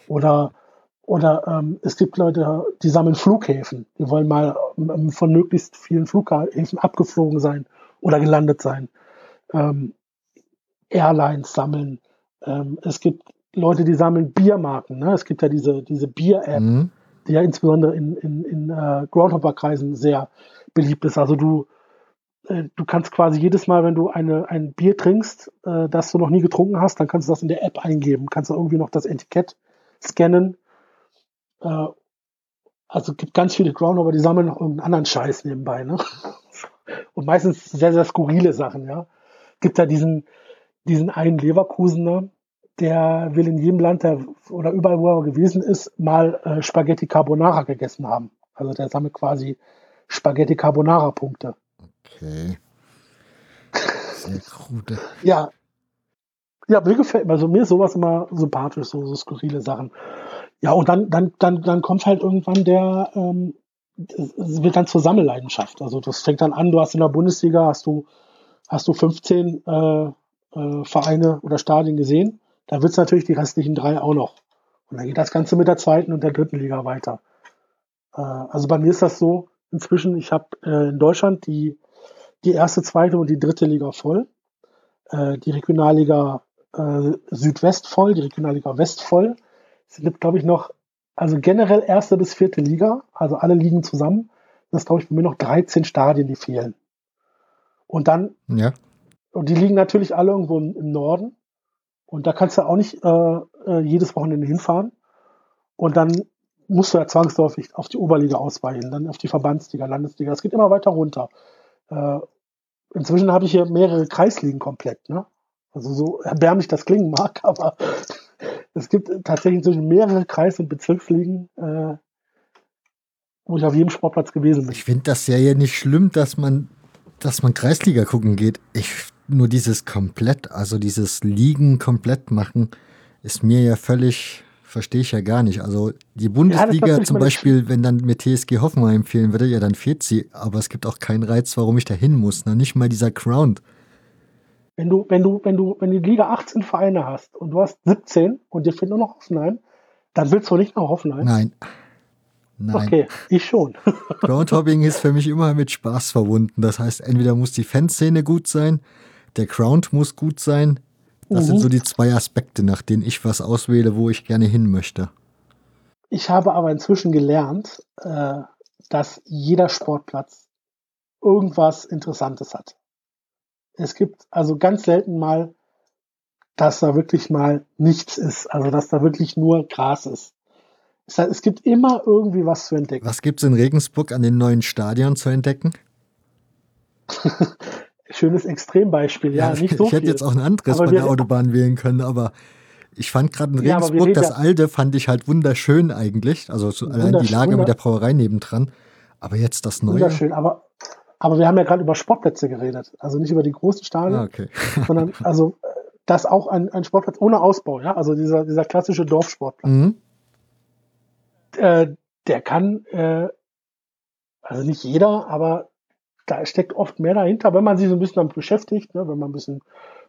Oder, oder ähm, es gibt Leute, die sammeln Flughäfen. Die wollen mal ähm, von möglichst vielen Flughäfen abgeflogen sein oder gelandet sein. Ähm, Airlines sammeln. Ähm, es gibt Leute, die sammeln Biermarken. Ne? Es gibt ja diese, diese Bier-App, mhm. die ja insbesondere in, in, in uh, Groundhopper-Kreisen sehr beliebt ist. Also du, äh, du kannst quasi jedes Mal, wenn du eine, ein Bier trinkst, äh, das du noch nie getrunken hast, dann kannst du das in der App eingeben. Kannst du irgendwie noch das Etikett scannen. Äh, also gibt ganz viele Groundhopper, die sammeln noch irgendeinen anderen Scheiß nebenbei. Ne? Und meistens sehr, sehr skurrile Sachen. Ja, Gibt da diesen, diesen einen Leverkusener, der will in jedem Land der, oder überall, wo er gewesen ist, mal äh, Spaghetti Carbonara gegessen haben. Also der sammelt quasi Spaghetti Carbonara Punkte. Okay. Sehr krude. ja. Ja, mir gefällt, also mir ist sowas immer sympathisch, so, so skurrile Sachen. Ja, und dann, dann, dann, dann kommt halt irgendwann der, ähm, es wird dann zur Sammelleidenschaft. Also das fängt dann an, du hast in der Bundesliga, hast du, hast du 15 äh, äh, Vereine oder Stadien gesehen da wird es natürlich die restlichen drei auch noch. Und dann geht das Ganze mit der zweiten und der dritten Liga weiter. Äh, also bei mir ist das so, inzwischen, ich habe äh, in Deutschland die, die erste, zweite und die dritte Liga voll. Äh, die Regionalliga äh, Südwest voll, die Regionalliga West voll. Es gibt, glaube ich, noch, also generell erste bis vierte Liga, also alle liegen zusammen. Das glaube ich bei mir noch 13 Stadien, die fehlen. Und dann, ja. und die liegen natürlich alle irgendwo im Norden. Und da kannst du auch nicht äh, äh, jedes Wochenende hinfahren. Und dann musst du ja zwangsläufig auf die Oberliga ausweichen, dann auf die Verbandsliga, Landesliga. Es geht immer weiter runter. Äh, inzwischen habe ich hier mehrere Kreisligen komplett. Ne? Also so erbärmlich das klingen mag, aber es gibt tatsächlich inzwischen mehrere Kreis- und Bezirksligen, äh, wo ich auf jedem Sportplatz gewesen bin. Ich finde das ja, ja nicht schlimm, dass man, dass man Kreisliga gucken geht. Ich nur dieses komplett, also dieses Ligen komplett machen, ist mir ja völlig, verstehe ich ja gar nicht. Also die Bundesliga ja, zum Beispiel, wenn dann mir TSG Hoffenheim empfehlen würde, ja, dann fehlt sie. Aber es gibt auch keinen Reiz, warum ich da hin muss. Na, nicht mal dieser Crown. Wenn du, wenn du, wenn du, wenn die Liga 18 Vereine hast und du hast 17 und dir fehlt nur noch Hoffenheim, dann willst du nicht nach Hoffenheim. Nein. Nein. Okay, ich schon. Groundhopping ist für mich immer mit Spaß verbunden. Das heißt, entweder muss die Fanszene gut sein, der Ground muss gut sein. Das mhm. sind so die zwei Aspekte, nach denen ich was auswähle, wo ich gerne hin möchte. Ich habe aber inzwischen gelernt, äh, dass jeder Sportplatz irgendwas Interessantes hat. Es gibt also ganz selten mal, dass da wirklich mal nichts ist, also dass da wirklich nur Gras ist. Das heißt, es gibt immer irgendwie was zu entdecken. Was gibt es in Regensburg an den neuen Stadion zu entdecken? Schönes Extrembeispiel, ja, ja nicht so Ich hätte viel. jetzt auch ein anderes aber bei der Autobahn wählen können, aber ich fand gerade in Regensburg, ja, das alte fand ich halt wunderschön eigentlich. Also so allein die Lage mit der Brauerei nebendran. Aber jetzt das neue. Wunderschön, aber, aber wir haben ja gerade über Sportplätze geredet. Also nicht über die großen Stadien, ah, okay. sondern also das auch ein, ein Sportplatz ohne Ausbau, ja. Also dieser, dieser klassische Dorfsportplatz. Mhm. Äh, der kann, äh, also nicht jeder, aber da steckt oft mehr dahinter, wenn man sich so ein bisschen damit beschäftigt, ne, wenn man ein bisschen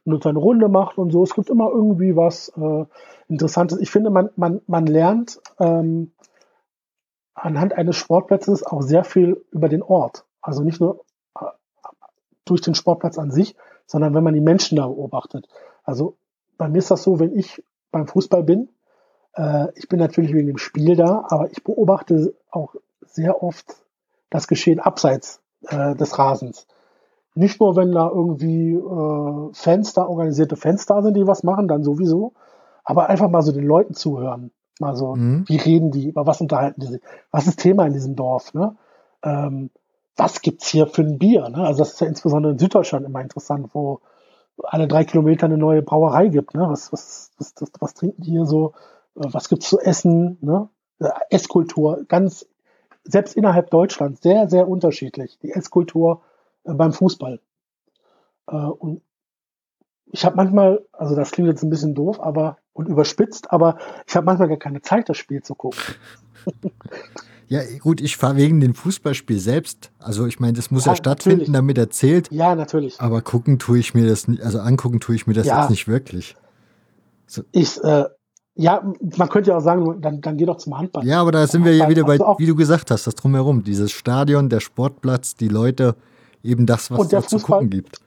nur seine Runde macht und so. Es gibt immer irgendwie was äh, Interessantes. Ich finde, man, man, man lernt ähm, anhand eines Sportplatzes auch sehr viel über den Ort. Also nicht nur äh, durch den Sportplatz an sich, sondern wenn man die Menschen da beobachtet. Also bei mir ist das so, wenn ich beim Fußball bin, äh, ich bin natürlich wegen dem Spiel da, aber ich beobachte auch sehr oft das Geschehen abseits äh, des Rasens. Nicht nur, wenn da irgendwie äh, Fans da, organisierte Fans da sind, die was machen, dann sowieso, aber einfach mal so den Leuten zuhören. Mal so, mhm. wie reden die, über was unterhalten die sich, was ist Thema in diesem Dorf, ne? Ähm, was gibt's hier für ein Bier, ne? Also das ist ja insbesondere in Süddeutschland immer interessant, wo alle drei Kilometer eine neue Brauerei gibt, ne? Was, was, was, was, was trinken die hier so? Äh, was gibt's zu essen, ne? Äh, Esskultur, ganz selbst innerhalb Deutschlands sehr, sehr unterschiedlich, die Esskultur äh, beim Fußball. Äh, und ich habe manchmal, also das klingt jetzt ein bisschen doof, aber und überspitzt, aber ich habe manchmal gar keine Zeit, das Spiel zu gucken. Ja, gut, ich fahre wegen dem Fußballspiel selbst. Also ich meine, das muss ja, ja stattfinden, natürlich. damit er zählt. Ja, natürlich. Aber gucken tue ich mir das nicht, also angucken tue ich mir das ja. jetzt nicht wirklich. So. Ich, äh, ja, man könnte ja auch sagen, dann, dann geh doch zum Handball. Ja, aber da sind wir ja wieder bei, wie du gesagt hast, das drumherum. Dieses Stadion, der Sportplatz, die Leute, eben das, was es zu gucken gibt.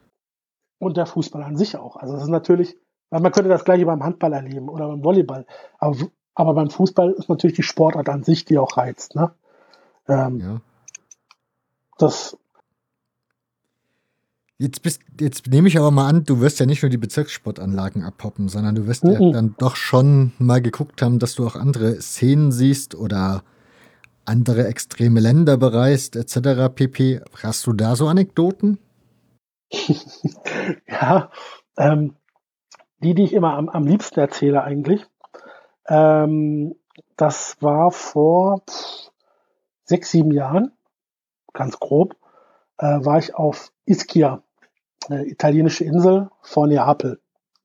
Und der Fußball an sich auch. Also das ist natürlich, weil man könnte das gleiche beim Handball erleben oder beim Volleyball. Aber, aber beim Fußball ist natürlich die Sportart an sich, die auch reizt. Ne? Ähm, ja. Das, Jetzt, bist, jetzt nehme ich aber mal an, du wirst ja nicht nur die Bezirkssportanlagen abhoppen, sondern du wirst mhm. ja dann doch schon mal geguckt haben, dass du auch andere Szenen siehst oder andere extreme Länder bereist, etc. pp. Hast du da so Anekdoten? ja, ähm, die, die ich immer am, am liebsten erzähle eigentlich. Ähm, das war vor sechs, sieben Jahren, ganz grob, äh, war ich auf Ischia eine italienische Insel vor Neapel,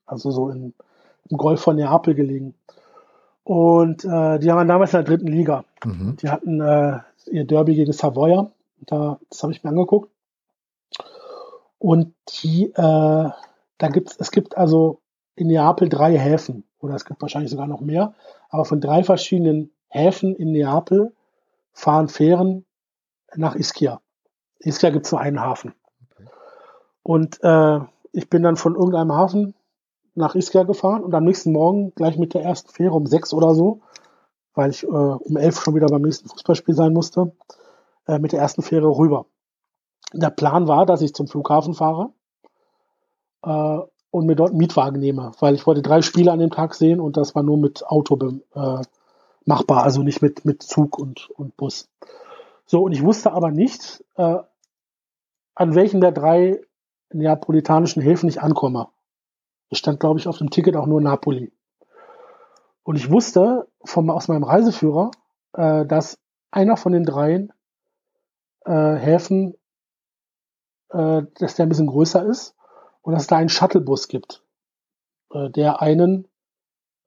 also so im, im Golf von Neapel gelegen. Und äh, die waren damals in der dritten Liga. Mhm. Die hatten äh, ihr Derby gegen Savoia. Da, das habe ich mir angeguckt. Und die, äh, da gibt's, es gibt also in Neapel drei Häfen, oder es gibt wahrscheinlich sogar noch mehr, aber von drei verschiedenen Häfen in Neapel fahren Fähren nach Ischia. Ischia gibt es nur einen Hafen. Und äh, ich bin dann von irgendeinem Hafen nach Ischia gefahren und am nächsten Morgen gleich mit der ersten Fähre um sechs oder so, weil ich äh, um elf schon wieder beim nächsten Fußballspiel sein musste, äh, mit der ersten Fähre rüber. Der Plan war, dass ich zum Flughafen fahre äh, und mir dort einen Mietwagen nehme, weil ich wollte drei Spiele an dem Tag sehen und das war nur mit Auto äh, machbar, also nicht mit, mit Zug und, und Bus. So, und ich wusste aber nicht, äh, an welchen der drei neapolitanischen Häfen ich ankomme. Es stand, glaube ich, auf dem Ticket auch nur Napoli. Und ich wusste vom, aus meinem Reiseführer, äh, dass einer von den dreien äh, Häfen, äh, dass der ein bisschen größer ist und dass es da einen Shuttlebus gibt, äh, der einen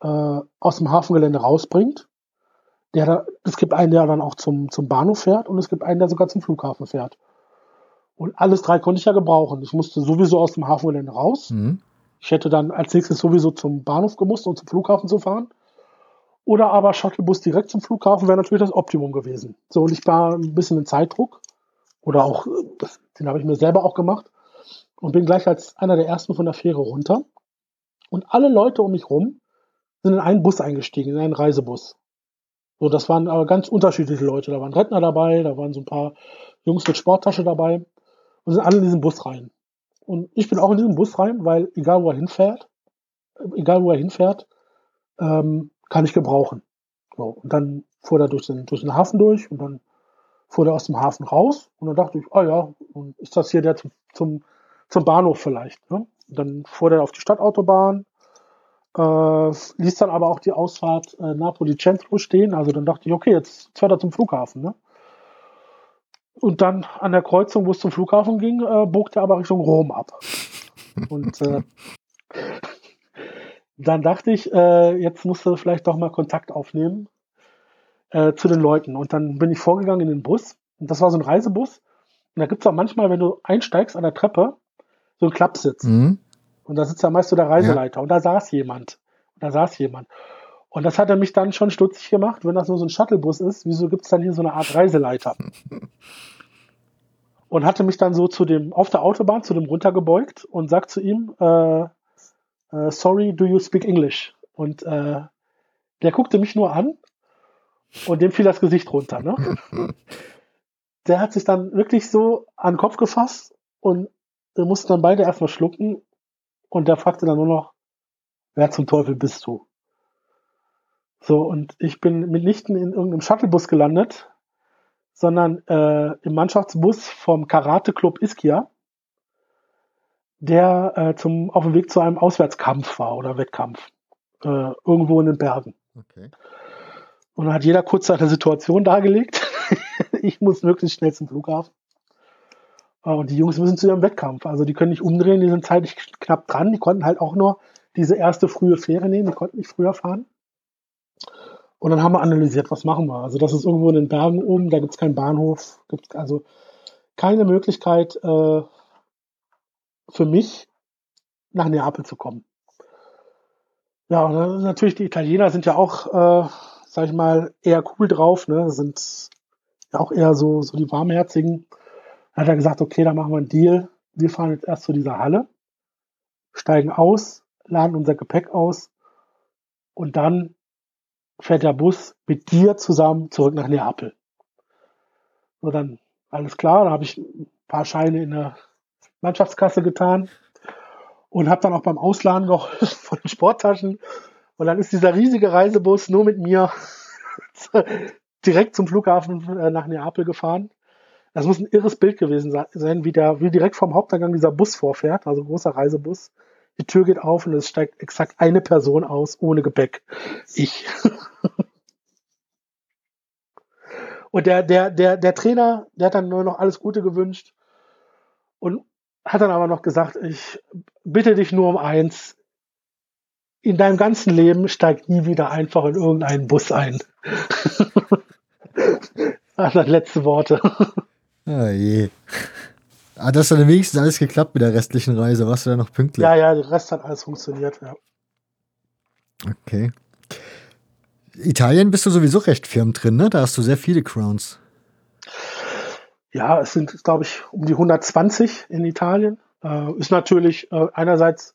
äh, aus dem Hafengelände rausbringt. Der da, es gibt einen, der dann auch zum, zum Bahnhof fährt und es gibt einen, der sogar zum Flughafen fährt. Und alles drei konnte ich ja gebrauchen. Ich musste sowieso aus dem Hafengelände raus. Mhm. Ich hätte dann als nächstes sowieso zum Bahnhof gemusst, um zum Flughafen zu fahren. Oder aber Shuttlebus direkt zum Flughafen wäre natürlich das Optimum gewesen. So, und ich war ein bisschen in Zeitdruck. Oder auch, den habe ich mir selber auch gemacht. Und bin gleich als einer der ersten von der Fähre runter. Und alle Leute um mich rum sind in einen Bus eingestiegen, in einen Reisebus. So, das waren aber ganz unterschiedliche Leute. Da waren Rentner dabei, da waren so ein paar Jungs mit Sporttasche dabei und sind alle in diesen Bus rein. Und ich bin auch in diesen Bus rein, weil egal wo er hinfährt, egal wo er hinfährt, ähm, kann ich gebrauchen. So, und dann fuhr er durch den, durch den Hafen durch und dann fuhr er aus dem Hafen raus und dann dachte ich, oh ja, ist das hier der zum, zum, zum Bahnhof vielleicht. Ne? Und dann fuhr er auf die Stadtautobahn, äh, ließ dann aber auch die Ausfahrt äh, Napoli Centro stehen. Also dann dachte ich, okay, jetzt, jetzt fährt er zum Flughafen. Ne? Und dann an der Kreuzung, wo es zum Flughafen ging, äh, bog er aber Richtung Rom ab. Und äh, dann dachte ich, äh, jetzt musst du vielleicht doch mal Kontakt aufnehmen äh, zu den Leuten. Und dann bin ich vorgegangen in den Bus. Und das war so ein Reisebus. Und da gibt es auch manchmal, wenn du einsteigst an der Treppe, so einen Klappsitz. Mhm. Und da sitzt ja meist so der Reiseleiter. Ja. Und da saß jemand. Und da saß jemand. Und das hat er mich dann schon stutzig gemacht, wenn das nur so ein Shuttlebus ist. Wieso gibt es dann hier so eine Art Reiseleiter? und hatte mich dann so zu dem, auf der Autobahn zu dem runtergebeugt und sagt zu ihm, äh, äh, sorry, do you speak English? Und äh, der guckte mich nur an und dem fiel das Gesicht runter. Ne? der hat sich dann wirklich so an den Kopf gefasst und wir mussten dann beide erstmal schlucken und der fragte dann nur noch, wer zum Teufel bist du? So, und ich bin mitnichten in irgendeinem Shuttlebus gelandet, sondern äh, im Mannschaftsbus vom Karate-Club Iskia, der äh, zum, auf dem Weg zu einem Auswärtskampf war oder Wettkampf. Äh, irgendwo in den Bergen. Okay. Und dann hat jeder kurz seine Situation dargelegt. ich muss möglichst schnell zum Flughafen. Äh, und die Jungs müssen zu ihrem Wettkampf. Also die können nicht umdrehen, die sind zeitlich knapp dran. Die konnten halt auch nur diese erste frühe Fähre nehmen, die konnten nicht früher fahren. Und dann haben wir analysiert, was machen wir. Also das ist irgendwo in den Bergen oben, da gibt es keinen Bahnhof, gibt also keine Möglichkeit äh, für mich nach Neapel zu kommen. Ja, und natürlich die Italiener sind ja auch, äh, sag ich mal, eher cool drauf, ne? Sind ja auch eher so, so die warmherzigen. Dann hat er gesagt, okay, dann machen wir einen Deal. Wir fahren jetzt erst zu dieser Halle, steigen aus, laden unser Gepäck aus und dann fährt der Bus mit dir zusammen zurück nach Neapel. So, dann alles klar, da habe ich ein paar Scheine in der Mannschaftskasse getan und habe dann auch beim Ausladen noch von den Sporttaschen und dann ist dieser riesige Reisebus nur mit mir direkt zum Flughafen äh, nach Neapel gefahren. Das muss ein irres Bild gewesen sein, wie der, wie direkt vom Haupteingang dieser Bus vorfährt, also großer Reisebus. Die Tür geht auf und es steigt exakt eine Person aus, ohne Gepäck. Ich. und der, der, der, der Trainer, der hat dann nur noch alles Gute gewünscht und hat dann aber noch gesagt, ich bitte dich nur um eins. In deinem ganzen Leben steig nie wieder einfach in irgendeinen Bus ein. das sind letzte Worte. Ah je. Ah, das hat dann wenigstens alles geklappt mit der restlichen Reise. Warst du da noch pünktlich? Ja, ja, der Rest hat alles funktioniert, ja. Okay. Italien bist du sowieso recht firm drin, ne? Da hast du sehr viele Crowns. Ja, es sind, glaube ich, um die 120 in Italien. Äh, ist natürlich äh, einerseits,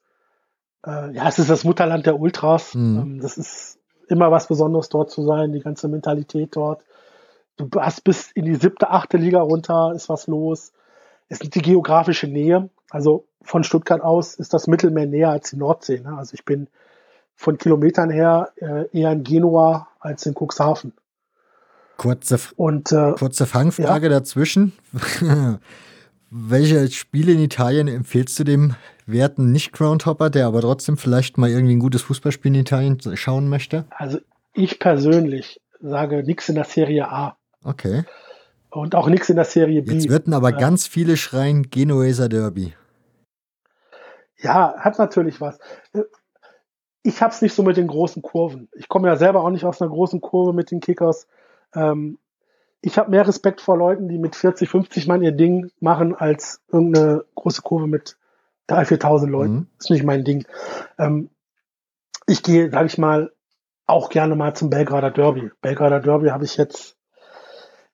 äh, ja, es ist das Mutterland der Ultras. Mhm. Ähm, das ist immer was Besonderes dort zu sein, die ganze Mentalität dort. Du hast bis in die siebte, achte Liga runter, ist was los ist die geografische Nähe. Also von Stuttgart aus ist das Mittelmeer näher als die Nordsee. Ne? Also ich bin von Kilometern her äh, eher in Genua als in Cuxhaven. Kurze, Und äh, kurze Fangfrage dazwischen. Welche Spiele in Italien empfiehlst du dem werten Nicht-Groundhopper, der aber trotzdem vielleicht mal irgendwie ein gutes Fußballspiel in Italien schauen möchte? also ich persönlich sage nichts in der Serie A Okay. Und auch nichts in der Serie B. Jetzt würden aber Ja. ganz viele schreien Genueser Derby. Ja, hat natürlich was. Äh, Ich hab's nicht so mit den großen Kurven. Ich komme ja selber auch nicht aus einer großen Kurve mit den Kickers. Ähm, ich habe mehr Respekt vor Leuten, die mit 40, 50 Mann ihr Ding machen, als irgendeine große Kurve mit 3.000, 4.000 Leuten. Mhm. Ist nicht mein Ding. Ähm, ich gehe, sage ich mal, auch gerne mal zum Belgrader Derby. Belgrader Derby habe ich jetzt,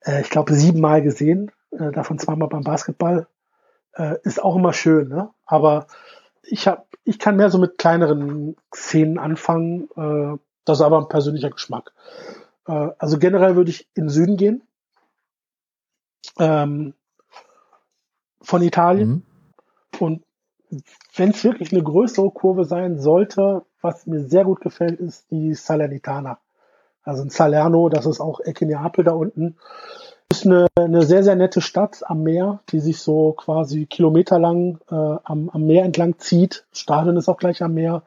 äh, ich glaube, siebenmal gesehen, äh, davon zweimal beim Basketball. Äh, ist auch immer schön, ne? Aber ich hab, ich kann mehr so mit kleineren Szenen anfangen. Äh, das ist aber ein persönlicher Geschmack. Äh, also generell würde ich in den Süden gehen. Ähm, von Italien. Mhm. Und wenn es wirklich eine größere Kurve sein sollte, was mir sehr gut gefällt, ist die Salernitana. Also in Salerno, das ist auch Ecke Neapel da unten. Ist eine, eine sehr, sehr nette Stadt am Meer, die sich so quasi kilometerlang äh, am, am Meer entlang zieht. Stadion ist auch gleich am Meer.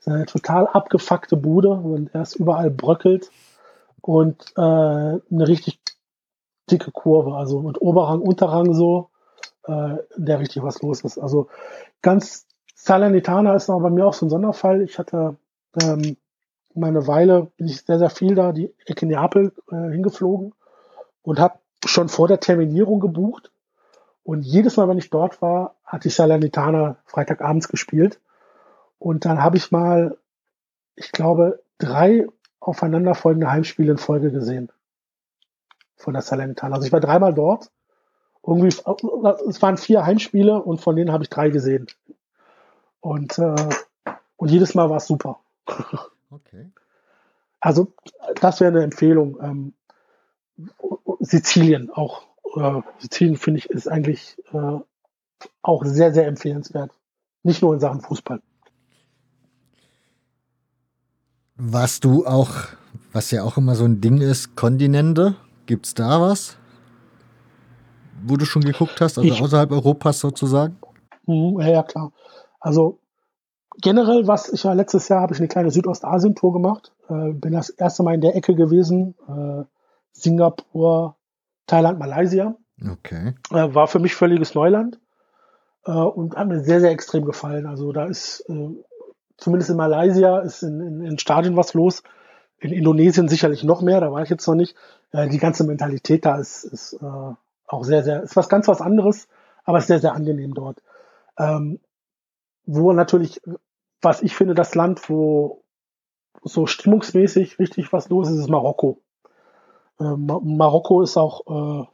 Ist eine total abgefuckte Bude und erst überall bröckelt. Und äh, eine richtig dicke Kurve, also mit Oberrang, Unterrang so, äh, der richtig was los ist. Also ganz Salernitana ist aber bei mir auch so ein Sonderfall. Ich hatte ähm, meine Weile, bin ich sehr, sehr viel da, die Ecke Neapel äh, hingeflogen und habe schon vor der Terminierung gebucht. Und jedes Mal, wenn ich dort war, hatte ich Salernitana Freitagabends gespielt. Und dann habe ich mal, ich glaube, drei aufeinanderfolgende Heimspiele in Folge gesehen. Von der Salernitana. Also ich war dreimal dort. Irgendwie, es waren vier Heimspiele und von denen habe ich drei gesehen. Und, äh, und jedes Mal war es super. Okay. Also das wäre eine Empfehlung. Ähm, Sizilien auch. Äh, Sizilien finde ich ist eigentlich äh, auch sehr, sehr empfehlenswert. Nicht nur in Sachen Fußball. Was du auch, was ja auch immer so ein Ding ist, Kontinente, gibt's da was? Wo du schon geguckt hast, also Ich- außerhalb Europas sozusagen? Mhm, ja, ja, klar. Also generell, was ich ja letztes Jahr habe ich eine kleine Südostasien-Tour gemacht. Äh, bin das erste Mal in der Ecke gewesen. Äh, Singapur, Thailand, Malaysia. Okay. Äh, war für mich völliges Neuland äh, und hat mir sehr, sehr extrem gefallen. Also da ist, äh, zumindest in Malaysia, ist in, in, in Stadien was los. In Indonesien sicherlich noch mehr, da war ich jetzt noch nicht. Äh, die ganze Mentalität da ist, ist auch sehr, sehr, ist was ganz was anderes, aber ist sehr, sehr angenehm dort. Ähm, wo natürlich, was ich finde, das Land, wo so stimmungsmäßig richtig was los ist, ist Marokko. Äh, Ma Marokko ist auch äh,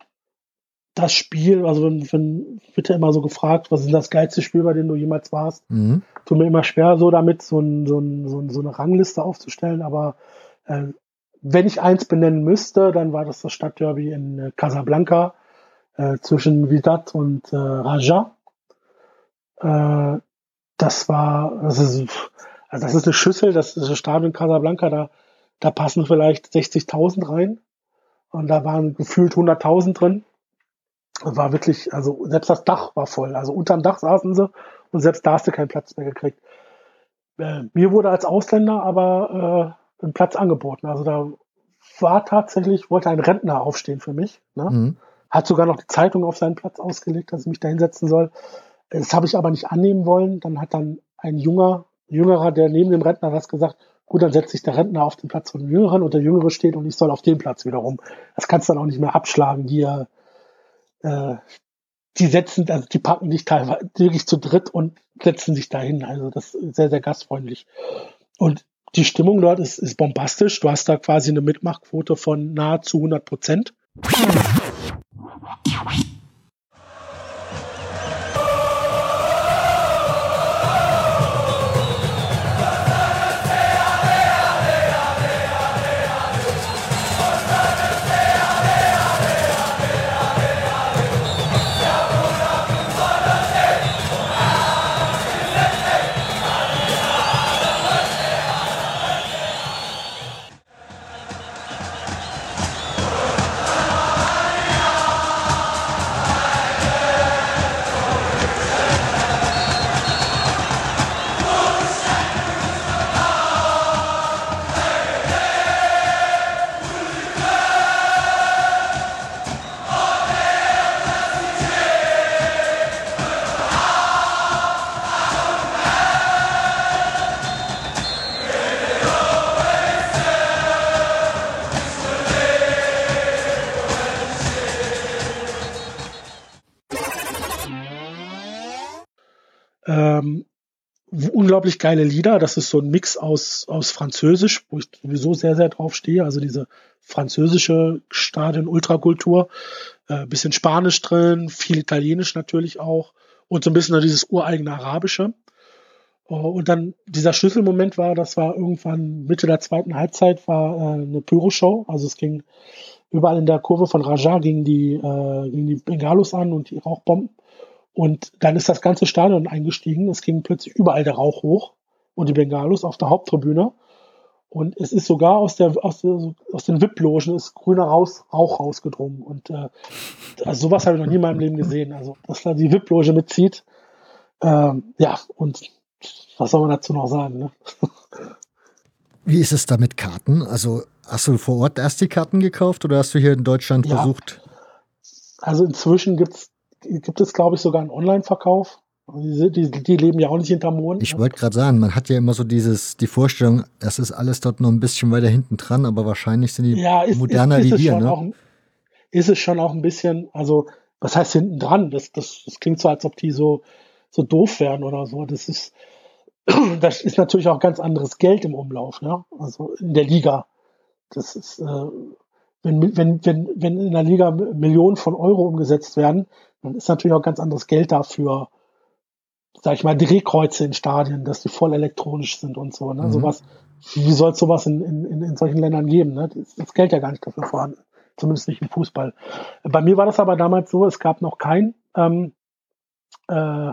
das Spiel, also wenn, wenn wird ja immer so gefragt, was ist das geilste Spiel, bei dem du jemals warst? Mhm. Tut mir immer schwer, so damit so, ein, so, ein, so, ein, so eine Rangliste aufzustellen, aber äh, wenn ich eins benennen müsste, dann war das das Stadtderby in äh, Casablanca äh, zwischen Vidat und äh, Raja. Äh, das war, das ist, also das ist eine Schüssel, das ist das Stadion Casablanca, da, da passen vielleicht 60.000 rein und da waren gefühlt 100.000 drin. War wirklich, also selbst das Dach war voll. Also unterm Dach saßen sie und selbst da hast du keinen Platz mehr gekriegt. Äh, mir wurde als Ausländer aber äh, ein Platz angeboten. Also da war tatsächlich, wollte ein Rentner aufstehen für mich. Ne? Mhm. Hat sogar noch die Zeitung auf seinen Platz ausgelegt, dass ich mich da hinsetzen soll. Das habe ich aber nicht annehmen wollen. Dann hat dann ein junger, jüngerer, der neben dem Rentner was gesagt, gut, dann setzt sich der Rentner auf den Platz von dem Jüngeren und der Jüngere steht und ich soll auf den Platz wiederum. Das kannst du dann auch nicht mehr abschlagen. Die, äh, die setzen, also die packen dich teilweise wirklich zu dritt und setzen sich dahin. Also das ist sehr, sehr gastfreundlich. Und die Stimmung dort ist, ist bombastisch. Du hast da quasi eine Mitmachquote von nahezu 100 Prozent. Unglaublich geile Lieder. Das ist so ein Mix aus, aus Französisch, wo ich sowieso sehr, sehr drauf stehe. Also diese französische Stadien-Ultrakultur. Äh, bisschen Spanisch drin, viel Italienisch natürlich auch. Und so ein bisschen dieses ureigene Arabische. Oh, und dann dieser Schlüsselmoment war, das war irgendwann Mitte der zweiten Halbzeit, war äh, eine Pyroshow. Also es ging überall in der Kurve von Raja gingen die, äh, gingen die Bengalos an und die Rauchbomben. Und dann ist das ganze Stadion eingestiegen. Es ging plötzlich überall der Rauch hoch und die Bengalos auf der Haupttribüne. Und es ist sogar aus, der, aus, der, aus den VIP-Logen ist grüner Raus, Rauch rausgedrungen. Und äh, also sowas habe ich noch nie in meinem Leben gesehen. Also, dass da die VIP-Loge mitzieht. Ähm, ja, und was soll man dazu noch sagen? Ne? Wie ist es da mit Karten? Also hast du vor Ort erst die Karten gekauft oder hast du hier in Deutschland ja. versucht? Also inzwischen gibt's, gibt es, glaube ich, sogar einen Online-Verkauf. Die, die, die, leben ja auch nicht hinterm Mond. Ich wollte gerade sagen, man hat ja immer so dieses, die Vorstellung, es ist alles dort noch ein bisschen weiter hinten dran, aber wahrscheinlich sind die ja, ist, moderner ist, ist wie wir. Ne? Auch, ist es schon auch ein bisschen, also was heißt hinten dran? Das, das, das klingt so, als ob die so, so doof wären oder so. Das ist, das ist natürlich auch ganz anderes Geld im Umlauf, ne? Also in der Liga. Das ist, äh, wenn, wenn, wenn, wenn in der Liga Millionen von Euro umgesetzt werden, dann ist natürlich auch ganz anderes Geld dafür, sag ich mal, Drehkreuze in Stadien, dass die voll elektronisch sind und so. Ne? Mhm. Sowas, wie soll es sowas in, in, in solchen Ländern geben? Ne? Das, das Geld ja gar nicht dafür vorhanden. Zumindest nicht im Fußball. Bei mir war das aber damals so, es gab noch kein ähm, äh,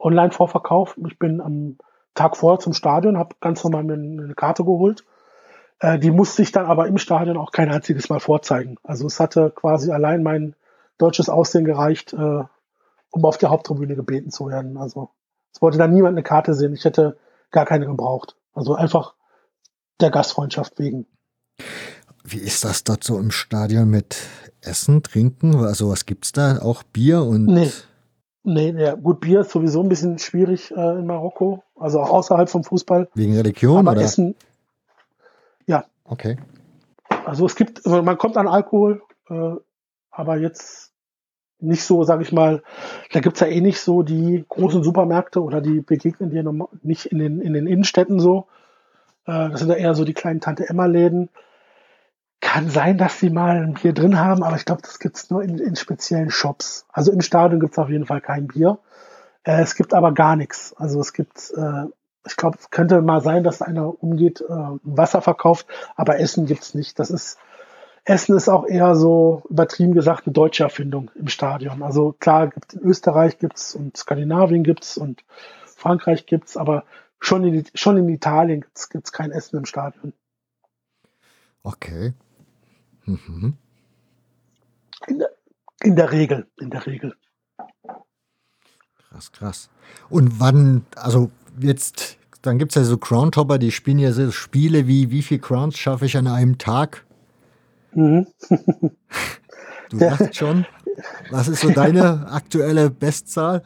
Online-Vorverkauf. Ich bin am Tag vorher zum Stadion, habe ganz normal mir eine Karte geholt. Äh, die musste ich dann aber im Stadion auch kein einziges Mal vorzeigen. Also es hatte quasi allein mein deutsches Aussehen gereicht, äh, um auf der Haupttribüne gebeten zu werden. Also es wollte dann niemand eine Karte sehen. Ich hätte gar keine gebraucht. Also einfach der Gastfreundschaft wegen. Wie ist das dort so im Stadion mit Essen, Trinken? Also was gibt's da? Auch Bier und nee. Nee, ja, gut, Bier ist sowieso ein bisschen schwierig äh, in Marokko, also auch außerhalb vom Fußball. Wegen Religion Aber oder? Essen. Okay. Also es gibt, also man kommt an Alkohol, äh, aber jetzt nicht so, sag ich mal, da gibt's ja eh nicht so die großen Supermärkte oder die begegnen dir nicht in den, in den Innenstädten so. Äh, das sind ja eher so die kleinen Tante-Emma-Läden. Kann sein, dass sie mal ein Bier drin haben, aber ich glaube, das gibt's nur in, in speziellen Shops. Also im Stadion gibt's auf jeden Fall kein Bier. Äh, es gibt aber gar nichts. Also es gibt, äh, ich glaube, es könnte mal sein, dass einer umgeht, äh, Wasser verkauft, aber Essen gibt's nicht. Das ist, Essen ist auch eher so übertrieben gesagt eine deutsche Erfindung im Stadion. Also klar, gibt in Österreich gibt's und Skandinavien gibt's und Frankreich gibt's, aber schon in, schon in Italien gibt's, gibt's kein Essen im Stadion. Okay. Mhm. In, der, in der Regel, in der Regel. Krass, krass. Und wann, also jetzt, dann gibt es ja so Crown-Topper, die spielen ja so Spiele wie, wie viel Crowns schaffe ich an einem Tag? Mhm. du sagst schon. Was ist so deine aktuelle Bestzahl?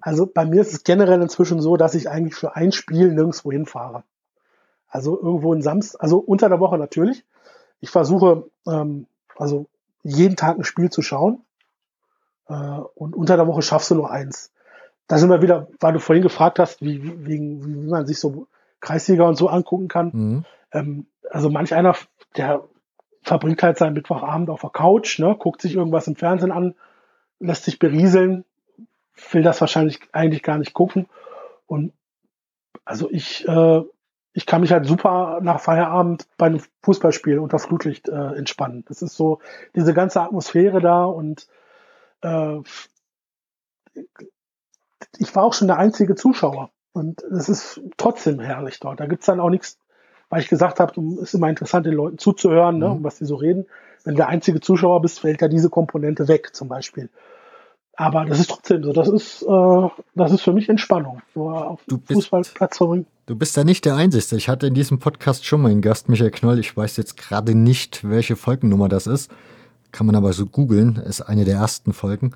Also bei mir ist es generell inzwischen so, dass ich eigentlich für ein Spiel nirgendwo hinfahre. Also irgendwo in Samstag, also unter der Woche natürlich. Ich versuche ähm, also jeden Tag ein Spiel zu schauen. Äh, und unter der Woche schaffst du nur eins. Da sind wir wieder, weil du vorhin gefragt hast, wie, wie, wie man sich so Kreisliga und so angucken kann. Mhm. Ähm, also manch einer, der verbringt halt seinen Mittwochabend auf der Couch, ne, guckt sich irgendwas im Fernsehen an, lässt sich berieseln, will das wahrscheinlich eigentlich gar nicht gucken. Und also ich, äh, ich kann mich halt super nach Feierabend bei einem Fußballspiel unter Flutlicht äh, entspannen. Das ist so diese ganze Atmosphäre da und äh, ich war auch schon der einzige Zuschauer. Und es ist trotzdem herrlich dort. Da gibt's dann auch nichts, weil ich gesagt habe, es ist immer interessant, den Leuten zuzuhören, ne, mhm. was die so reden. Wenn du der einzige Zuschauer bist, fällt ja diese Komponente weg, zum Beispiel. Aber das ist trotzdem so. Das ist, äh, das ist für mich Entspannung, so auf dem Fußballplatz verbringen. Du bist ja nicht der Einzige. Ich hatte in diesem Podcast schon mal einen Gast, Michael Knoll. Ich weiß jetzt gerade nicht, welche Folgennummer das ist. Kann man aber so googeln. Ist eine der ersten Folgen.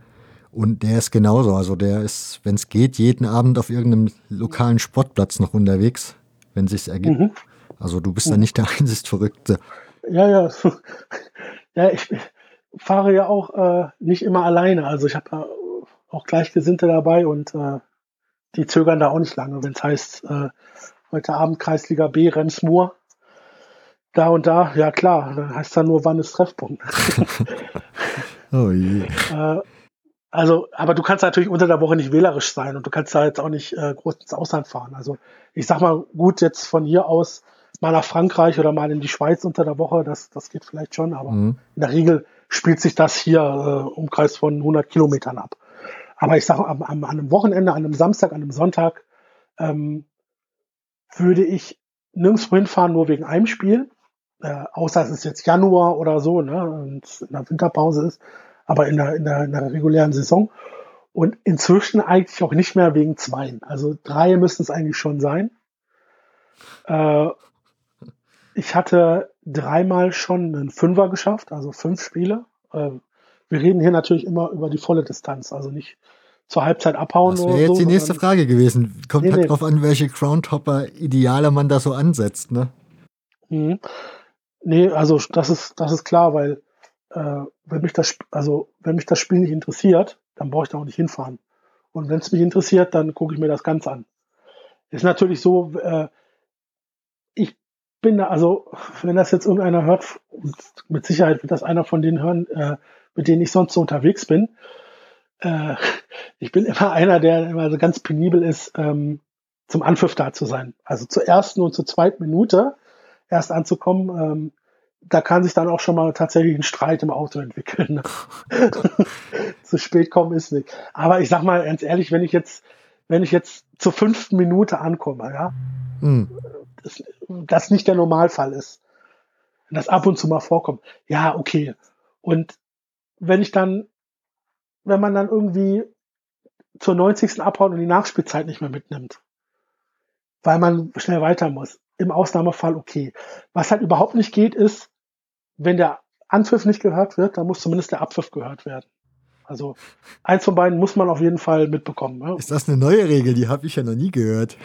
Und der ist genauso. Also der ist, wenn es geht, jeden Abend auf irgendeinem lokalen Sportplatz noch unterwegs, wenn es sich ergibt. Mhm. Also du bist mhm. da nicht der einzig Verrückte. Ja, ja. ja, ich fahre ja auch äh, nicht immer alleine. Also ich habe ja auch Gleichgesinnte dabei und äh, die zögern da auch nicht lange, wenn es heißt, äh, heute Abend Kreisliga B, Remsmoor, da und da, ja klar, dann heißt dann nur, wann ist Treffpunkt. oh je. Äh, also, aber du kannst natürlich unter der Woche nicht wählerisch sein und du kannst da jetzt auch nicht äh, groß ins Ausland fahren. Also ich sag mal, gut, jetzt von hier aus mal nach Frankreich oder mal in die Schweiz unter der Woche, das, das geht vielleicht schon, aber mhm. in der Regel spielt sich das hier äh, Umkreis von 100 Kilometern ab. Aber ich sage, am, am, an einem Wochenende, an einem Samstag, an einem Sonntag ähm, würde ich nirgendwo hinfahren, nur wegen einem Spiel. Äh, außer es ist jetzt Januar oder so, ne, und in der Winterpause ist, aber in der, in der, in der regulären Saison. Und inzwischen eigentlich auch nicht mehr wegen zwei. Also drei müssten es eigentlich schon sein. Äh, ich hatte dreimal schon einen Fünfer geschafft, also fünf Spiele. Äh, wir reden hier natürlich immer über die volle Distanz, also nicht zur Halbzeit abhauen. Das wäre jetzt so, die nächste Frage gewesen. Kommt nee, halt nee. drauf an, welche Groundhopper-Ideale man da so ansetzt, ne? Mhm. Nee, also das ist, das ist klar, weil äh, wenn mich das, also wenn mich das Spiel nicht interessiert, dann brauche ich da auch nicht hinfahren. Und wenn es mich interessiert, dann gucke ich mir das Ganze an. Ist natürlich so, äh, ich bin da, also wenn das jetzt irgendeiner hört, mit Sicherheit wird das einer von denen hören, äh, mit denen ich sonst so unterwegs bin. Äh, ich bin immer einer, der immer so ganz penibel ist, ähm, zum Anpfiff da zu sein. Also zur ersten und zur zweiten Minute erst anzukommen. Ähm, da kann sich dann auch schon mal tatsächlich ein Streit im Auto entwickeln. zu spät kommen ist nicht. Aber ich sag mal ganz ehrlich, wenn ich jetzt, wenn ich jetzt zur fünften Minute ankomme, ja, hm. das, das nicht der Normalfall ist, wenn das ab und zu mal vorkommt, ja, okay. Und wenn ich dann, wenn man dann irgendwie zur 90. abhaut und die Nachspielzeit nicht mehr mitnimmt, weil man schnell weiter muss, im Ausnahmefall okay. Was halt überhaupt nicht geht, ist, wenn der Anpfiff nicht gehört wird, dann muss zumindest der Abpfiff gehört werden. Also eins von beiden muss man auf jeden Fall mitbekommen. Ne? Ist das eine neue Regel? Die habe ich ja noch nie gehört.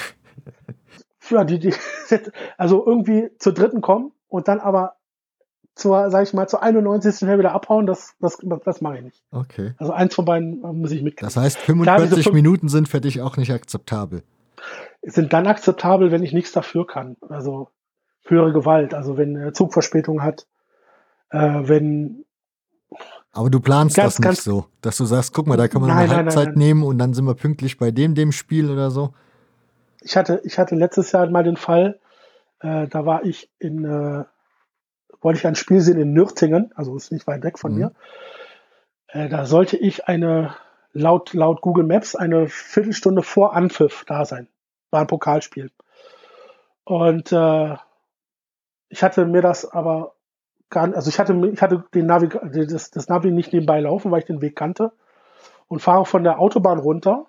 Ja, die, die, also irgendwie zur dritten kommen und dann aber zur, sag ich mal, zur 91. schnell wieder abhauen, das, das, das mache ich nicht. Okay. Also eins von beiden muss ich mitkriegen. Das heißt, 45 Klar, Minuten sind für dich auch nicht akzeptabel. Sind dann akzeptabel, wenn ich nichts dafür kann. Also höhere Gewalt, also wenn er Zugverspätung hat, äh, wenn aber du planst ganz, das nicht so, dass du sagst, guck mal, da kann man nein, eine nein, Halbzeit nein, nehmen und dann sind wir pünktlich bei dem, dem Spiel oder so. Ich hatte, ich hatte letztes Jahr mal den Fall, äh, da war ich in, äh, wollte ich ein Spiel sehen in Nürtingen, also ist nicht weit weg von mhm. mir. Äh, da sollte ich eine, laut, laut Google Maps, eine Viertelstunde vor Anpfiff da sein. War ein Pokalspiel. Und äh, ich hatte mir das aber gar, also ich hatte, ich hatte den Navi, das, das Navi nicht nebenbei laufen, weil ich den Weg kannte und fahre von der Autobahn runter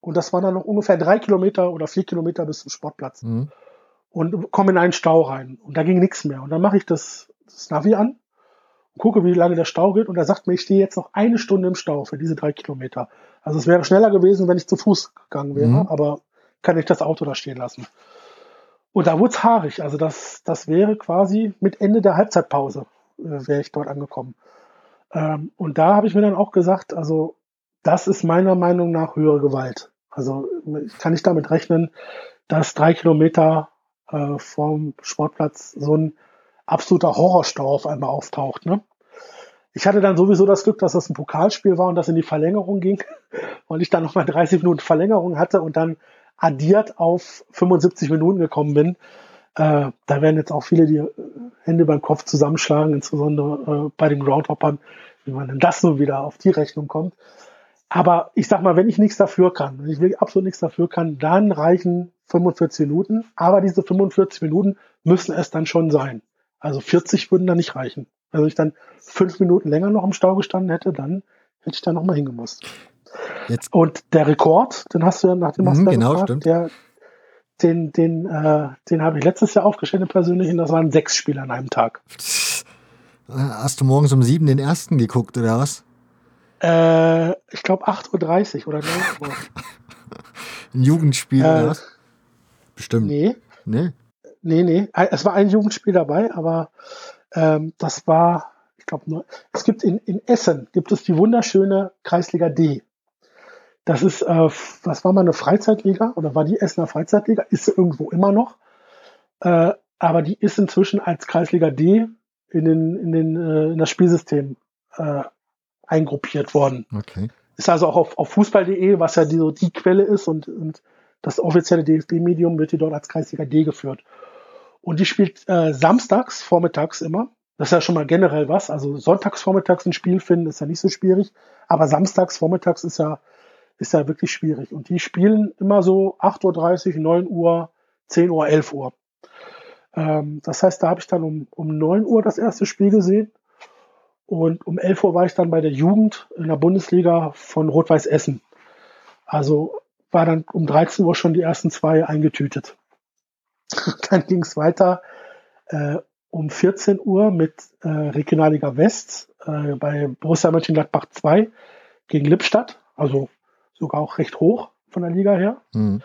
und das waren dann noch ungefähr drei Kilometer oder vier Kilometer bis zum Sportplatz mhm. und komme in einen Stau rein und da ging nichts mehr und dann mache ich das, das Navi an und gucke, wie lange der Stau geht und er sagt mir, ich stehe jetzt noch eine Stunde im Stau für diese drei Kilometer. Also es wäre schneller gewesen, wenn ich zu Fuß gegangen wäre, mhm. aber kann ich das Auto da stehen lassen. Und da wurde es haarig. Also das, das wäre quasi mit Ende der Halbzeitpause äh, wäre ich dort angekommen. Ähm, und da habe ich mir dann auch gesagt, also das ist meiner Meinung nach höhere Gewalt. Also ich kann nicht damit rechnen, dass drei Kilometer äh, vom Sportplatz so ein absoluter Horrorstau auf einmal auftaucht. Ne? Ich hatte dann sowieso das Glück, dass das ein Pokalspiel war und das in die Verlängerung ging, weil ich dann nochmal 30 Minuten Verlängerung hatte und dann addiert auf 75 Minuten gekommen bin. Äh, da werden jetzt auch viele die äh, Hände beim Kopf zusammenschlagen, insbesondere äh, bei den Groundhoppern, wie man denn das nun wieder auf die Rechnung kommt. Aber ich sag mal, wenn ich nichts dafür kann, wenn ich wirklich absolut nichts dafür kann, dann reichen 45 Minuten. Aber diese 45 Minuten müssen es dann schon sein. Also 40 würden da nicht reichen. Also ich dann fünf Minuten länger noch im Stau gestanden hätte, dann hätte ich da noch mal hingemusst. Jetzt. Und der Rekord, den hast du ja nach dem mhm, genau, gefragt, stimmt. der, den, den, äh, den habe ich letztes Jahr aufgestellt persönlich und das waren sechs Spiele an einem Tag. Hast du morgens um sieben den ersten geguckt oder was? Äh, ich glaube 8.30 Uhr oder 9 Uhr. ein Jugendspiel äh, oder was? Bestimmt. Nee. Nee? Nee, nee. Es war ein Jugendspiel dabei, aber ähm, das war, ich glaube, es gibt in, in Essen gibt es die wunderschöne Kreisliga D. Das ist, äh, was war mal eine Freizeitliga oder war die Essener Freizeitliga? Ist sie irgendwo immer noch. Äh, aber die ist inzwischen als Kreisliga D in, den, in, den, äh, in das Spielsystem äh, eingruppiert worden. Okay. Ist also auch auf, auf Fußball.de, was ja die, so die Quelle ist und, und das offizielle DFB-Medium wird die dort als Kreisliga D geführt. Und die spielt äh, samstags, vormittags immer. Das ist ja schon mal generell was. Also sonntags vormittags ein Spiel finden ist ja nicht so schwierig, aber samstags vormittags ist ja, ist ja wirklich schwierig. Und die spielen immer so 8.30 Uhr, 9 Uhr, 10 Uhr, 11 Uhr. Ähm, das heißt, da habe ich dann um, um 9 Uhr das erste Spiel gesehen. Und um 11 Uhr war ich dann bei der Jugend in der Bundesliga von Rot-Weiß Essen. Also war dann um 13 Uhr schon die ersten zwei eingetütet. dann ging es weiter äh, um 14 Uhr mit äh, Regionalliga West äh, bei Borussia Mönchengladbach 2 gegen Lippstadt, also sogar auch recht hoch von der Liga her. Mhm.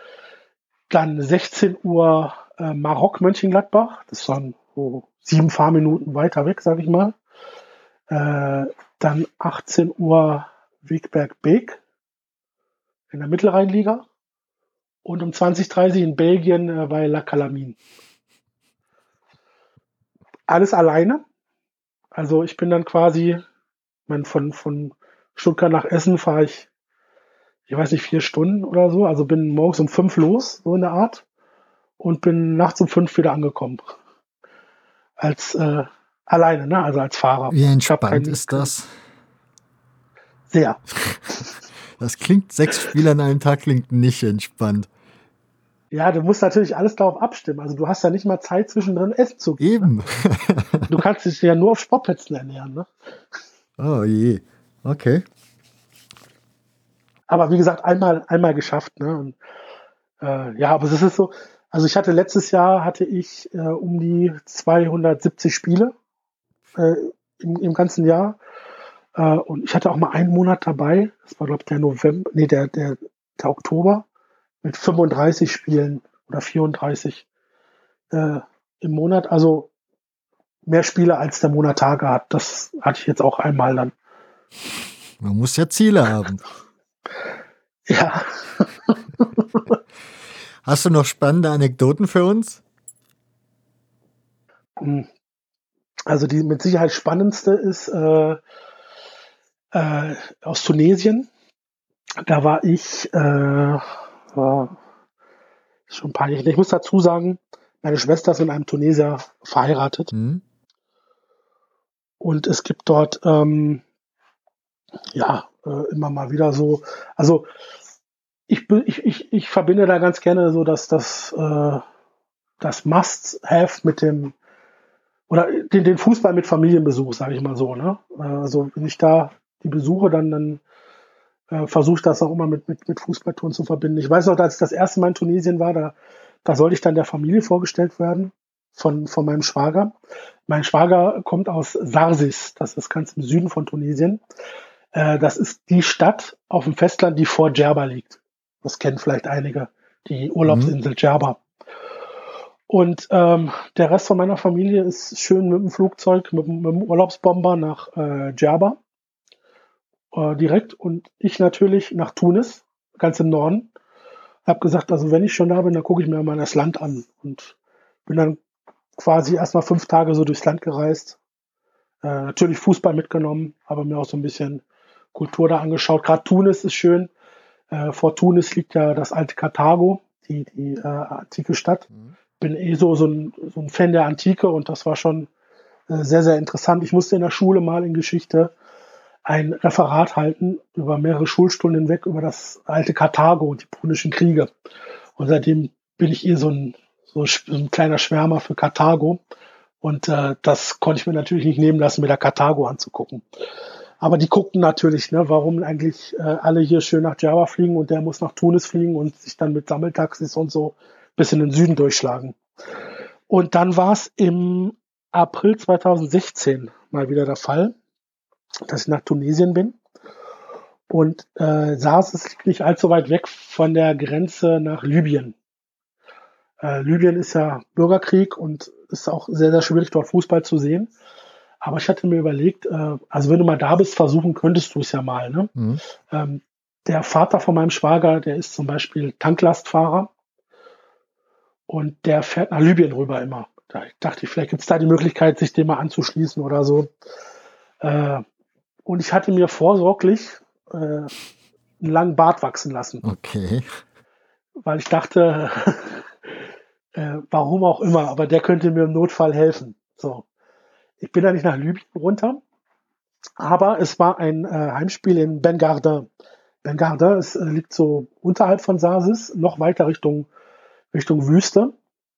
Dann 16 Uhr äh, Marok Mönchengladbach, das ist dann so sieben Fahrminuten weiter weg, sage ich mal. Äh, dann 18 Uhr Wegberg Beek in der Mittelrheinliga und um 20.30 in Belgien äh, bei La Calamin. Alles alleine. Also ich bin dann quasi, mein, von, von Stuttgart nach Essen fahre ich, ich weiß nicht, vier Stunden oder so. Also bin morgens um fünf los, so in der Art. Und bin nachts um fünf wieder angekommen. Als äh, alleine, ne? Also als Fahrer. Wie entspannt ist das? Sehr. Das klingt, sechs Spiele an einem Tag klingt nicht entspannt. Ja, du musst natürlich alles darauf abstimmen. Also du hast ja nicht mal Zeit zwischendrin Essen zu geben. Eben. Ne? du kannst dich ja nur auf Sportplätzen ernähren. Ne? Oh je. Okay. Aber wie gesagt, einmal, einmal geschafft. Ne? Und, äh, ja, aber es ist so, also ich hatte letztes Jahr hatte ich äh, um die 270 Spiele äh, im, im ganzen Jahr. Äh, und ich hatte auch mal einen Monat dabei. Das war, glaube ich, der November, nee, der, der, der Oktober mit 35 Spielen oder 34 äh, im Monat. Also mehr Spiele als der Monat Tage hat. Das hatte ich jetzt auch einmal dann. Man muss ja Ziele haben. Ja. Hast du noch spannende Anekdoten für uns? Hm. Also die mit Sicherheit spannendste ist äh, äh, aus Tunesien. Da war ich äh, war schon ein paar Jahre. Ich muss dazu sagen, meine Schwester ist mit einem Tunesier verheiratet. Mhm. Und es gibt dort ähm, ja äh, immer mal wieder so, also ich, ich, ich, ich verbinde da ganz gerne so, dass das, äh, das Must-Have mit dem oder den, den Fußball mit Familienbesuch, sage ich mal so. Ne? Also wenn ich da die besuche, dann, dann äh, versuche das auch immer mit, mit, mit Fußballtouren zu verbinden. Ich weiß noch, als ich das erste Mal in Tunesien war, da, da sollte ich dann der Familie vorgestellt werden von, von meinem Schwager. Mein Schwager kommt aus Sarsis, das ist ganz im Süden von Tunesien. Äh, das ist die Stadt auf dem Festland, die vor Djerba liegt. Das kennen vielleicht einige, die Urlaubsinsel mhm. Djerba. Und ähm, der Rest von meiner Familie ist schön mit dem Flugzeug, mit, mit dem Urlaubsbomber nach äh, Djerba äh, direkt und ich natürlich nach Tunis, ganz im Norden. Hab gesagt, also wenn ich schon da bin, dann gucke ich mir mal das Land an und bin dann quasi erstmal fünf Tage so durchs Land gereist. Äh, natürlich Fußball mitgenommen, aber mir auch so ein bisschen Kultur da angeschaut. Gerade Tunis ist schön. Äh, vor Tunis liegt ja das alte Karthago, die, die äh, antike Stadt. Mhm. Bin eh so, so, ein, so ein Fan der Antike und das war schon äh, sehr, sehr interessant. Ich musste in der Schule mal in Geschichte ein Referat halten über mehrere Schulstunden hinweg über das alte Karthago und die punischen Kriege. Und seitdem bin ich eh so ein, so ein kleiner Schwärmer für Karthago. Und äh, das konnte ich mir natürlich nicht nehmen lassen, mir da Karthago anzugucken. Aber die guckten natürlich, ne, warum eigentlich äh, alle hier schön nach Java fliegen und der muss nach Tunis fliegen und sich dann mit Sammeltaxis und so bis in den Süden durchschlagen. Und dann war es im April 2016 mal wieder der Fall dass ich nach Tunesien bin. Und äh, saß es nicht allzu weit weg von der Grenze nach Libyen. Äh, Libyen ist ja Bürgerkrieg und ist auch sehr, sehr schwierig, dort Fußball zu sehen. Aber ich hatte mir überlegt, äh, also wenn du mal da bist, versuchen könntest du es ja mal. Ne? Mhm. Ähm, der Vater von meinem Schwager, der ist zum Beispiel Tanklastfahrer und der fährt nach Libyen rüber immer. Da dachte ich, vielleicht gibt es da die Möglichkeit, sich dem mal anzuschließen oder so. Äh, und ich hatte mir vorsorglich äh, einen langen Bart wachsen lassen. Okay. Weil ich dachte, äh, warum auch immer, aber der könnte mir im Notfall helfen. So. Ich bin da nicht nach Libyen runter, aber es war ein äh, Heimspiel in Bengardin. Bengardin ist, äh, liegt so unterhalb von Sasis, noch weiter Richtung, Richtung Wüste.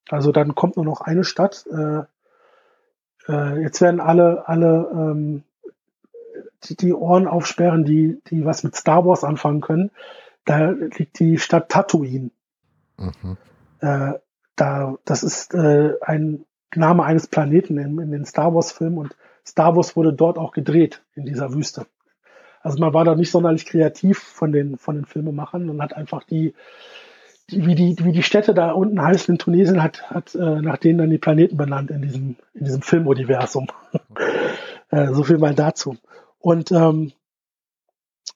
Also dann kommt nur noch eine Stadt. Äh, äh, jetzt werden alle, alle ähm, die, die Ohren aufsperren, die, die was mit Star Wars anfangen können. Da liegt die Stadt Tatooine. Mhm. Äh, da, das ist äh, ein Name eines Planeten in, in den Star Wars-Filmen und Star Wars wurde dort auch gedreht in dieser Wüste. Also man war da nicht sonderlich kreativ von den, von den Filmemachern und hat einfach die, die, wie die, wie die Städte da unten heißen in Tunesien, hat, hat äh, nach denen dann die Planeten benannt in diesem, in diesem Filmuniversum. äh, so viel mal dazu. Und ähm,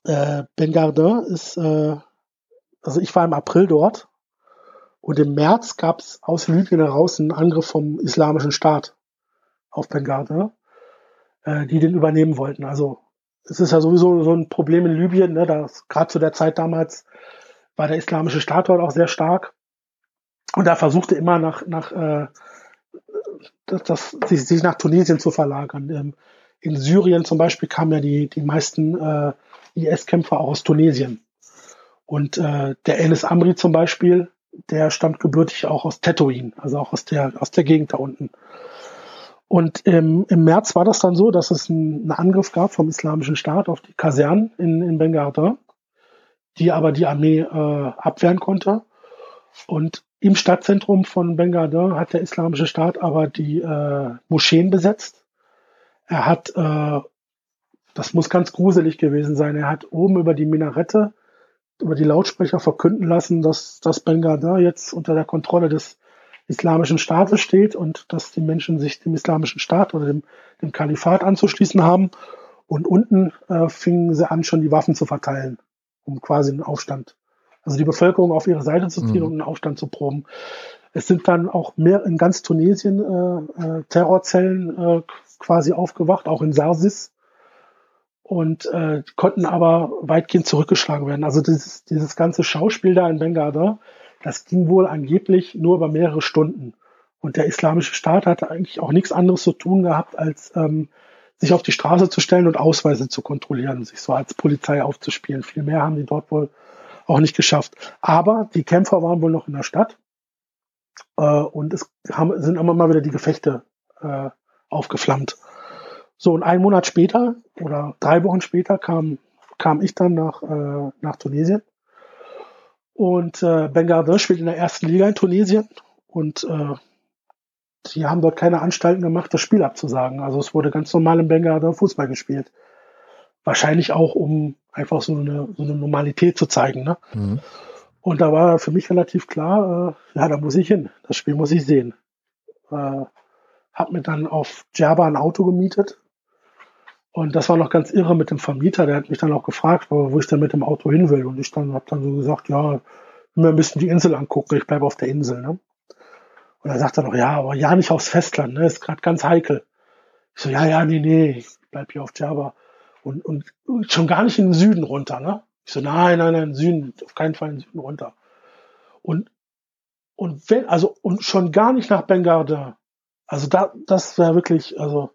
äh, Ben Gardin ist, äh, also ich war im April dort und im März gab es aus Libyen heraus einen Angriff vom Islamischen Staat auf Ben Gardin, äh, die den übernehmen wollten. Also es ist ja sowieso so ein Problem in Libyen, ne, gerade zu der Zeit damals war der Islamische Staat dort auch sehr stark und da versuchte immer nach, nach äh, das, das, sich, sich nach Tunesien zu verlagern. Ähm, in Syrien zum Beispiel kamen ja die, die meisten äh, IS-Kämpfer auch aus Tunesien. Und äh, der Enes Amri zum Beispiel, der stammt gebürtig auch aus Tetouin, also auch aus der, aus der Gegend da unten. Und im, im März war das dann so, dass es einen, einen Angriff gab vom Islamischen Staat auf die Kasernen in, in Benghazi, die aber die Armee äh, abwehren konnte. Und im Stadtzentrum von Benghazi hat der Islamische Staat aber die äh, Moscheen besetzt er hat, äh, das muss ganz gruselig gewesen sein, er hat oben über die Minarette, über die Lautsprecher verkünden lassen, dass das Benghazi jetzt unter der Kontrolle des islamischen Staates steht und dass die Menschen sich dem islamischen Staat oder dem, dem Kalifat anzuschließen haben. Und unten äh, fingen sie an, schon die Waffen zu verteilen, um quasi einen Aufstand, also die Bevölkerung auf ihre Seite zu ziehen mhm. und einen Aufstand zu proben. Es sind dann auch mehr in ganz Tunesien äh, äh, Terrorzellen äh, quasi aufgewacht, auch in Sarsis und äh, konnten aber weitgehend zurückgeschlagen werden. Also dieses, dieses ganze Schauspiel da in Benghazi, das ging wohl angeblich nur über mehrere Stunden. Und der islamische Staat hatte eigentlich auch nichts anderes zu tun gehabt, als ähm, sich auf die Straße zu stellen und Ausweise zu kontrollieren, sich so als Polizei aufzuspielen. Viel mehr haben die dort wohl auch nicht geschafft. Aber die Kämpfer waren wohl noch in der Stadt äh, und es haben, sind immer mal wieder die Gefechte äh, aufgeflammt. So, und einen Monat später oder drei Wochen später kam, kam ich dann nach, äh, nach Tunesien. Und äh, Benghazi spielt in der ersten Liga in Tunesien und äh, die haben dort keine Anstalten gemacht, das Spiel abzusagen. Also es wurde ganz normal in Benghazi Fußball gespielt. Wahrscheinlich auch, um einfach so eine, so eine Normalität zu zeigen. Ne? Mhm. Und da war für mich relativ klar, äh, ja, da muss ich hin. Das Spiel muss ich sehen. Äh, hab mir dann auf Djerba ein Auto gemietet. Und das war noch ganz irre mit dem Vermieter. Der hat mich dann auch gefragt, wo ich dann mit dem Auto hin will. Und ich dann habe dann so gesagt, ja, mir ein bisschen die Insel angucken. Ich bleibe auf der Insel. Ne? Und er sagt dann noch, ja, aber ja nicht aufs Festland. Ne? Ist gerade ganz heikel. Ich so, ja, ja, nee, nee, ich bleib hier auf Djerba. Und, und schon gar nicht in den Süden runter. Ne? Ich so, nein, nein, nein, Süden, auf keinen Fall in den Süden runter. Und, und wenn, also, und schon gar nicht nach Benghazi. Also da, das wäre wirklich, also,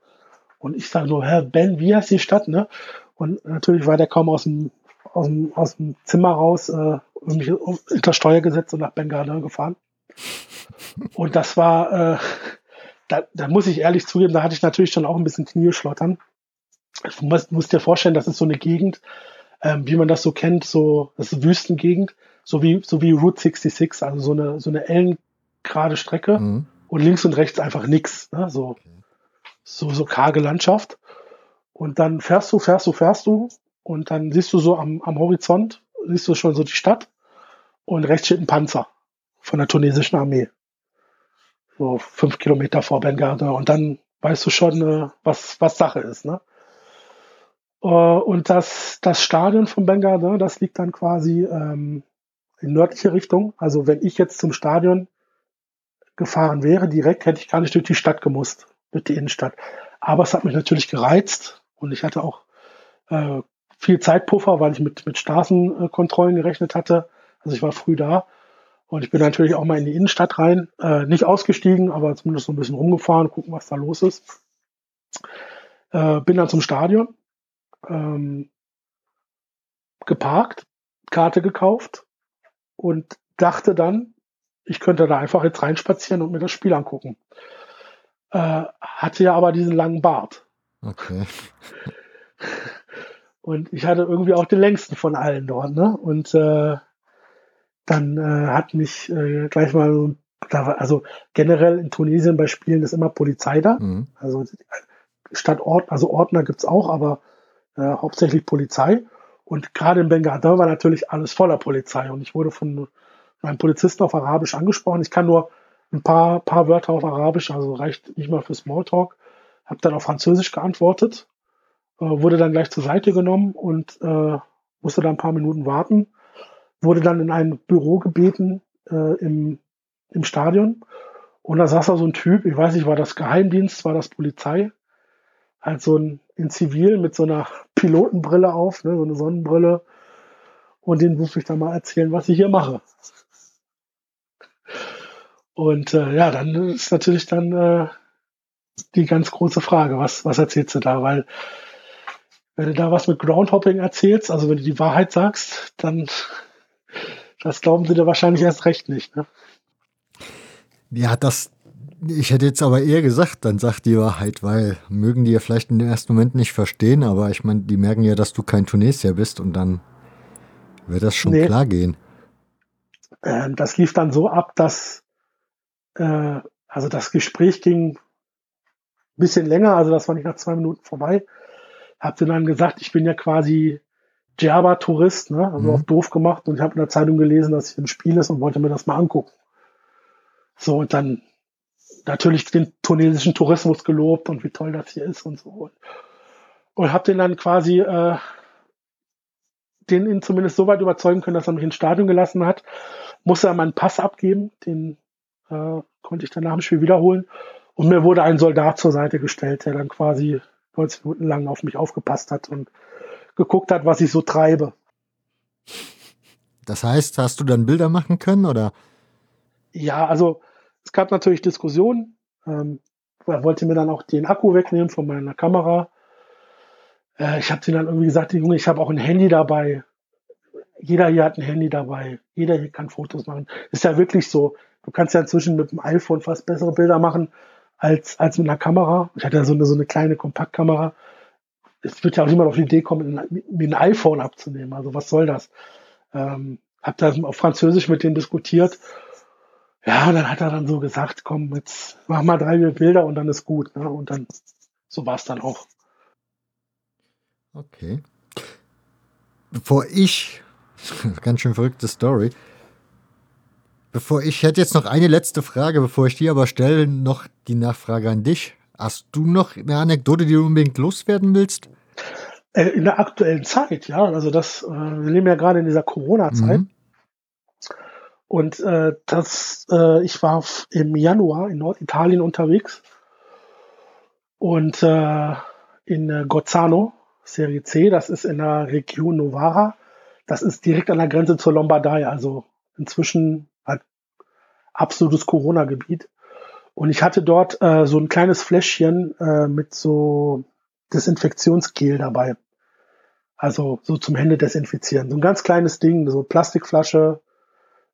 und ich sage so, Herr Ben, wie heißt die Stadt, ne? Und natürlich war der kaum aus dem, aus dem, aus dem Zimmer raus, äh, mich unter Steuer gesetzt und nach Benghazi gefahren. Und das war, äh, da, da muss ich ehrlich zugeben, da hatte ich natürlich schon auch ein bisschen Knie schlottern. Ich muss, muss dir vorstellen, das ist so eine Gegend, ähm, wie man das so kennt, so, das ist eine Wüstengegend, so wie, so wie Route 66, also so eine, so eine ellengerade Strecke. Mhm und links und rechts einfach nix. Ne? So, okay. So, so karge Landschaft. Und dann fährst du, fährst du, fährst du und dann siehst du so am, am Horizont, siehst du schon so die Stadt und rechts steht ein Panzer von der tunesischen Armee. So fünf Kilometer vor Benghazi und dann weißt du schon, äh, was, was Sache ist. Ne? Äh, und das, das Stadion von Bengardin, das liegt dann quasi ähm, in nördliche Richtung. Also wenn ich jetzt zum Stadion gefahren wäre, direkt hätte ich gar nicht durch die Stadt gemusst, durch die Innenstadt. Aber es hat mich natürlich gereizt und ich hatte auch äh, viel Zeitpuffer, weil ich mit, mit Straßenkontrollen gerechnet hatte. Also ich war früh da und ich bin natürlich auch mal in die Innenstadt rein, äh, nicht ausgestiegen, aber zumindest so ein bisschen rumgefahren, gucken, was da los ist. Äh, bin dann zum Stadion, ähm, geparkt, Karte gekauft und dachte dann, ich könnte da einfach jetzt reinspazieren und mir das Spiel angucken. Äh, hatte ja aber diesen langen Bart. Okay. Und ich hatte irgendwie auch den längsten von allen dort, ne? Und äh, dann äh, hat mich äh, gleich mal, also generell in Tunesien bei Spielen ist immer Polizei da. Mhm. Also statt Ort, also Ordner gibt's auch, aber äh, hauptsächlich Polizei. Und gerade in Benghazi war natürlich alles voller Polizei. Und ich wurde von einem Polizisten auf Arabisch angesprochen. Ich kann nur ein paar, paar Wörter auf Arabisch, also reicht nicht mal für Smalltalk. Habe dann auf Französisch geantwortet äh, wurde dann gleich zur Seite genommen und äh, musste da ein paar Minuten warten, wurde dann in ein Büro gebeten äh, im, im Stadion und da saß da so ein Typ, ich weiß nicht, war das Geheimdienst, war das Polizei, halt so ein in Zivil mit so einer Pilotenbrille auf, ne, so eine Sonnenbrille und den musste ich dann mal erzählen, was ich hier mache. Und äh, ja, dann ist natürlich dann äh, die ganz große Frage, was, was erzählst du da? Weil wenn du da was mit Groundhopping erzählst, also wenn du die Wahrheit sagst, dann das glauben sie dir wahrscheinlich erst recht nicht. Ne? Ja, das, ich hätte jetzt aber eher gesagt, dann sag die Wahrheit, weil mögen die ja vielleicht in dem ersten Moment nicht verstehen, aber ich meine, die merken ja, dass du kein Tunesier bist und dann wird das schon nee. klar gehen. Ähm, das lief dann so ab, dass äh, also das Gespräch ging ein bisschen länger, also das war nicht nach zwei Minuten vorbei hab dir dann gesagt, ich bin ja quasi Djerba-Tourist, ne? also mhm. auf doof gemacht und ich habe in der Zeitung gelesen, dass hier ein Spiel ist und wollte mir das mal angucken. So, und dann natürlich den tunesischen Tourismus gelobt und wie toll das hier ist und so. Und, und habe den dann quasi äh, den ihn zumindest so weit überzeugen können, dass er mich ins Stadion gelassen hat. Musste er meinen Pass abgeben, den äh, konnte ich dann nach dem Spiel wiederholen. Und mir wurde ein Soldat zur Seite gestellt, der dann quasi 90 Minuten lang auf mich aufgepasst hat und geguckt hat, was ich so treibe. Das heißt, hast du dann Bilder machen können oder? Ja, also es gab natürlich Diskussionen. Ähm, er wollte mir dann auch den Akku wegnehmen von meiner Kamera. Äh, ich habe ihm dann irgendwie gesagt, Junge, ich habe auch ein Handy dabei. Jeder hier hat ein Handy dabei. Jeder hier kann Fotos machen. Ist ja wirklich so. Du kannst ja inzwischen mit dem iPhone fast bessere Bilder machen als, als mit einer Kamera. Ich hatte ja so eine, so eine kleine Kompaktkamera. Es wird ja auch niemand auf die Idee kommen, mir ein iPhone abzunehmen. Also was soll das? Ähm, hab da auf Französisch mit dem diskutiert. Ja, und dann hat er dann so gesagt, komm, jetzt mach mal drei Bilder und dann ist gut. Ne? Und dann, so war es dann auch. Okay. Bevor ich, ganz schön verrückte Story, Bevor ich hätte jetzt noch eine letzte Frage, bevor ich die aber stelle, noch die Nachfrage an dich. Hast du noch eine Anekdote, die du unbedingt loswerden willst? Äh, in der aktuellen Zeit, ja. Also das, äh, wir leben ja gerade in dieser Corona-Zeit. Mhm. Und äh, das, äh, ich war im Januar in Norditalien unterwegs und äh, in äh, Gozzano, Serie C, das ist in der Region Novara. Das ist direkt an der Grenze zur Lombardei, also inzwischen absolutes Corona-Gebiet. Und ich hatte dort äh, so ein kleines Fläschchen äh, mit so Desinfektionsgel dabei. Also so zum Hände desinfizieren. So ein ganz kleines Ding, so Plastikflasche,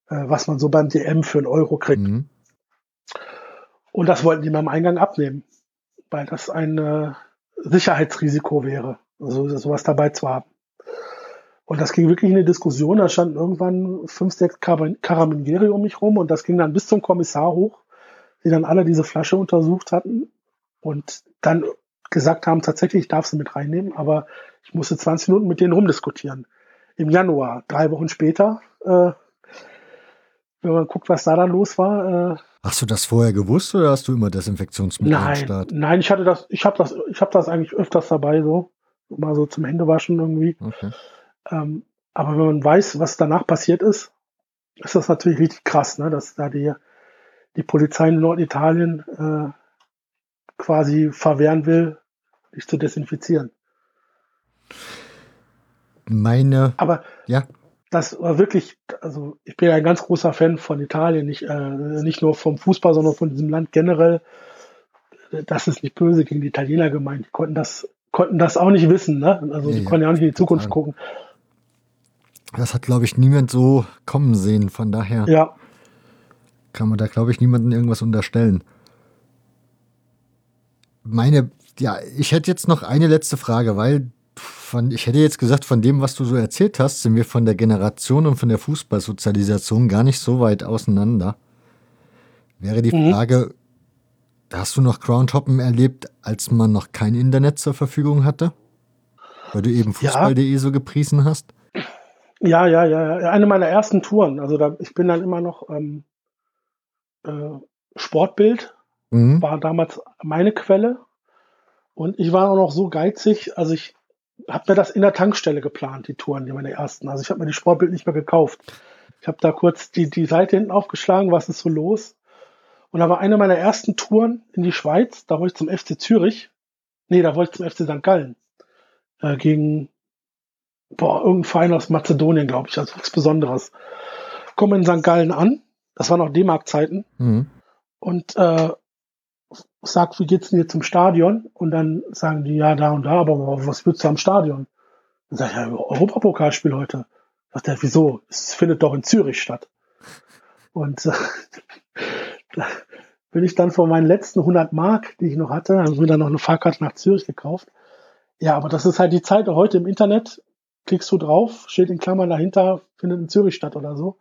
äh, was man so beim DM für einen Euro kriegt. Mhm. Und das wollten die mir am Eingang abnehmen, weil das ein äh, Sicherheitsrisiko wäre, also sowas dabei zu haben. Und das ging wirklich in eine Diskussion. Da standen irgendwann fünf, sechs Karabinieri um mich rum und das ging dann bis zum Kommissar hoch, die dann alle diese Flasche untersucht hatten und dann gesagt haben, tatsächlich, ich darf sie mit reinnehmen, aber ich musste 20 Minuten mit denen rumdiskutieren. Im Januar, drei Wochen später, äh, wenn man guckt, was da dann los war. Äh, hast du das vorher gewusst oder hast du immer Desinfektionsmittel nein, am Start? Nein, ich hatte das, ich habe das, ich habe das eigentlich öfters dabei so. mal so zum Händewaschen irgendwie. Okay. Ähm, aber wenn man weiß, was danach passiert ist, ist das natürlich richtig krass, ne? dass da die, die Polizei in Norditalien äh, quasi verwehren will, dich zu desinfizieren. Meine. Aber ja. das war wirklich, also ich bin ja ein ganz großer Fan von Italien, nicht, äh, nicht nur vom Fußball, sondern von diesem Land generell. Das ist nicht böse gegen die Italiener gemeint. Die konnten das, konnten das auch nicht wissen, ne? Also nee, die konnten ja auch nicht in die Zukunft gucken. Das hat, glaube ich, niemand so kommen sehen. Von daher ja. kann man da, glaube ich, niemandem irgendwas unterstellen. Meine, ja, ich hätte jetzt noch eine letzte Frage, weil von, ich hätte jetzt gesagt, von dem, was du so erzählt hast, sind wir von der Generation und von der Fußballsozialisation gar nicht so weit auseinander. Wäre die mhm. Frage, hast du noch Groundhoppen erlebt, als man noch kein Internet zur Verfügung hatte? Weil du eben Fußball.de ja. so gepriesen hast? Ja, ja, ja, ja. Eine meiner ersten Touren. Also da, ich bin dann immer noch ähm, äh, Sportbild, mhm. war damals meine Quelle. Und ich war auch noch so geizig, also ich habe mir das in der Tankstelle geplant, die Touren, die meine ersten. Also ich habe mir die Sportbild nicht mehr gekauft. Ich habe da kurz die, die Seite hinten aufgeschlagen, was ist so los? Und da war eine meiner ersten Touren in die Schweiz, da wollte ich zum FC Zürich. Nee, da wollte ich zum FC St. Gallen. Äh, gegen boah, irgendein Verein aus Mazedonien, glaube ich, also nichts Besonderes. Komme in St. Gallen an, das waren noch D-Mark-Zeiten, mhm. und äh, sag, wie geht's denn hier zum Stadion? Und dann sagen die, ja, da und da, aber was willst du am Stadion? Dann sag ich, ja, Europapokalspiel heute. Sagt er, wieso? Es findet doch in Zürich statt. Und äh, da bin ich dann von meinen letzten 100 Mark, die ich noch hatte, habe mir dann noch eine Fahrkarte nach Zürich gekauft. Ja, aber das ist halt die Zeit heute im Internet klickst du drauf, steht in Klammern dahinter, findet in Zürich statt oder so.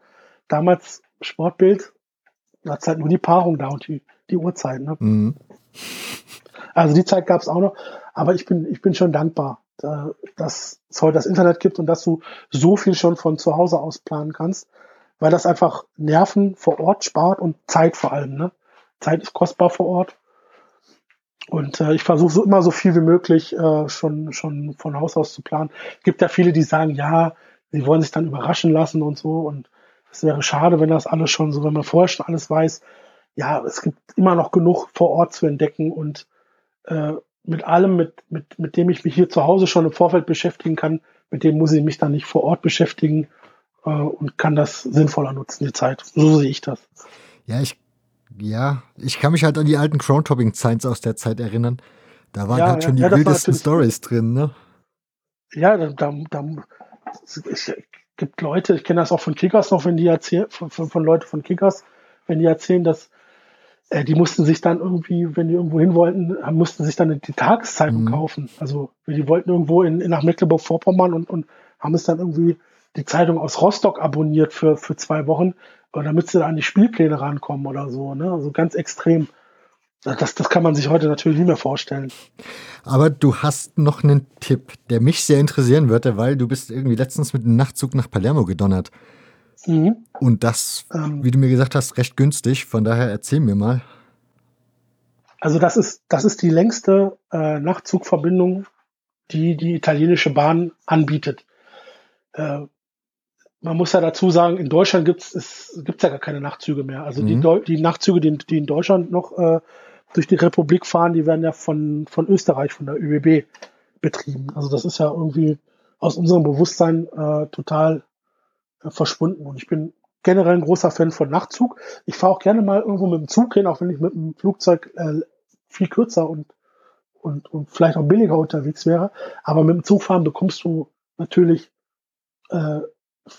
Damals Sportbild, da hat halt nur die Paarung da und die, die Uhrzeit. Ne? Mhm. Also die Zeit gab es auch noch, aber ich bin, ich bin schon dankbar, dass es heute das Internet gibt und dass du so viel schon von zu Hause aus planen kannst, weil das einfach Nerven vor Ort spart und Zeit vor allem. Ne? Zeit ist kostbar vor Ort und äh, ich versuche so immer so viel wie möglich äh, schon, schon von Haus aus zu planen. Es gibt ja viele, die sagen, ja, sie wollen sich dann überraschen lassen und so. Und es wäre schade, wenn das alles schon so, wenn man vorher schon alles weiß. Ja, es gibt immer noch genug vor Ort zu entdecken und äh, mit allem, mit, mit, mit dem ich mich hier zu Hause schon im Vorfeld beschäftigen kann, mit dem muss ich mich dann nicht vor Ort beschäftigen äh, und kann das sinnvoller nutzen, die Zeit. So sehe ich das. Ja, ich ja, ich kann mich halt an die alten Crowntopping-Signs aus der Zeit erinnern. Da waren ja, halt schon ja, die wildesten Stories drin, ne? Ja, da, da, da es gibt Leute, ich kenne das auch von Kickers noch, wenn die erzählen, von, von, von Leuten von Kickers, wenn die erzählen, dass äh, die mussten sich dann irgendwie, wenn die irgendwo hin wollten, mussten sich dann die Tageszeitung mhm. kaufen. Also die wollten irgendwo in, in nach Mecklenburg-Vorpommern und, und haben es dann irgendwie die Zeitung aus Rostock abonniert für, für zwei Wochen, oder damit sie da an die Spielpläne rankommen oder so, ne? Also ganz extrem. Das, das kann man sich heute natürlich nicht mehr vorstellen. Aber du hast noch einen Tipp, der mich sehr interessieren würde, weil du bist irgendwie letztens mit einem Nachtzug nach Palermo gedonnert. Mhm. Und das, ähm, wie du mir gesagt hast, recht günstig. Von daher erzähl mir mal. Also das ist, das ist die längste äh, Nachtzugverbindung, die die italienische Bahn anbietet. Äh, man muss ja dazu sagen, in Deutschland gibt es gibt's ja gar keine Nachtzüge mehr. Also mhm. die, die Nachtzüge, die, die in Deutschland noch äh, durch die Republik fahren, die werden ja von, von Österreich, von der ÖBB betrieben. Also das ist ja irgendwie aus unserem Bewusstsein äh, total äh, verschwunden. Und ich bin generell ein großer Fan von Nachtzug. Ich fahre auch gerne mal irgendwo mit dem Zug hin, auch wenn ich mit dem Flugzeug äh, viel kürzer und, und, und vielleicht auch billiger unterwegs wäre. Aber mit dem Zugfahren bekommst du natürlich äh,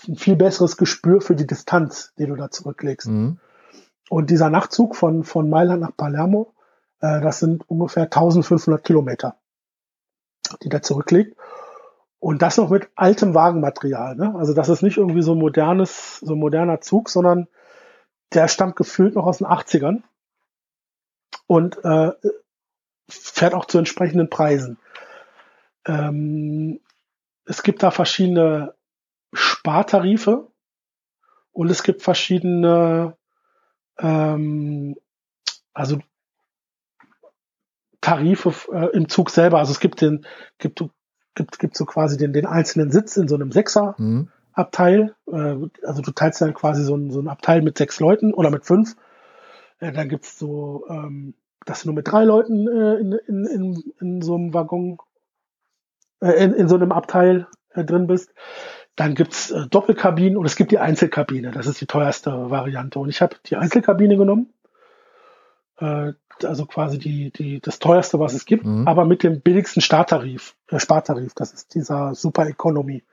ein viel besseres Gespür für die Distanz, die du da zurücklegst. Mhm. Und dieser Nachtzug von, von Mailand nach Palermo, äh, das sind ungefähr 1500 Kilometer, die da zurücklegt. Und das noch mit altem Wagenmaterial. Ne? Also das ist nicht irgendwie so ein modernes, so moderner Zug, sondern der stammt gefühlt noch aus den 80ern und äh, fährt auch zu entsprechenden Preisen. Ähm, es gibt da verschiedene Spartarife und es gibt verschiedene, ähm, also Tarife äh, im Zug selber. Also es gibt den, gibt gibt gibt so quasi den, den einzelnen Sitz in so einem Sechser. Mhm. Abteil, äh, also du teilst dann quasi so ein, so ein Abteil mit sechs Leuten oder mit fünf. Äh, dann gibt's so, ähm, dass du nur mit drei Leuten äh, in, in, in, in so einem Waggon, äh, in, in so einem Abteil äh, drin bist. Dann gibt's äh, Doppelkabinen und es gibt die Einzelkabine. Das ist die teuerste Variante. Und ich habe die Einzelkabine genommen. Äh, also quasi die, die, das teuerste, was es gibt, mhm. aber mit dem billigsten Starttarif, äh, Spartarif. Das ist dieser Super Economy.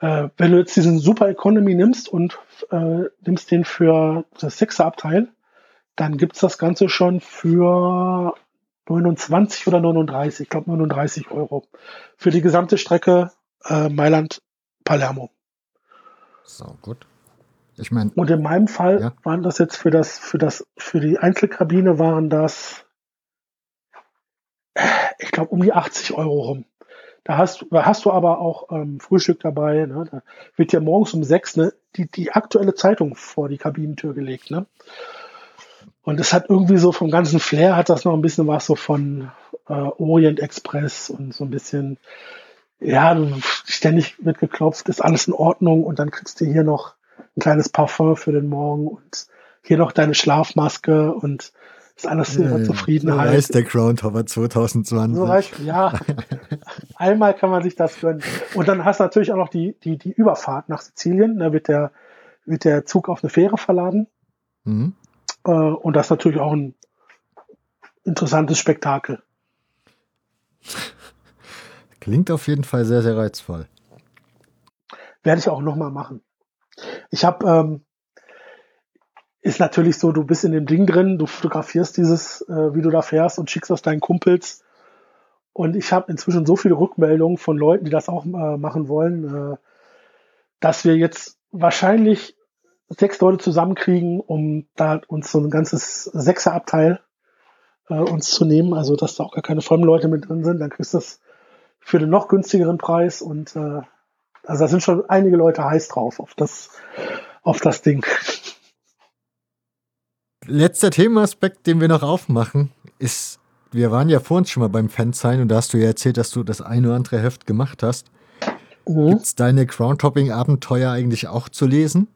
Äh, wenn du jetzt diesen Super Economy nimmst und äh, nimmst den für das Sechser-Abteil, dann gibt's das Ganze schon für 29 oder 39, ich glaube 39 Euro. Für die gesamte Strecke äh, Mailand-Palermo. So, gut. Ich meine. Und in meinem Fall ja. waren das jetzt für das, für das, für die Einzelkabine waren das, ich glaube, um die 80 Euro rum. Da hast, da hast du aber auch ähm, Frühstück dabei. Ne? Da wird ja morgens um sechs ne, die, die aktuelle Zeitung vor die Kabinentür gelegt. Ne? Und es hat irgendwie so vom ganzen Flair hat das noch ein bisschen was so von äh, Orient Express und so ein bisschen ja, ständig wird geklopft, ist alles in Ordnung und dann kriegst du hier noch ein kleines Parfum für den Morgen und hier noch deine Schlafmaske und ist alles in ihrer Zufriedenheit. So heißt der Groundhopper 2020. So ja. Einmal kann man sich das gönnen. Und dann hast du natürlich auch noch die, die, die Überfahrt nach Sizilien. Da wird der, wird der Zug auf eine Fähre verladen. Mhm. Äh, und das ist natürlich auch ein interessantes Spektakel. Klingt auf jeden Fall sehr, sehr reizvoll. Werde ich auch nochmal machen. Ich habe, ähm, ist natürlich so, du bist in dem Ding drin, du fotografierst dieses, äh, wie du da fährst und schickst das deinen Kumpels. Und ich habe inzwischen so viele Rückmeldungen von Leuten, die das auch äh, machen wollen, äh, dass wir jetzt wahrscheinlich sechs Leute zusammenkriegen, um da uns so ein ganzes Sechserabteil äh, uns zu nehmen. Also dass da auch gar keine fremden Leute mit drin sind. Dann kriegst du das für den noch günstigeren Preis und äh, also da sind schon einige Leute heiß drauf auf das, auf das Ding. Letzter Themenaspekt, den wir noch aufmachen, ist, wir waren ja vor uns schon mal beim Fansign und da hast du ja erzählt, dass du das eine oder andere Heft gemacht hast. Mhm. Gibt es deine Crowntopping-Abenteuer eigentlich auch zu lesen?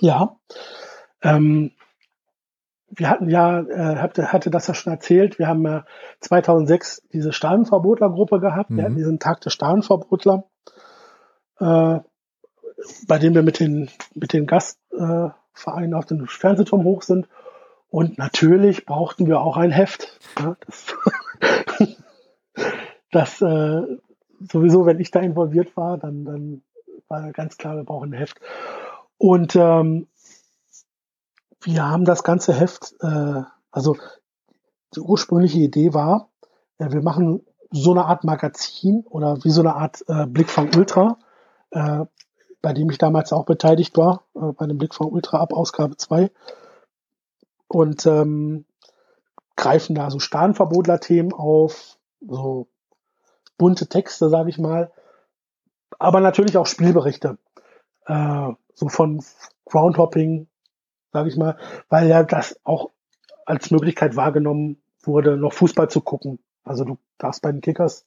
Ja. Ähm, wir hatten ja, äh, hatte, hatte das ja schon erzählt, wir haben ja 2006 diese Stahlenverbotler-Gruppe gehabt. Mhm. Wir hatten mhm. diesen Tag der Stahlenverbotler äh, bei dem wir mit den, mit den Gastvereinen äh, auf den Fernsehturm hoch sind. Und natürlich brauchten wir auch ein Heft. Ja, das, das äh, sowieso, wenn ich da involviert war, dann, dann war ganz klar, wir brauchen ein Heft. Und ähm, wir haben das ganze Heft, äh, also die ursprüngliche Idee war, äh, wir machen so eine Art Magazin oder wie so eine Art äh, Blickfang Ultra, äh, bei dem ich damals auch beteiligt war, äh, bei dem Blick von Ultra ab Ausgabe 2. Und ähm, greifen da so Starnverbotler-Themen auf, so bunte Texte, sage ich mal, aber natürlich auch Spielberichte, äh, so von Groundhopping, sage ich mal, weil ja das auch als Möglichkeit wahrgenommen wurde, noch Fußball zu gucken. Also du darfst bei den Kickers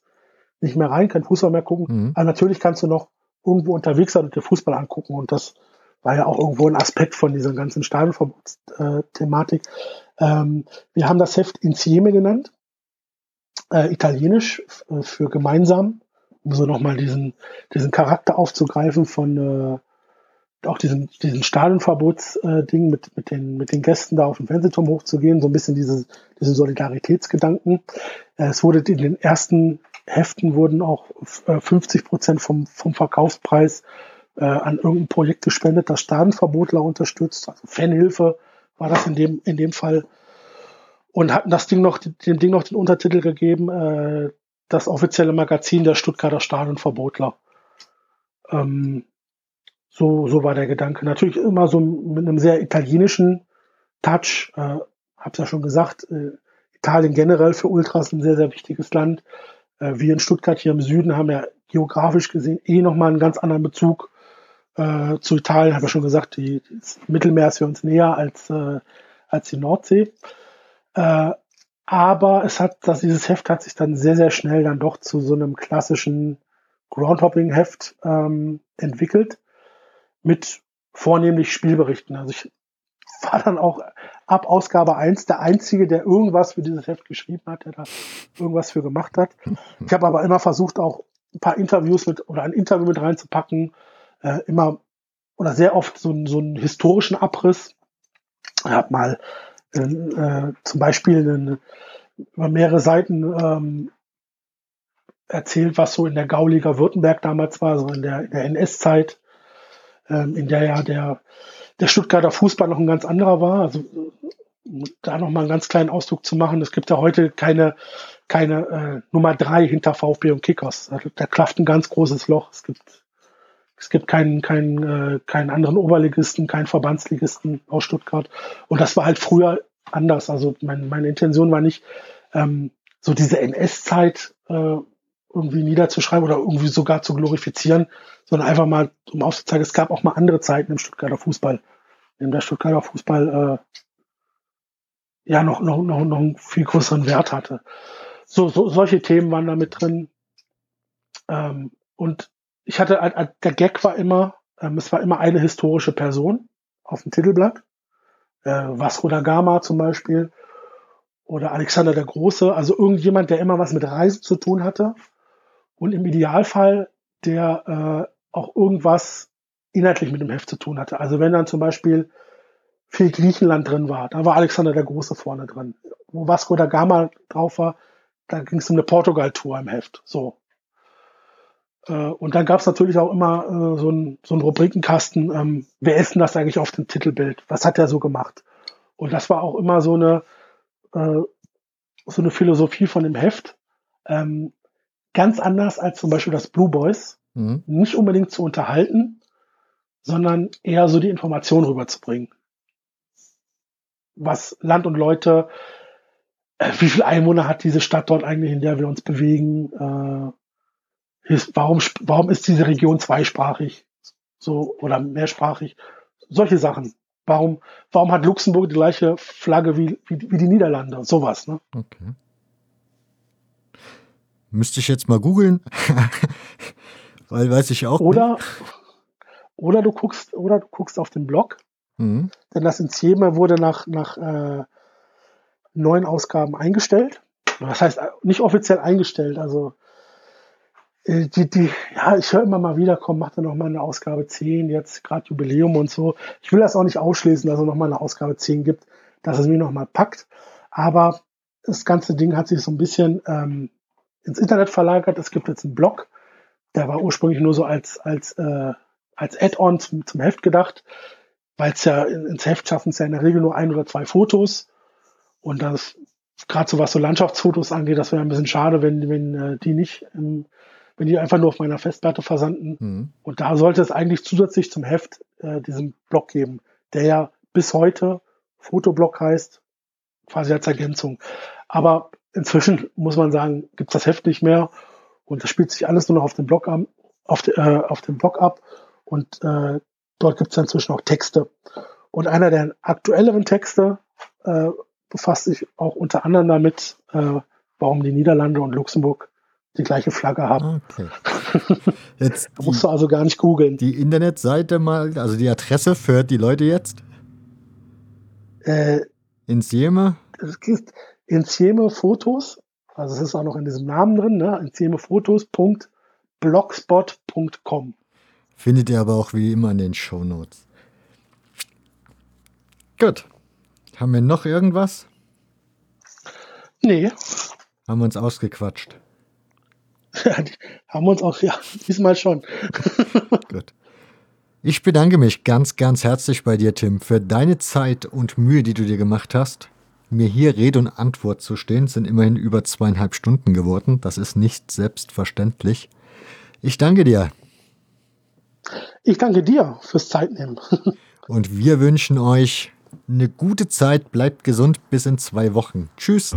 nicht mehr rein, kein Fußball mehr gucken. Mhm. Aber natürlich kannst du noch irgendwo unterwegs sein und dir Fußball angucken. Und das war ja auch irgendwo ein Aspekt von dieser ganzen Stadionverbotsthematik. Ähm, wir haben das Heft Insieme genannt, äh, italienisch äh, für gemeinsam, um so nochmal diesen, diesen Charakter aufzugreifen von äh, auch diesen, diesen Stadionverbotsding mit, mit, den, mit den Gästen da auf dem Fernsehturm hochzugehen, so ein bisschen diese, diesen Solidaritätsgedanken. Äh, es wurde in den ersten Heften wurden auch 50 äh, Prozent vom, vom Verkaufspreis äh, an irgendein Projekt gespendet, das Staatenverbotler unterstützt. Also Fanhilfe war das in dem, in dem Fall. Und hatten das Ding noch, dem Ding noch den Untertitel gegeben, äh, das offizielle Magazin der Stuttgarter Stadionverbotler. Ähm, so, so war der Gedanke. Natürlich immer so mit einem sehr italienischen Touch. Äh, hab's ja schon gesagt, äh, Italien generell für Ultras ein sehr, sehr wichtiges Land. Äh, wir in Stuttgart hier im Süden haben ja geografisch gesehen eh nochmal einen ganz anderen Bezug äh, zu Italien. Habe ja schon gesagt, die, das Mittelmeer ist für uns näher als, äh, als die Nordsee. Äh, Aber es hat, dass dieses Heft hat sich dann sehr, sehr schnell dann doch zu so einem klassischen Groundhopping-Heft ähm, entwickelt mit vornehmlich Spielberichten. Also ich war dann auch ab Ausgabe 1 der Einzige, der irgendwas für dieses Heft geschrieben hat, der da irgendwas für gemacht hat. Ich habe aber immer versucht, auch ein paar Interviews mit oder ein Interview mit reinzupacken, äh, immer oder sehr oft so, so einen historischen Abriss. Ich habe mal äh, äh, zum Beispiel einen, über mehrere Seiten ähm, erzählt, was so in der Gauliga Württemberg damals war, so in der, in der NS-Zeit, in der ja der, der Stuttgarter Fußball noch ein ganz anderer war. Also da noch mal einen ganz kleinen Ausdruck zu machen. Es gibt ja heute keine, keine äh, Nummer drei hinter VfB und Kickers. Da, da klafft ein ganz großes Loch. Es gibt, es gibt keinen, keinen, äh, keinen anderen Oberligisten, keinen Verbandsligisten aus Stuttgart. Und das war halt früher anders. Also mein, meine Intention war nicht, ähm, so diese NS-Zeit äh, irgendwie niederzuschreiben oder irgendwie sogar zu glorifizieren, sondern einfach mal, um aufzuzeigen, es gab auch mal andere Zeiten im Stuttgarter Fußball, in der Stuttgarter Fußball äh, ja noch, noch, noch, noch einen viel größeren Wert hatte. So, so solche Themen waren da mit drin. Ähm, und ich hatte, der Gag war immer, ähm, es war immer eine historische Person auf dem Titelblatt. Äh, Vasco da Gama zum Beispiel oder Alexander der Große, also irgendjemand, der immer was mit Reisen zu tun hatte und im Idealfall, der äh, auch irgendwas inhaltlich mit dem Heft zu tun hatte. Also wenn dann zum Beispiel viel Griechenland drin war, da war Alexander der Große vorne drin. Wo Vasco da Gama drauf war, da ging es um eine Portugal-Tour im Heft. So. Äh, und dann gab es natürlich auch immer äh, so einen so einen Rubrikenkasten, ähm, wer ist denn das eigentlich auf dem Titelbild? Was hat er so gemacht? Und das war auch immer so eine, äh, so eine Philosophie von dem Heft. Ähm, ganz anders als zum Beispiel das Blue Boys, mhm. nicht unbedingt zu unterhalten, sondern eher so die Information rüberzubringen. Was Land und Leute, äh, wie viele Einwohner hat diese Stadt dort eigentlich, in der wir uns bewegen? Äh, ist, warum, warum ist diese Region zweisprachig? So, oder mehrsprachig? Solche Sachen. Warum, warum hat Luxemburg die gleiche Flagge wie, wie, wie die Niederlande? Sowas, ne? Okay. Müsste ich jetzt mal googeln, weil weiß ich auch. Oder, oder du guckst, oder du guckst auf den Blog, mhm. denn das Insieme wurde nach, nach äh, neun Ausgaben eingestellt. Das heißt nicht offiziell eingestellt, also äh, die, die, ja, ich höre immer mal wieder, komm, mach da noch mal eine Ausgabe 10, jetzt gerade Jubiläum und so. Ich will das auch nicht ausschließen, dass es noch mal eine Ausgabe 10 gibt, dass es mir noch mal packt. Aber das ganze Ding hat sich so ein bisschen ähm, ins Internet verlagert. Es gibt jetzt einen Blog, der war ursprünglich nur so als, als, äh, als Add-on zum, zum Heft gedacht, weil es ja ins Heft schaffen es ja in der Regel nur ein oder zwei Fotos. Und das, gerade so was so Landschaftsfotos angeht, das wäre ein bisschen schade, wenn, wenn äh, die nicht, ähm, wenn die einfach nur auf meiner Festplatte versanden. Mhm. Und da sollte es eigentlich zusätzlich zum Heft äh, diesen Blog geben, der ja bis heute Fotoblog heißt, quasi als Ergänzung. Aber inzwischen muss man sagen, gibt's das Heft nicht mehr und das spielt sich alles nur noch auf dem Blog ab, auf, de, äh, auf dem Blog ab und äh, dort gibt's dann inzwischen auch Texte. Und einer der aktuelleren Texte äh, befasst sich auch unter anderem damit, äh, warum die Niederlande und Luxemburg die gleiche Flagge haben. Okay. Jetzt da musst die, du also gar nicht googeln. Die Internetseite mal, also die Adresse für die Leute jetzt? Äh, Ins Jema? Insieme Fotos, also es ist auch noch in diesem Namen drin, ne? insiemefotos.blogspot.com. Findet ihr aber auch wie immer in den Show Notes. Gut. Haben wir noch irgendwas? Nee. Haben wir uns ausgequatscht? haben wir uns auch, ja, diesmal schon. Gut. Ich bedanke mich ganz, ganz herzlich bei dir, Tim, für deine Zeit und Mühe, die du dir gemacht hast mir hier Rede und Antwort zu stehen, sind immerhin über zweieinhalb Stunden geworden. Das ist nicht selbstverständlich. Ich danke dir. Ich danke dir fürs Zeitnehmen. und wir wünschen euch eine gute Zeit. Bleibt gesund bis in zwei Wochen. Tschüss.